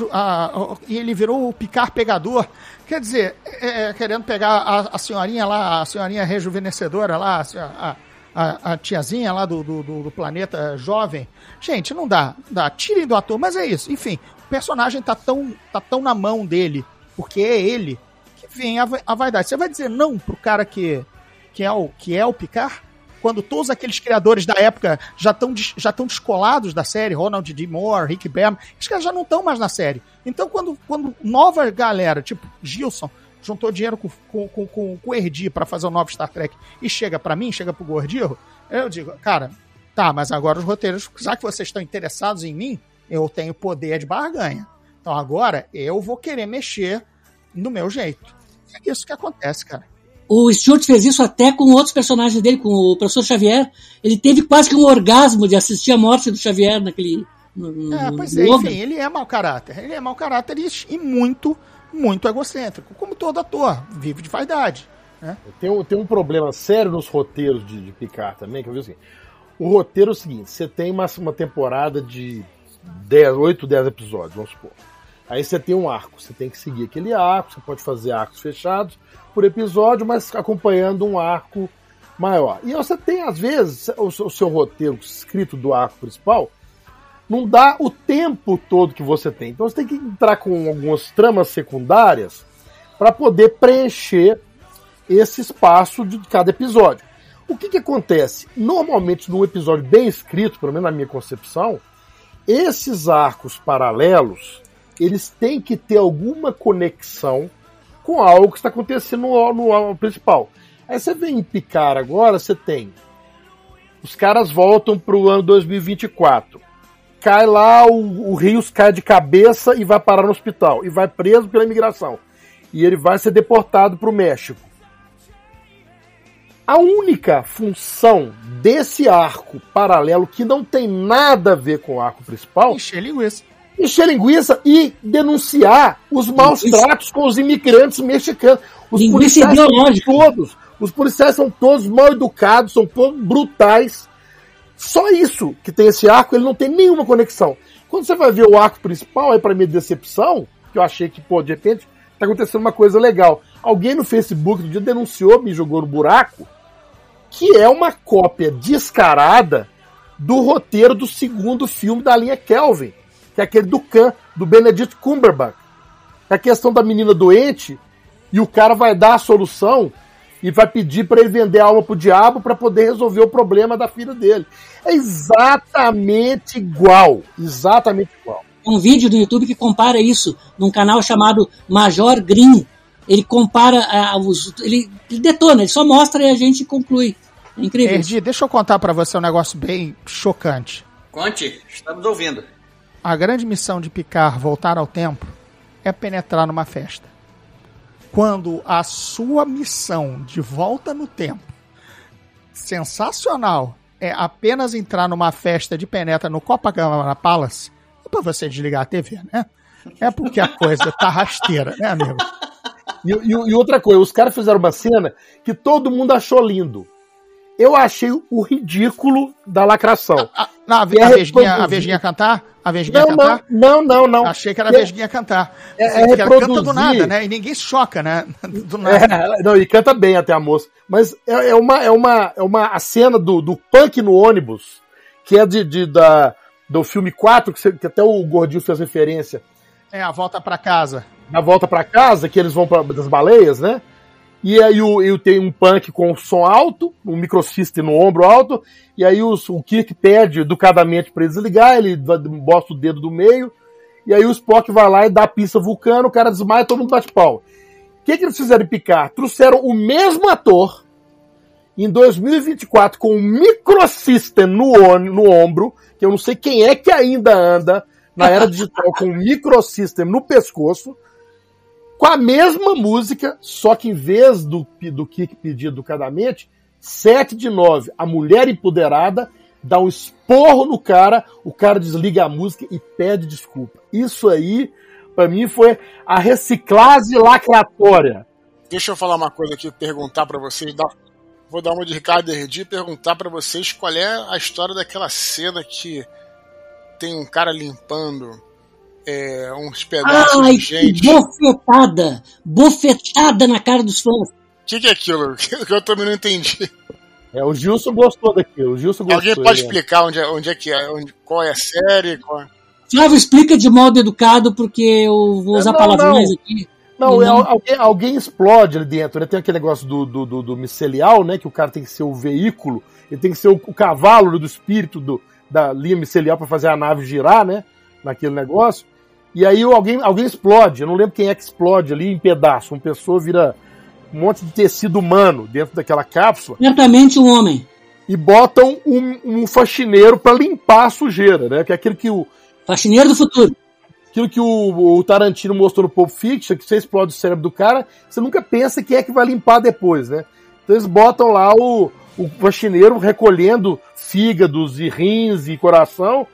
E ele virou o picar pegador. Quer dizer, é, é, querendo pegar a, a senhorinha lá, a senhorinha rejuvenescedora lá, a, a, a tiazinha lá do, do, do, planeta jovem. Gente, não dá, não dá. Tirem do ator, mas é isso. Enfim, o personagem tá tão, tá tão na mão dele, porque é ele, que vem a, a vaidade. Você vai dizer não pro cara que, que, é, o, que é o Picard? Quando todos aqueles criadores da época já estão já descolados da série, Ronald D. Moore, Rick Berman, esses caras já não estão mais na série. Então, quando, quando nova galera, tipo Gilson, juntou dinheiro com, com, com, com, com o Erdi para fazer o novo Star Trek e chega para mim, chega pro Gordirro, eu digo, cara, Tá, mas agora os roteiros, já que vocês estão interessados em mim, eu tenho poder de barganha. Então agora eu vou querer mexer do meu jeito. É isso que acontece, cara. O Stuart fez isso até com outros personagens dele, com o professor Xavier. Ele teve quase que um orgasmo de assistir a morte do Xavier naquele. No, É, pois no é, enfim, ele é mau caráter. Ele é mau caráter e, e muito, muito egocêntrico. Como todo ator, vive de vaidade. Né? Tem tem um problema sério nos roteiros de, de Picard também, que eu vi assim. O roteiro é o seguinte: você tem uma, uma temporada de 10, 8, 10 episódios, vamos supor. Aí você tem um arco, você tem que seguir aquele arco, você pode fazer arcos fechados por episódio, mas acompanhando um arco maior. E você tem, às vezes, o, o seu roteiro escrito do arco principal não dá o tempo todo que você tem. Então você tem que entrar com algumas tramas secundárias para poder preencher esse espaço de cada episódio. O que, que acontece? Normalmente, num episódio bem escrito, pelo menos na minha concepção, esses arcos paralelos eles têm que ter alguma conexão com algo que está acontecendo no, no, principal. Aí você vem em Picar agora, você tem. Os caras voltam para o ano 2024. Cai lá, o, o Rios cai de cabeça e vai parar no hospital. E vai preso pela imigração. E ele vai ser deportado para o México. A única função desse arco paralelo, que não tem nada a ver com o arco principal, Encher linguiça. encher linguiça e denunciar os maus tratos com os imigrantes mexicanos. Os Linguiça policiais são ideológica. todos, os policiais são todos mal educados, são todos brutais. Só isso que tem esse arco, ele não tem nenhuma conexão. Quando você vai ver o arco principal, aí pra minha decepção, que eu achei que, pô, de repente, tá acontecendo uma coisa legal. Alguém no Facebook do dia denunciou, me jogou no buraco, que é uma cópia descarada do roteiro do segundo filme da linha Kelvin, que é aquele do Khan, do Benedict Cumberbatch. É a questão da menina doente e o cara vai dar a solução e vai pedir para ele vender a alma pro diabo para poder resolver o problema da filha dele. É exatamente igual, exatamente igual. um vídeo do YouTube que compara isso num canal chamado Major Green. Ele compara ah, os. Ele, ele detona, ele só mostra e a gente conclui. É incrível. Erdi, deixa eu contar pra você um negócio bem chocante. Conte, estamos ouvindo. A grande missão de Picard voltar ao tempo é penetrar numa festa. Quando a sua missão de volta no tempo, sensacional, é apenas entrar numa festa de penetra no Copacabana Palace, é pra você desligar a TV, né? É porque a coisa tá rasteira, né, amigo? E, e- e outra coisa, os caras fizeram uma cena que todo mundo achou lindo. Eu achei o ridículo da lacração. A, não, a, é a, vesguinha, a reproduzido. vesguinha cantar? A vesguinha Não, cantar? não, não, não. Achei que era a É- vesguinha cantar. é- é ela canta do nada, né? E ninguém se choca, né? Do nada. É, não, e canta bem até a moça. Mas é, é uma, é uma, é uma a cena do, do punk no ônibus, que é de, de- da, do filme 4, que, você- que até o Gordinho fez referência, É, a volta pra casa. na volta pra casa, que eles vão pra, das baleias, né? E aí o, eu tenho um punk com som alto, um microsystem no ombro alto, e aí os- o Kirk pede educadamente pra ele desligar, ele bosta o dedo do meio, e aí o Spock vai lá e dá a pista vulcano, o cara desmaia, todo mundo bate pau. O que, que eles fizeram em Picard? Trouxeram o mesmo ator em 2024 com um microsystem no, on- no ombro, que eu não sei quem é que ainda anda na era digital com um microsystem no pescoço, com a mesma música, só que em vez do, do Kik pedir educadamente, 7 de 9, a mulher empoderada dá um esporro no cara, o cara desliga a música e pede desculpa. Isso aí, pra mim, foi a reciclagem lacratória. Deixa eu falar uma coisa aqui, perguntar pra vocês. Vou dar uma de Ricardo Herdi e perguntar pra vocês qual é a história daquela cena que tem um cara limpando é, uns pedaços Ai, de gente. bofetada! Bofetada na cara dos fãs. O que, que é aquilo? Que eu também não entendi. É, o Gilson gostou daquilo. O Gilson gostou. Alguém pode ele- explicar onde é, onde é que é, onde, qual é a série? Qual é- Flávio, explica de modo educado, porque eu vou usar Não, palavrões não. aqui. Não, é, alguém, alguém explode ali dentro, né? Tem aquele negócio do, do, do, do micelial, né? Que o cara tem que ser o veículo, ele tem que ser o, o cavalo do espírito do, da linha micelial para fazer a nave girar, né? Naquele negócio. E aí alguém, alguém explode, eu não lembro quem é que explode ali em pedaço. Uma pessoa vira um monte de tecido humano dentro daquela cápsula. Certamente um homem. e botam um, um faxineiro para limpar a sujeira, né? Que é aquilo que o. Faxineiro do futuro. Aquilo que o, o Tarantino mostrou no Pulp Fiction, que você explode o cérebro do cara, você nunca pensa quem é que vai limpar depois, né? Então eles botam lá o, o faxineiro recolhendo fígados e rins e coração.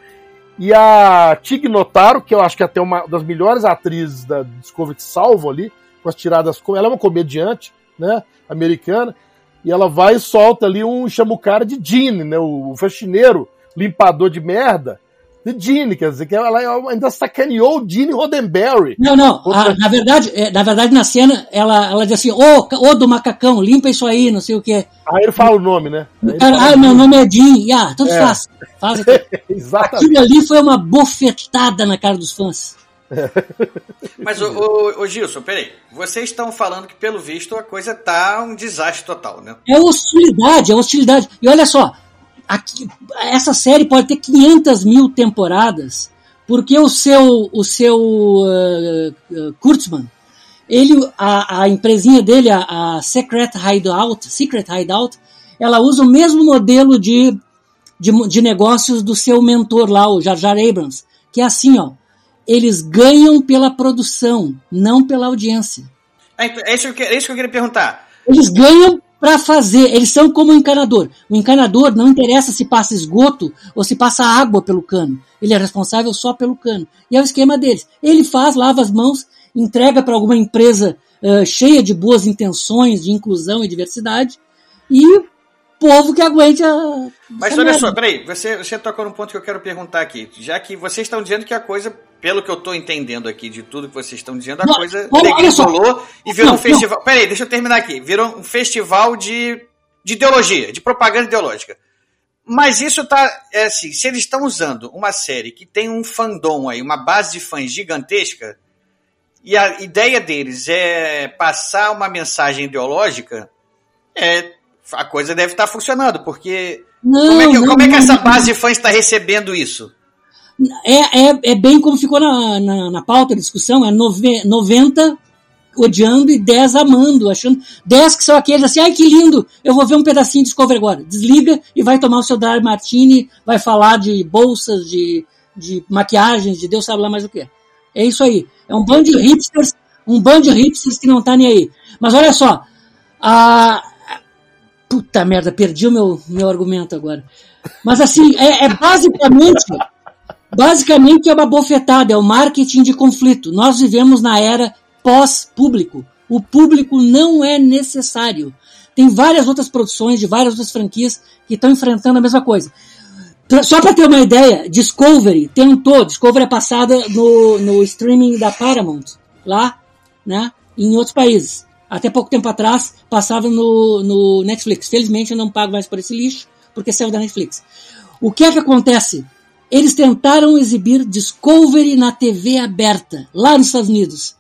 E a Tig Notaro, que eu acho que é até uma das melhores atrizes da Discovery que salvam ali, com as tiradas. Ela é uma comediante, né? Americana. E ela vai e solta ali um. chama o cara de Gene, né? O faxineiro, limpador de merda de Gene, quer dizer, que ela ainda sacaneou o Gene Roddenberry. Não, não, a, na verdade, é, na verdade, na cena, ela, ela diz assim, ô, oh, do macacão, limpa isso aí, não sei o quê. Aí ele fala o nome, né? ah, meu nome é Gene, ah, tudo é. fácil. Faz Exatamente. Aquilo ali foi uma bofetada na cara dos fãs. Mas, ô, ô, ô, Gilson, peraí. Vocês estão falando que, pelo visto, a coisa tá um desastre total, né? É hostilidade, é hostilidade. E olha só, aqui, essa série pode ter 500 mil temporadas, porque o seu, o seu uh, uh, Kurtzman, ele, a, a empresinha dele, a, a, Secret Hideout, Secret Hideout, ela usa o mesmo modelo de, de, de negócios do seu mentor lá, o Jar Jar Abrams, que é assim, ó, eles ganham pela produção, não pela audiência. É, é isso, que, é isso que eu queria perguntar. Eles ganham para fazer. Eles são como o encanador. O encanador não interessa se passa esgoto ou se passa água pelo cano. Ele é responsável só pelo cano. E é o esquema deles. Ele faz, lava as mãos, entrega para alguma empresa uh, cheia de boas intenções, de inclusão e diversidade, e povo que aguente a. Mas olha merda. só, peraí, você, você tocou num ponto que eu quero perguntar aqui. Já que vocês estão dizendo que a coisa, pelo que eu estou entendendo aqui de tudo que vocês estão dizendo, a não, coisa degringolou e virou não, um festival. Não. Peraí, deixa eu terminar aqui. Virou um festival de, de ideologia, de propaganda ideológica. Mas isso tá. É assim, se eles estão usando uma série que tem um fandom aí, uma base de fãs gigantesca, e a ideia deles é passar uma mensagem ideológica, é, a coisa deve estar tá funcionando, porque não, como, é que, não, como é que essa base de fãs está recebendo isso? É, é, é bem como ficou na, na, na pauta da discussão, é nove, 90 odiando e 10 amando, achando 10 que são aqueles assim, ai que lindo, eu vou ver um pedacinho de Discovery agora. Desliga e vai tomar o seu Dry Martini, vai falar de bolsas, de, de maquiagens, de Deus sabe lá mais o que. É isso aí. É um bando de hipsters, um bando de hipsters que não tá nem aí. Mas olha só, a, Puta merda, perdi o meu, meu argumento agora. Mas assim, é, é basicamente. Basicamente é uma bofetada, é o marketing de conflito. Nós vivemos na era pós-público. O público não é necessário. Tem várias outras produções de várias outras franquias que estão enfrentando a mesma coisa. Só para ter uma ideia, Discovery tentou, Discovery é passada no, no streaming da Paramount, lá, né, em outros países até pouco tempo atrás, passava no, no Netflix. Felizmente eu não pago mais por esse lixo, porque saiu da Netflix. O que é que acontece? Eles tentaram exibir Discovery na TV aberta, lá nos Estados Unidos.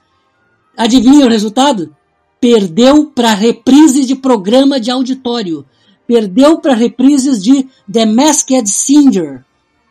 Adivinha o resultado? Perdeu para reprises de programa de auditório. Perdeu para reprises de The Masked Singer,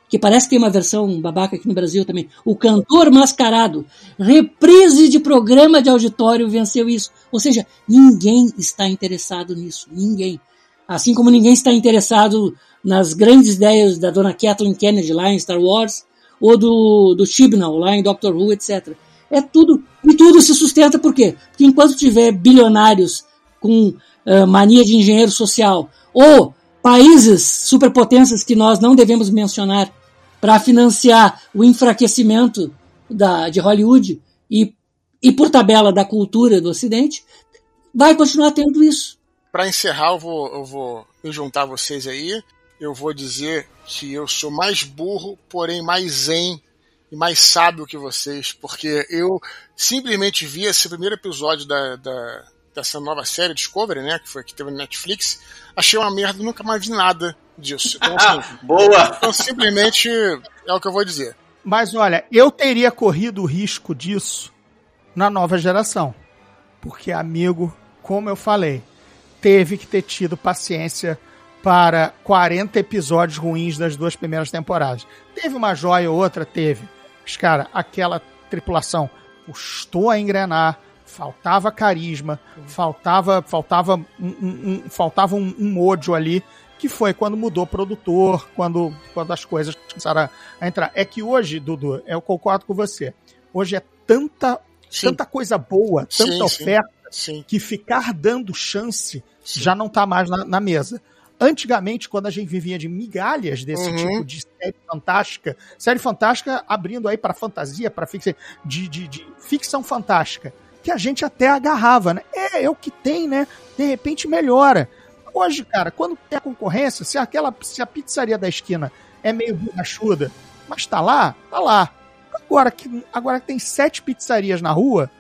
que parece que tem uma versão babaca aqui no Brasil também. O Cantor Mascarado. Reprise de programa de auditório venceu isso. Ou seja, ninguém está interessado nisso. Ninguém. Assim como ninguém está interessado nas grandes ideias da dona Kathleen Kennedy lá em Star Wars, ou do, do Chibnall lá em Doctor Who, etc. É tudo. E tudo se sustenta por quê? Porque enquanto tiver bilionários com uh, mania de engenheiro social, ou países superpotências que nós não devemos mencionar para financiar o enfraquecimento da, de Hollywood e, e, por tabela, da cultura do Ocidente, vai continuar tendo isso. Para encerrar, eu vou, eu vou me juntar vocês aí. Eu vou dizer que eu sou mais burro, porém mais zen e mais sábio que vocês, porque eu simplesmente vi esse primeiro episódio da, da dessa nova série Discovery, né, que foi que teve no Netflix, achei uma merda, nunca mais vi nada disso. Então, assim, Boa! Então, simplesmente é o que eu vou dizer. Mas olha, eu teria corrido o risco disso na nova geração. Porque, amigo, como eu falei, teve que ter tido paciência para 40 episódios ruins das duas primeiras temporadas. Teve uma joia ou outra? Teve. Mas, cara, aquela tripulação custou a engrenar, faltava carisma, faltava faltava um, um, um faltava um, um mojo ali que foi quando mudou o produtor, quando, quando as coisas começaram a entrar. É que hoje, Dudu, eu concordo com você, hoje é tanta, tanta coisa boa, tanta Sim, oferta, Sim. que ficar dando chance já não tá mais na, na mesa. Antigamente, quando a gente vivia de migalhas desse Uhum. tipo de série fantástica, série fantástica abrindo aí para fantasia, para ficção, de, de, de ficção fantástica, que a gente até agarrava, né? É, é o que tem, né? De repente melhora. Hoje, cara, quando tem a concorrência, se aquela se a pizzaria da esquina é meio borrachuda, mas tá lá, tá lá. Agora que, agora que tem sete pizzarias na rua,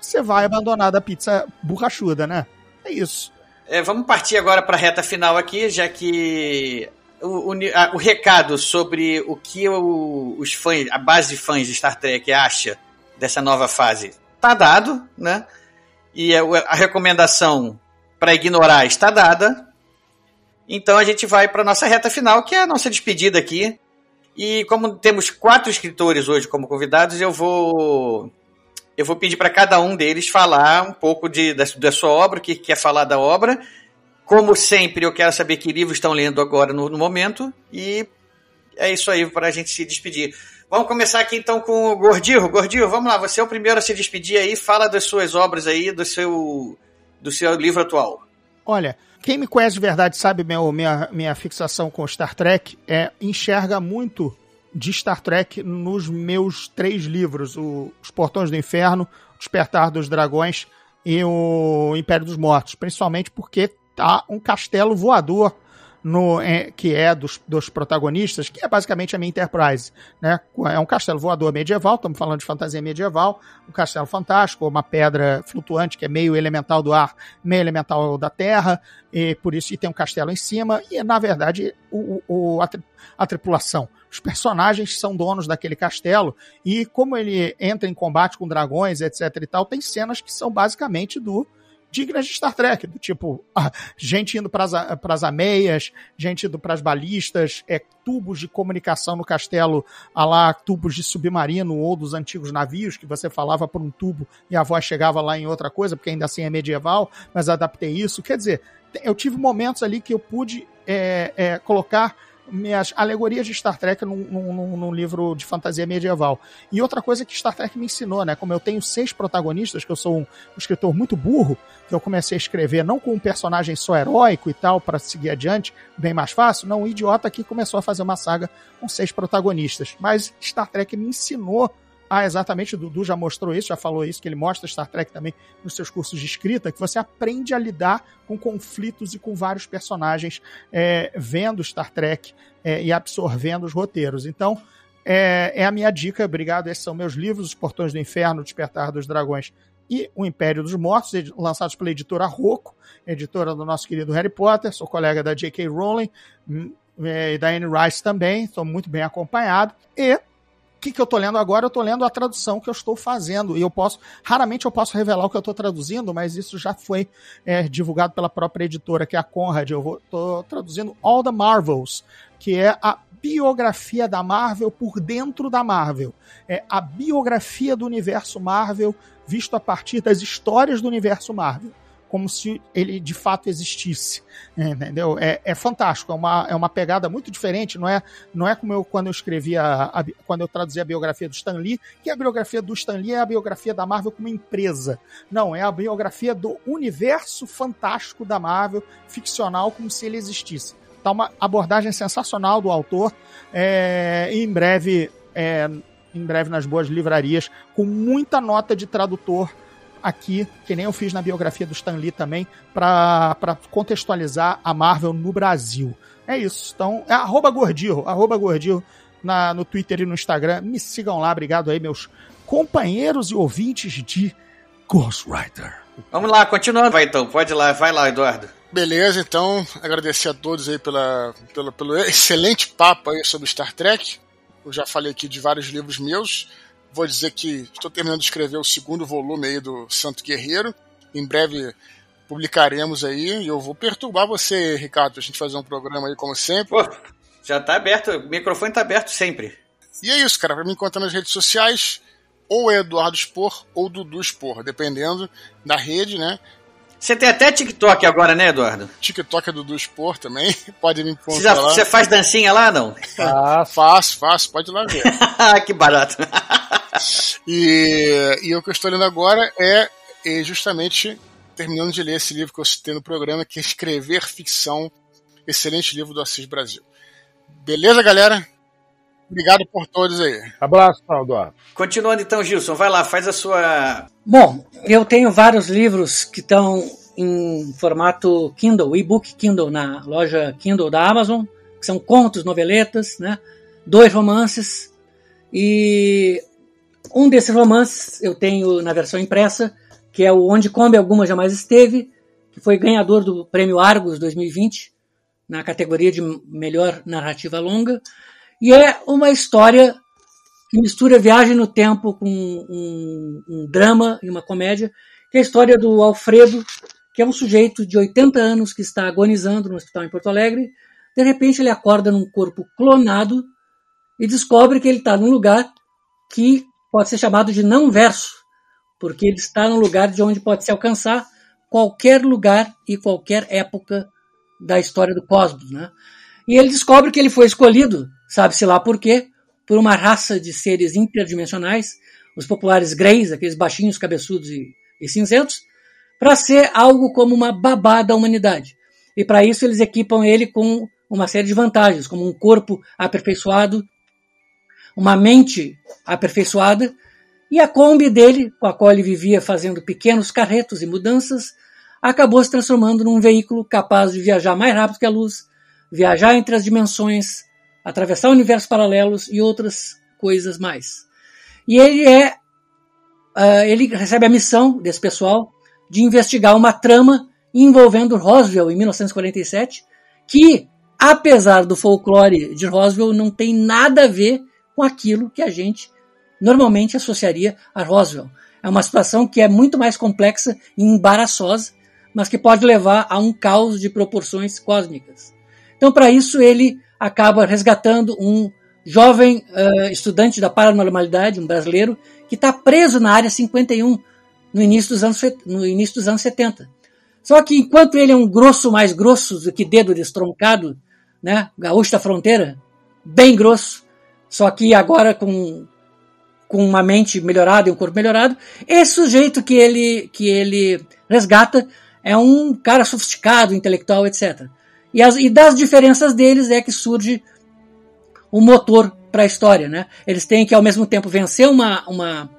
você vai abandonar da pizza borrachuda, né? É isso. É, vamos partir agora para a reta final aqui, já que o, o a- o recado sobre o que o- os fãs, a base de fãs de Star Trek acha dessa nova fase tá dado, né? E a, a recomendação para ignorar está dada. Então a gente vai para nossa reta final, que é a nossa despedida aqui. E como temos quatro escritores hoje como convidados, eu vou eu vou pedir para cada um deles falar um pouco de, da, da sua obra, o que quer falar da obra. Como sempre, eu quero saber que livros estão lendo agora no, no momento. E é isso aí para a gente se despedir. Vamos começar aqui então com o Gordinho. Gordinho, vamos lá, você é o primeiro a se despedir aí. Fala das suas obras aí, do seu, do seu livro atual. Olha, quem me conhece de verdade sabe meu, minha, minha fixação com Star Trek é enxerga muito de Star Trek nos meus três livros: o, Os Portões do Inferno, Despertar dos Dragões e o Império dos Mortos. Principalmente porque tá um castelo voador no, é, que é dos, dos protagonistas, que é basicamente a minha Enterprise. Né? É um castelo voador medieval, estamos falando de fantasia medieval, um castelo fantástico, uma pedra flutuante que é meio elemental do ar, meio elemental da terra, e por isso e tem um castelo em cima, e na verdade o, o, a, a tripulação. Os personagens são donos daquele castelo, e como ele entra em combate com dragões, etc e tal, tem cenas que são basicamente do dignas de Star Trek, do tipo, ah, gente indo para as ameias, gente indo para as balistas, é, tubos de comunicação no castelo, a lá tubos de submarino ou dos antigos navios, que você falava por um tubo e a voz chegava lá em outra coisa, porque ainda assim é medieval, mas adaptei isso. Quer dizer, eu tive momentos ali que eu pude é, é, colocar minhas alegorias de Star Trek num, num, num, livro de fantasia medieval. E outra coisa que Star Trek me ensinou, né? Como eu tenho seis protagonistas, que eu sou um, escritor muito burro, que eu comecei a escrever não com um personagem só heróico e tal, para seguir adiante, bem mais fácil, não, um idiota que começou a fazer uma saga com seis protagonistas. Mas Star Trek me ensinou ah, exatamente, o Dudu já mostrou isso, já falou isso, que ele mostra Star Trek também nos seus cursos de escrita, que você aprende a lidar com conflitos e com vários personagens é, vendo Star Trek é, e absorvendo os roteiros. Então, é, é, a minha dica, obrigado. Esses são meus livros, Os Portões do Inferno, Despertar dos Dragões e O Império dos Mortos, lançados pela editora Rocco, editora do nosso querido Harry Potter, sou colega da J.K. Rowling e da Anne Rice também, estou muito bem acompanhado. E o que, que eu estou lendo agora? Eu estou lendo a tradução que eu estou fazendo. E eu posso, raramente eu posso revelar o que eu estou traduzindo, mas isso já foi é, divulgado pela própria editora, que é a Conrad. Eu estou traduzindo All the Marvels, que é a biografia da Marvel por dentro da Marvel. É a biografia do universo Marvel visto a partir das histórias do universo Marvel como se ele de fato existisse, entendeu? É, é fantástico, é uma, é uma pegada muito diferente, não é, não é como eu quando eu escrevia, a, quando eu traduzia a biografia do Stan Lee, que a biografia do Stan Lee é a biografia da Marvel como empresa. Não, é a biografia do universo fantástico da Marvel, ficcional, como se ele existisse. Tá uma abordagem sensacional do autor, é, em breve, é, em breve nas boas livrarias, com muita nota de tradutor aqui, que nem eu fiz na biografia do Stan Lee também, para contextualizar a Marvel no Brasil. É isso. Então, é arroba Gordil, arroba Gordil na, no Twitter e no Instagram. Me sigam lá, obrigado aí, meus companheiros e ouvintes de Ghostwriter. Vamos lá, continuando. Vai então, pode ir lá, vai lá, Eduardo. Beleza, então agradecer a todos aí pela, pela, pelo excelente papo aí sobre Star Trek. Eu já falei aqui de vários livros meus. Vou dizer que estou terminando de escrever o segundo volume aí do Santo Guerreiro. Em breve publicaremos aí. E eu vou perturbar você, Ricardo, pra gente fazer um programa aí como sempre. Pô, já tá aberto, o microfone tá aberto sempre. E é isso, cara. Pra me encontrar nas redes sociais, ou é Eduardo Spor ou Dudu Spor, dependendo da rede, né? Você tem até TikTok agora, né, Eduardo? TikTok é do, do Expor também. Pode me Você, já, encontrar lá. você faz dancinha lá, não? Ah, Faço, faço, pode ir lá ver. que barato. E, e o que eu estou lendo agora é, é justamente terminando de ler esse livro que eu citei no programa, que é Escrever Ficção, excelente livro do Assis Brasil. Beleza, galera? Obrigado por todos aí. abraço, Eduardo. Continuando então, Gilson, vai lá, faz a sua. Bom, eu tenho vários livros que estão em formato Kindle, e-book Kindle, na loja Kindle da Amazon, que são contos, noveletas, né? Dois romances. E um desses romances eu tenho na versão impressa, que é o Onde Come Alguma Jamais Esteve, que foi ganhador do Prêmio Argos 2020, na categoria de melhor narrativa longa. E é uma história que mistura viagem no tempo com um, um drama e uma comédia, que é a história do Alfredo, que é um sujeito de 80 anos que está agonizando no hospital em Porto Alegre. De repente ele acorda num corpo clonado e descobre que ele está num lugar que pode ser chamado de não verso, porque ele está num lugar de onde pode se alcançar qualquer lugar e qualquer época da história do cosmos, né? E ele descobre que ele foi escolhido, sabe-se lá por quê, por uma raça de seres interdimensionais, os populares greys, aqueles baixinhos, cabeçudos e, e cinzentos, para ser algo como uma babá da humanidade. E para isso eles equipam ele com uma série de vantagens, como um corpo aperfeiçoado, uma mente aperfeiçoada, e a Kombi dele, com a qual ele vivia fazendo pequenos carretos e mudanças, acabou se transformando num veículo capaz de viajar mais rápido que a luz, viajar entre as dimensões, atravessar universos paralelos e outras coisas mais. E ele é, uh, ele recebe a missão desse pessoal de investigar uma trama envolvendo Roswell em 1947, que, apesar do folclore de Roswell, não tem nada a ver com aquilo que a gente normalmente associaria a Roswell. É uma situação que é muito mais complexa e embaraçosa, mas que pode levar a um caos de proporções cósmicas. Então, para isso, ele acaba resgatando um jovem uh, estudante da paranormalidade, um brasileiro, que está preso na área 51 no início, dos anos, no início dos anos 70. Só que enquanto ele é um grosso mais grosso do que dedo destroncado, né, gaúcho da fronteira, bem grosso, só que agora com, com uma mente melhorada e um corpo melhorado, esse sujeito que ele, que ele resgata é um cara sofisticado, intelectual, etc. E, as, e das diferenças deles é que surge o motor para a história. Né? Eles têm que, ao mesmo tempo, vencer uma, uma,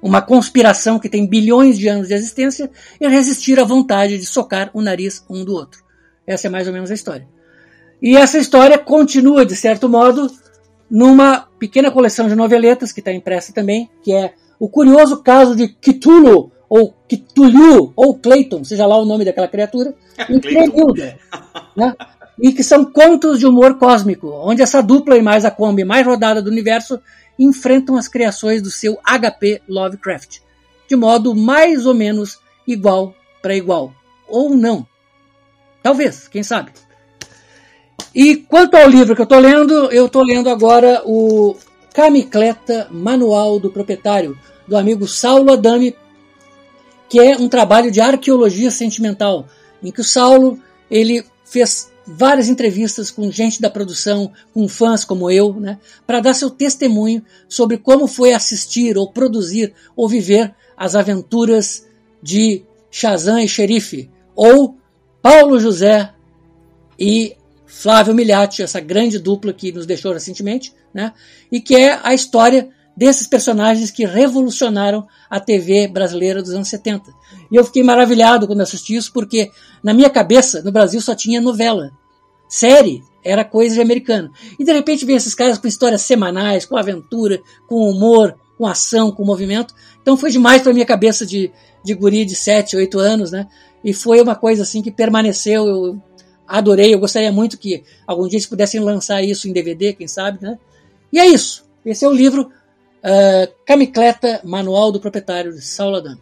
uma conspiração que tem bilhões de anos de existência e resistir à vontade de socar o nariz um do outro. Essa é mais ou menos a história. E essa história continua, de certo modo, numa pequena coleção de noveletas que está impressa também, que é o curioso caso de Cthulhu, ou Cthulhu, ou Clayton, seja lá o nome daquela criatura, em Clemilda, né? e que são contos de humor cósmico, onde essa dupla e mais a Kombi mais rodada do universo enfrentam as criações do seu HP Lovecraft, de modo mais ou menos igual para igual, ou não. Talvez, quem sabe. E quanto ao livro que eu estou lendo, eu estou lendo agora o Camicleta Manual do Proprietário, do amigo Saulo Adami, que é um trabalho de arqueologia sentimental, em que o Saulo ele fez várias entrevistas com gente da produção, com fãs como eu, né, para dar seu testemunho sobre como foi assistir ou produzir ou viver as aventuras de Shazam e Xerife, ou Paulo José e Flávio Miliati, essa grande dupla que nos deixou recentemente, né? E que é a história desses personagens que revolucionaram a TV brasileira dos anos 70. E eu fiquei maravilhado quando assisti isso, porque na minha cabeça, no Brasil só tinha novela. Série era coisa de americano. E de repente vem esses caras com histórias semanais, com aventura, com humor, com ação, com movimento. Então foi demais para minha cabeça de, de guri de 7, 8 anos, né? E foi uma coisa assim que permaneceu. Eu, adorei, eu gostaria muito que algum dia eles pudessem lançar isso em DVD, quem sabe, né? E é isso. Esse é o livro uh, Camicleta, Manual do Proprietário, de Adame.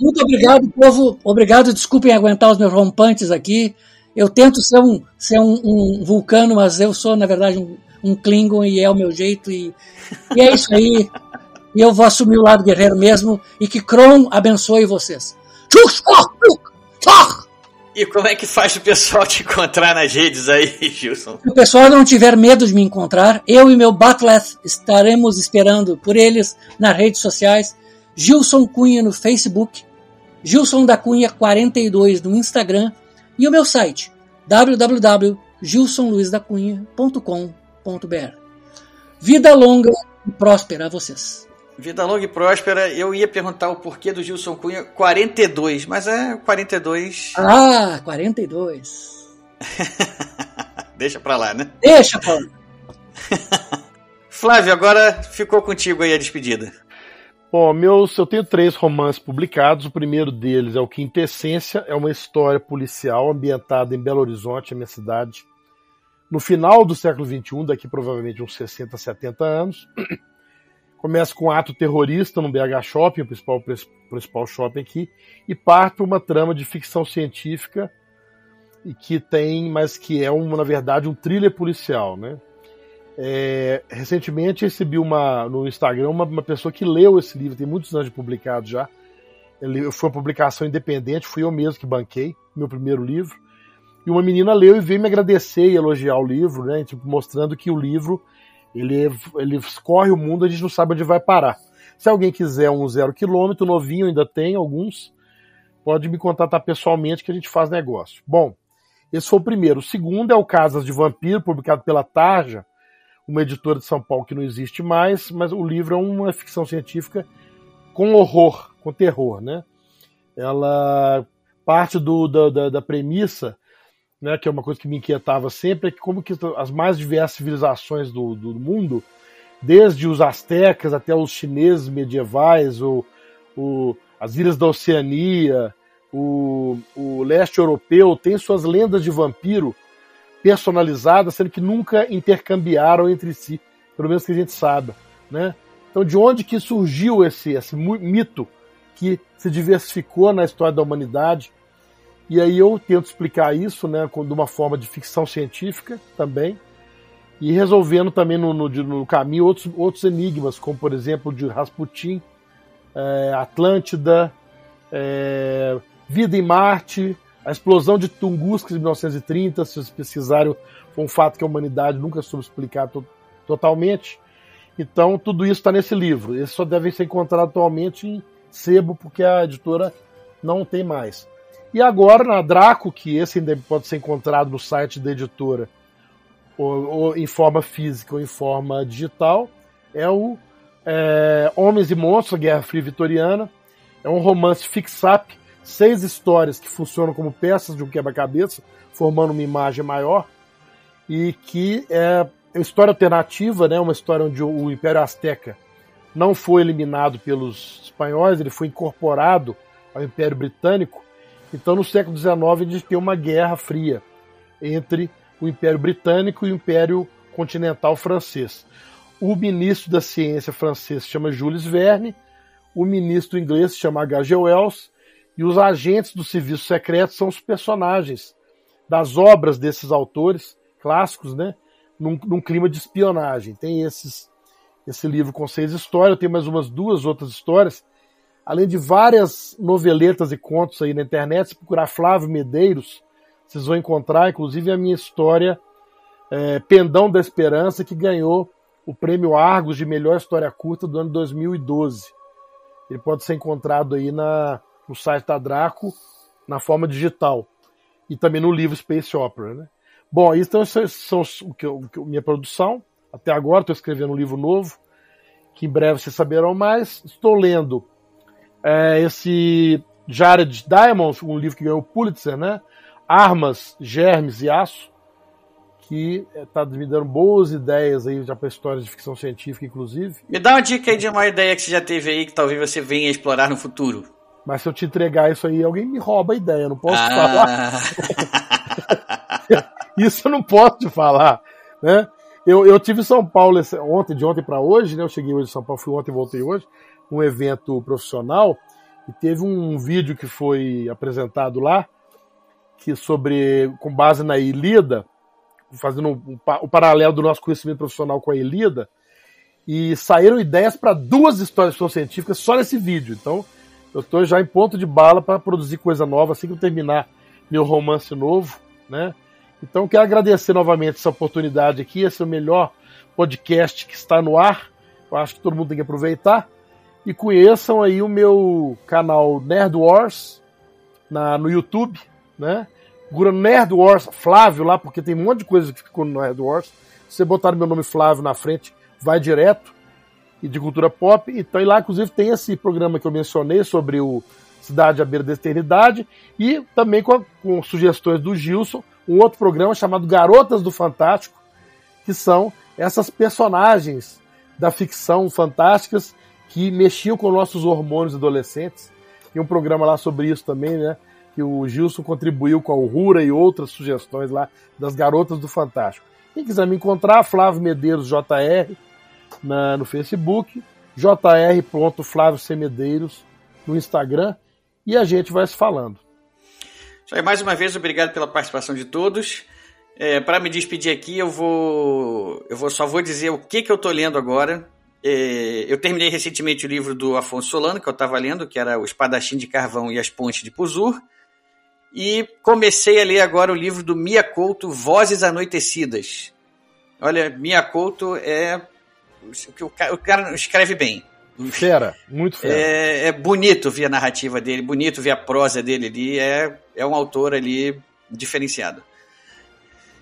Muito obrigado, povo. Obrigado, desculpem aguentar os meus rompantes aqui. Eu tento ser um, ser um, um vulcano, mas eu sou, na verdade, um, um Klingon e é o meu jeito. E, e é isso aí. E eu vou assumir o lado guerreiro mesmo. E que Kron abençoe vocês. E como é que faz o pessoal te encontrar nas redes aí, Gilson? Se o pessoal não tiver medo de me encontrar, eu e meu Backlash estaremos esperando por eles nas redes sociais. Gilson Cunha no Facebook, Gilson da Cunha 42 no Instagram e o meu site www.gilsonluisdacunha.com.br. Vida longa e próspera a vocês. Vida longa e próspera. Eu ia perguntar o porquê do Gilson Cunha 42, mas é 42. Ah, 42. Deixa pra lá, né? Deixa, Paulo. Flávio, agora ficou contigo aí a despedida. Bom, meus, eu tenho três romances publicados. O primeiro deles é o Quintessência, é uma história policial ambientada em Belo Horizonte, a minha cidade, no final do século XXI, daqui provavelmente uns 60, 70 anos. Começa com um ato terrorista no BH Shopping, o principal, principal shopping aqui, e parte uma trama de ficção científica e que tem, mas que é na verdade um thriller policial, né? É, recentemente recebi uma no Instagram uma, uma, pessoa que leu esse livro, tem muitos anos de publicado já. Ele, foi uma publicação independente, fui eu mesmo que banquei meu primeiro livro. E uma menina leu e veio me agradecer e elogiar o livro, né? Tipo, mostrando que o livro ele, ele corre o mundo, a gente não sabe onde vai parar. Se alguém quiser um zero quilômetro, novinho ainda tem alguns, pode me contatar pessoalmente que a gente faz negócio. Bom, esse foi o primeiro. O segundo é o Casas de Vampiro, publicado pela Tarja, uma editora de São Paulo que não existe mais, mas o livro é uma ficção científica com horror, com terror, né? Ela parte do, da, da, da premissa né, que é uma coisa que me inquietava sempre, é que como que as mais diversas civilizações do, do mundo, desde os astecas até os chineses medievais, o, as ilhas da Oceania, o, o leste europeu, tem suas lendas de vampiro personalizadas, sendo que nunca intercambiaram entre si, pelo menos que a gente saiba. Né? Então, de onde que surgiu esse, esse mito que se diversificou na história da humanidade? E aí eu tento explicar isso, né, de uma forma de ficção científica também, e resolvendo também no, no, no caminho outros, outros enigmas, como por exemplo de Rasputin, é, Atlântida, é, Vida em Marte, a explosão de Tunguska de 1930, se vocês pesquisarem, foi um fato que a humanidade nunca soube explicar to totalmente. Então, tudo isso está nesse livro. Eles só devem ser encontrados atualmente em sebo, porque a editora não tem mais. E agora na Draco, que esse ainda pode ser encontrado no site da editora, ou, ou em forma física ou em forma digital, é o é, Homens e Monstros, Guerra Fria Vitoriana. É um romance fix-up, seis histórias que funcionam como peças de um quebra-cabeça, formando uma imagem maior, e que é uma história alternativa, né, uma história onde o Império Azteca não foi eliminado pelos espanhóis, ele foi incorporado ao Império Britânico, então, no século XIX, a gente tem uma guerra fria entre o Império Britânico e o Império Continental Francês. O ministro da Ciência francês se chama Jules Verne, o ministro inglês se chama H.G. Wells, e os agentes do serviço secreto são os personagens das obras desses autores clássicos, né? Num, num clima de espionagem. Tem esses, esse livro com seis histórias, tem mais umas duas outras histórias além de várias noveletas e contos aí na internet, se procurar Flávio Medeiros, vocês vão encontrar, inclusive, a minha história é, Pendão da Esperança, que ganhou o prêmio Argos de melhor história curta do ano 2012. Ele pode ser encontrado aí na, no site da Draco, na forma digital. E também no livro Space Opera. Né? Bom, então são o que, o que, minha produção. Até agora estou escrevendo um livro novo, que em breve vocês saberão mais. Estou lendo é, esse Jared Diamond, um livro que ganhou o Pulitzer, né? Armas, Germes e Aço, que está é, me dando boas ideias aí já para histórias de ficção científica, inclusive. Me dá uma dica aí de uma ideia que você já teve aí que talvez você venha explorar no futuro. Mas se eu te entregar isso aí, alguém me rouba a ideia, não posso ah. falar. isso eu não posso te falar, né? Eu, eu tive em São Paulo ontem, de ontem para hoje, né? Eu cheguei hoje em São Paulo, fui ontem e voltei hoje um evento profissional e teve um vídeo que foi apresentado lá que sobre com base na Ilíada, fazendo o paralelo do nosso conhecimento profissional com a Ilíada, e saíram ideias para duas histórias científicas só nesse vídeo. Então, Eu tô já em ponto de bala para produzir coisa nova assim que eu terminar meu romance novo, né? Então quero agradecer novamente essa oportunidade aqui, esse é o melhor podcast que está no ar. Eu acho que todo mundo tem que aproveitar. E conheçam aí o meu canal Nerd Wars na, no YouTube, né? Procura Nerd Wars Flávio lá, porque tem um monte de coisa que ficou no Nerd Wars. Se você botar meu nome Flávio na frente, vai direto. E de cultura pop. Então, e lá, inclusive, tem esse programa que eu mencionei sobre o Cidade à Beira da Eternidade. E também com, com sugestões do Gilson, um outro programa chamado Garotas do Fantástico, que são essas personagens da ficção fantásticas que mexiam com nossos hormônios adolescentes. Tem um programa lá sobre isso também, né? Que o Gilson contribuiu com a Uhura e outras sugestões lá das garotas do Fantástico. Quem quiser me encontrar, Flávio Medeiros JR na, no Facebook, jr.flávio no Instagram e a gente vai se falando. mais uma vez, obrigado pela participação de todos. É, para me despedir aqui, eu vou, eu vou só vou dizer o que, que eu estou lendo agora. É, eu terminei recentemente o livro do Afonso Solano, que eu estava lendo, que era O Espadachim de Carvão e as Pontes de Puzur. E comecei a ler agora o livro do Mia Couto, Vozes Anoitecidas. Olha, Mia Couto é. O cara, o cara escreve bem. Fera, muito fera. É, é, bonito ver a narrativa dele, bonito ver a prosa dele ali. É, é um autor ali diferenciado.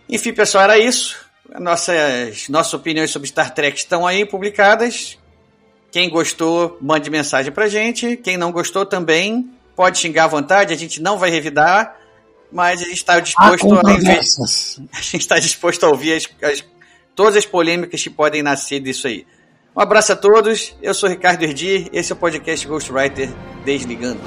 Enfim, pessoal, era isso. Nossas, nossas opiniões sobre Star Trek estão aí publicadas. Quem gostou, mande mensagem pra gente. Quem não gostou também, pode xingar à vontade, a gente não vai revidar, mas a gente está disposto a, ouvir, a gente está disposto a ouvir as, as, todas as polêmicas que podem nascer disso aí. Um abraço a todos, eu sou Ricardo Erdi, esse é o podcast Ghostwriter Desligando.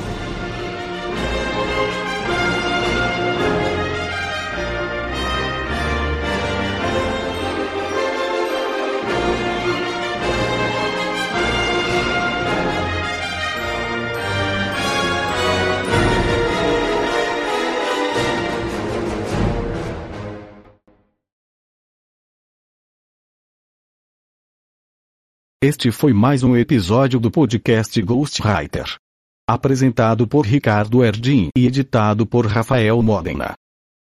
Este foi mais um episódio do podcast Ghostwriter. Apresentado por Ricardo Erdin e editado por Rafael Modena.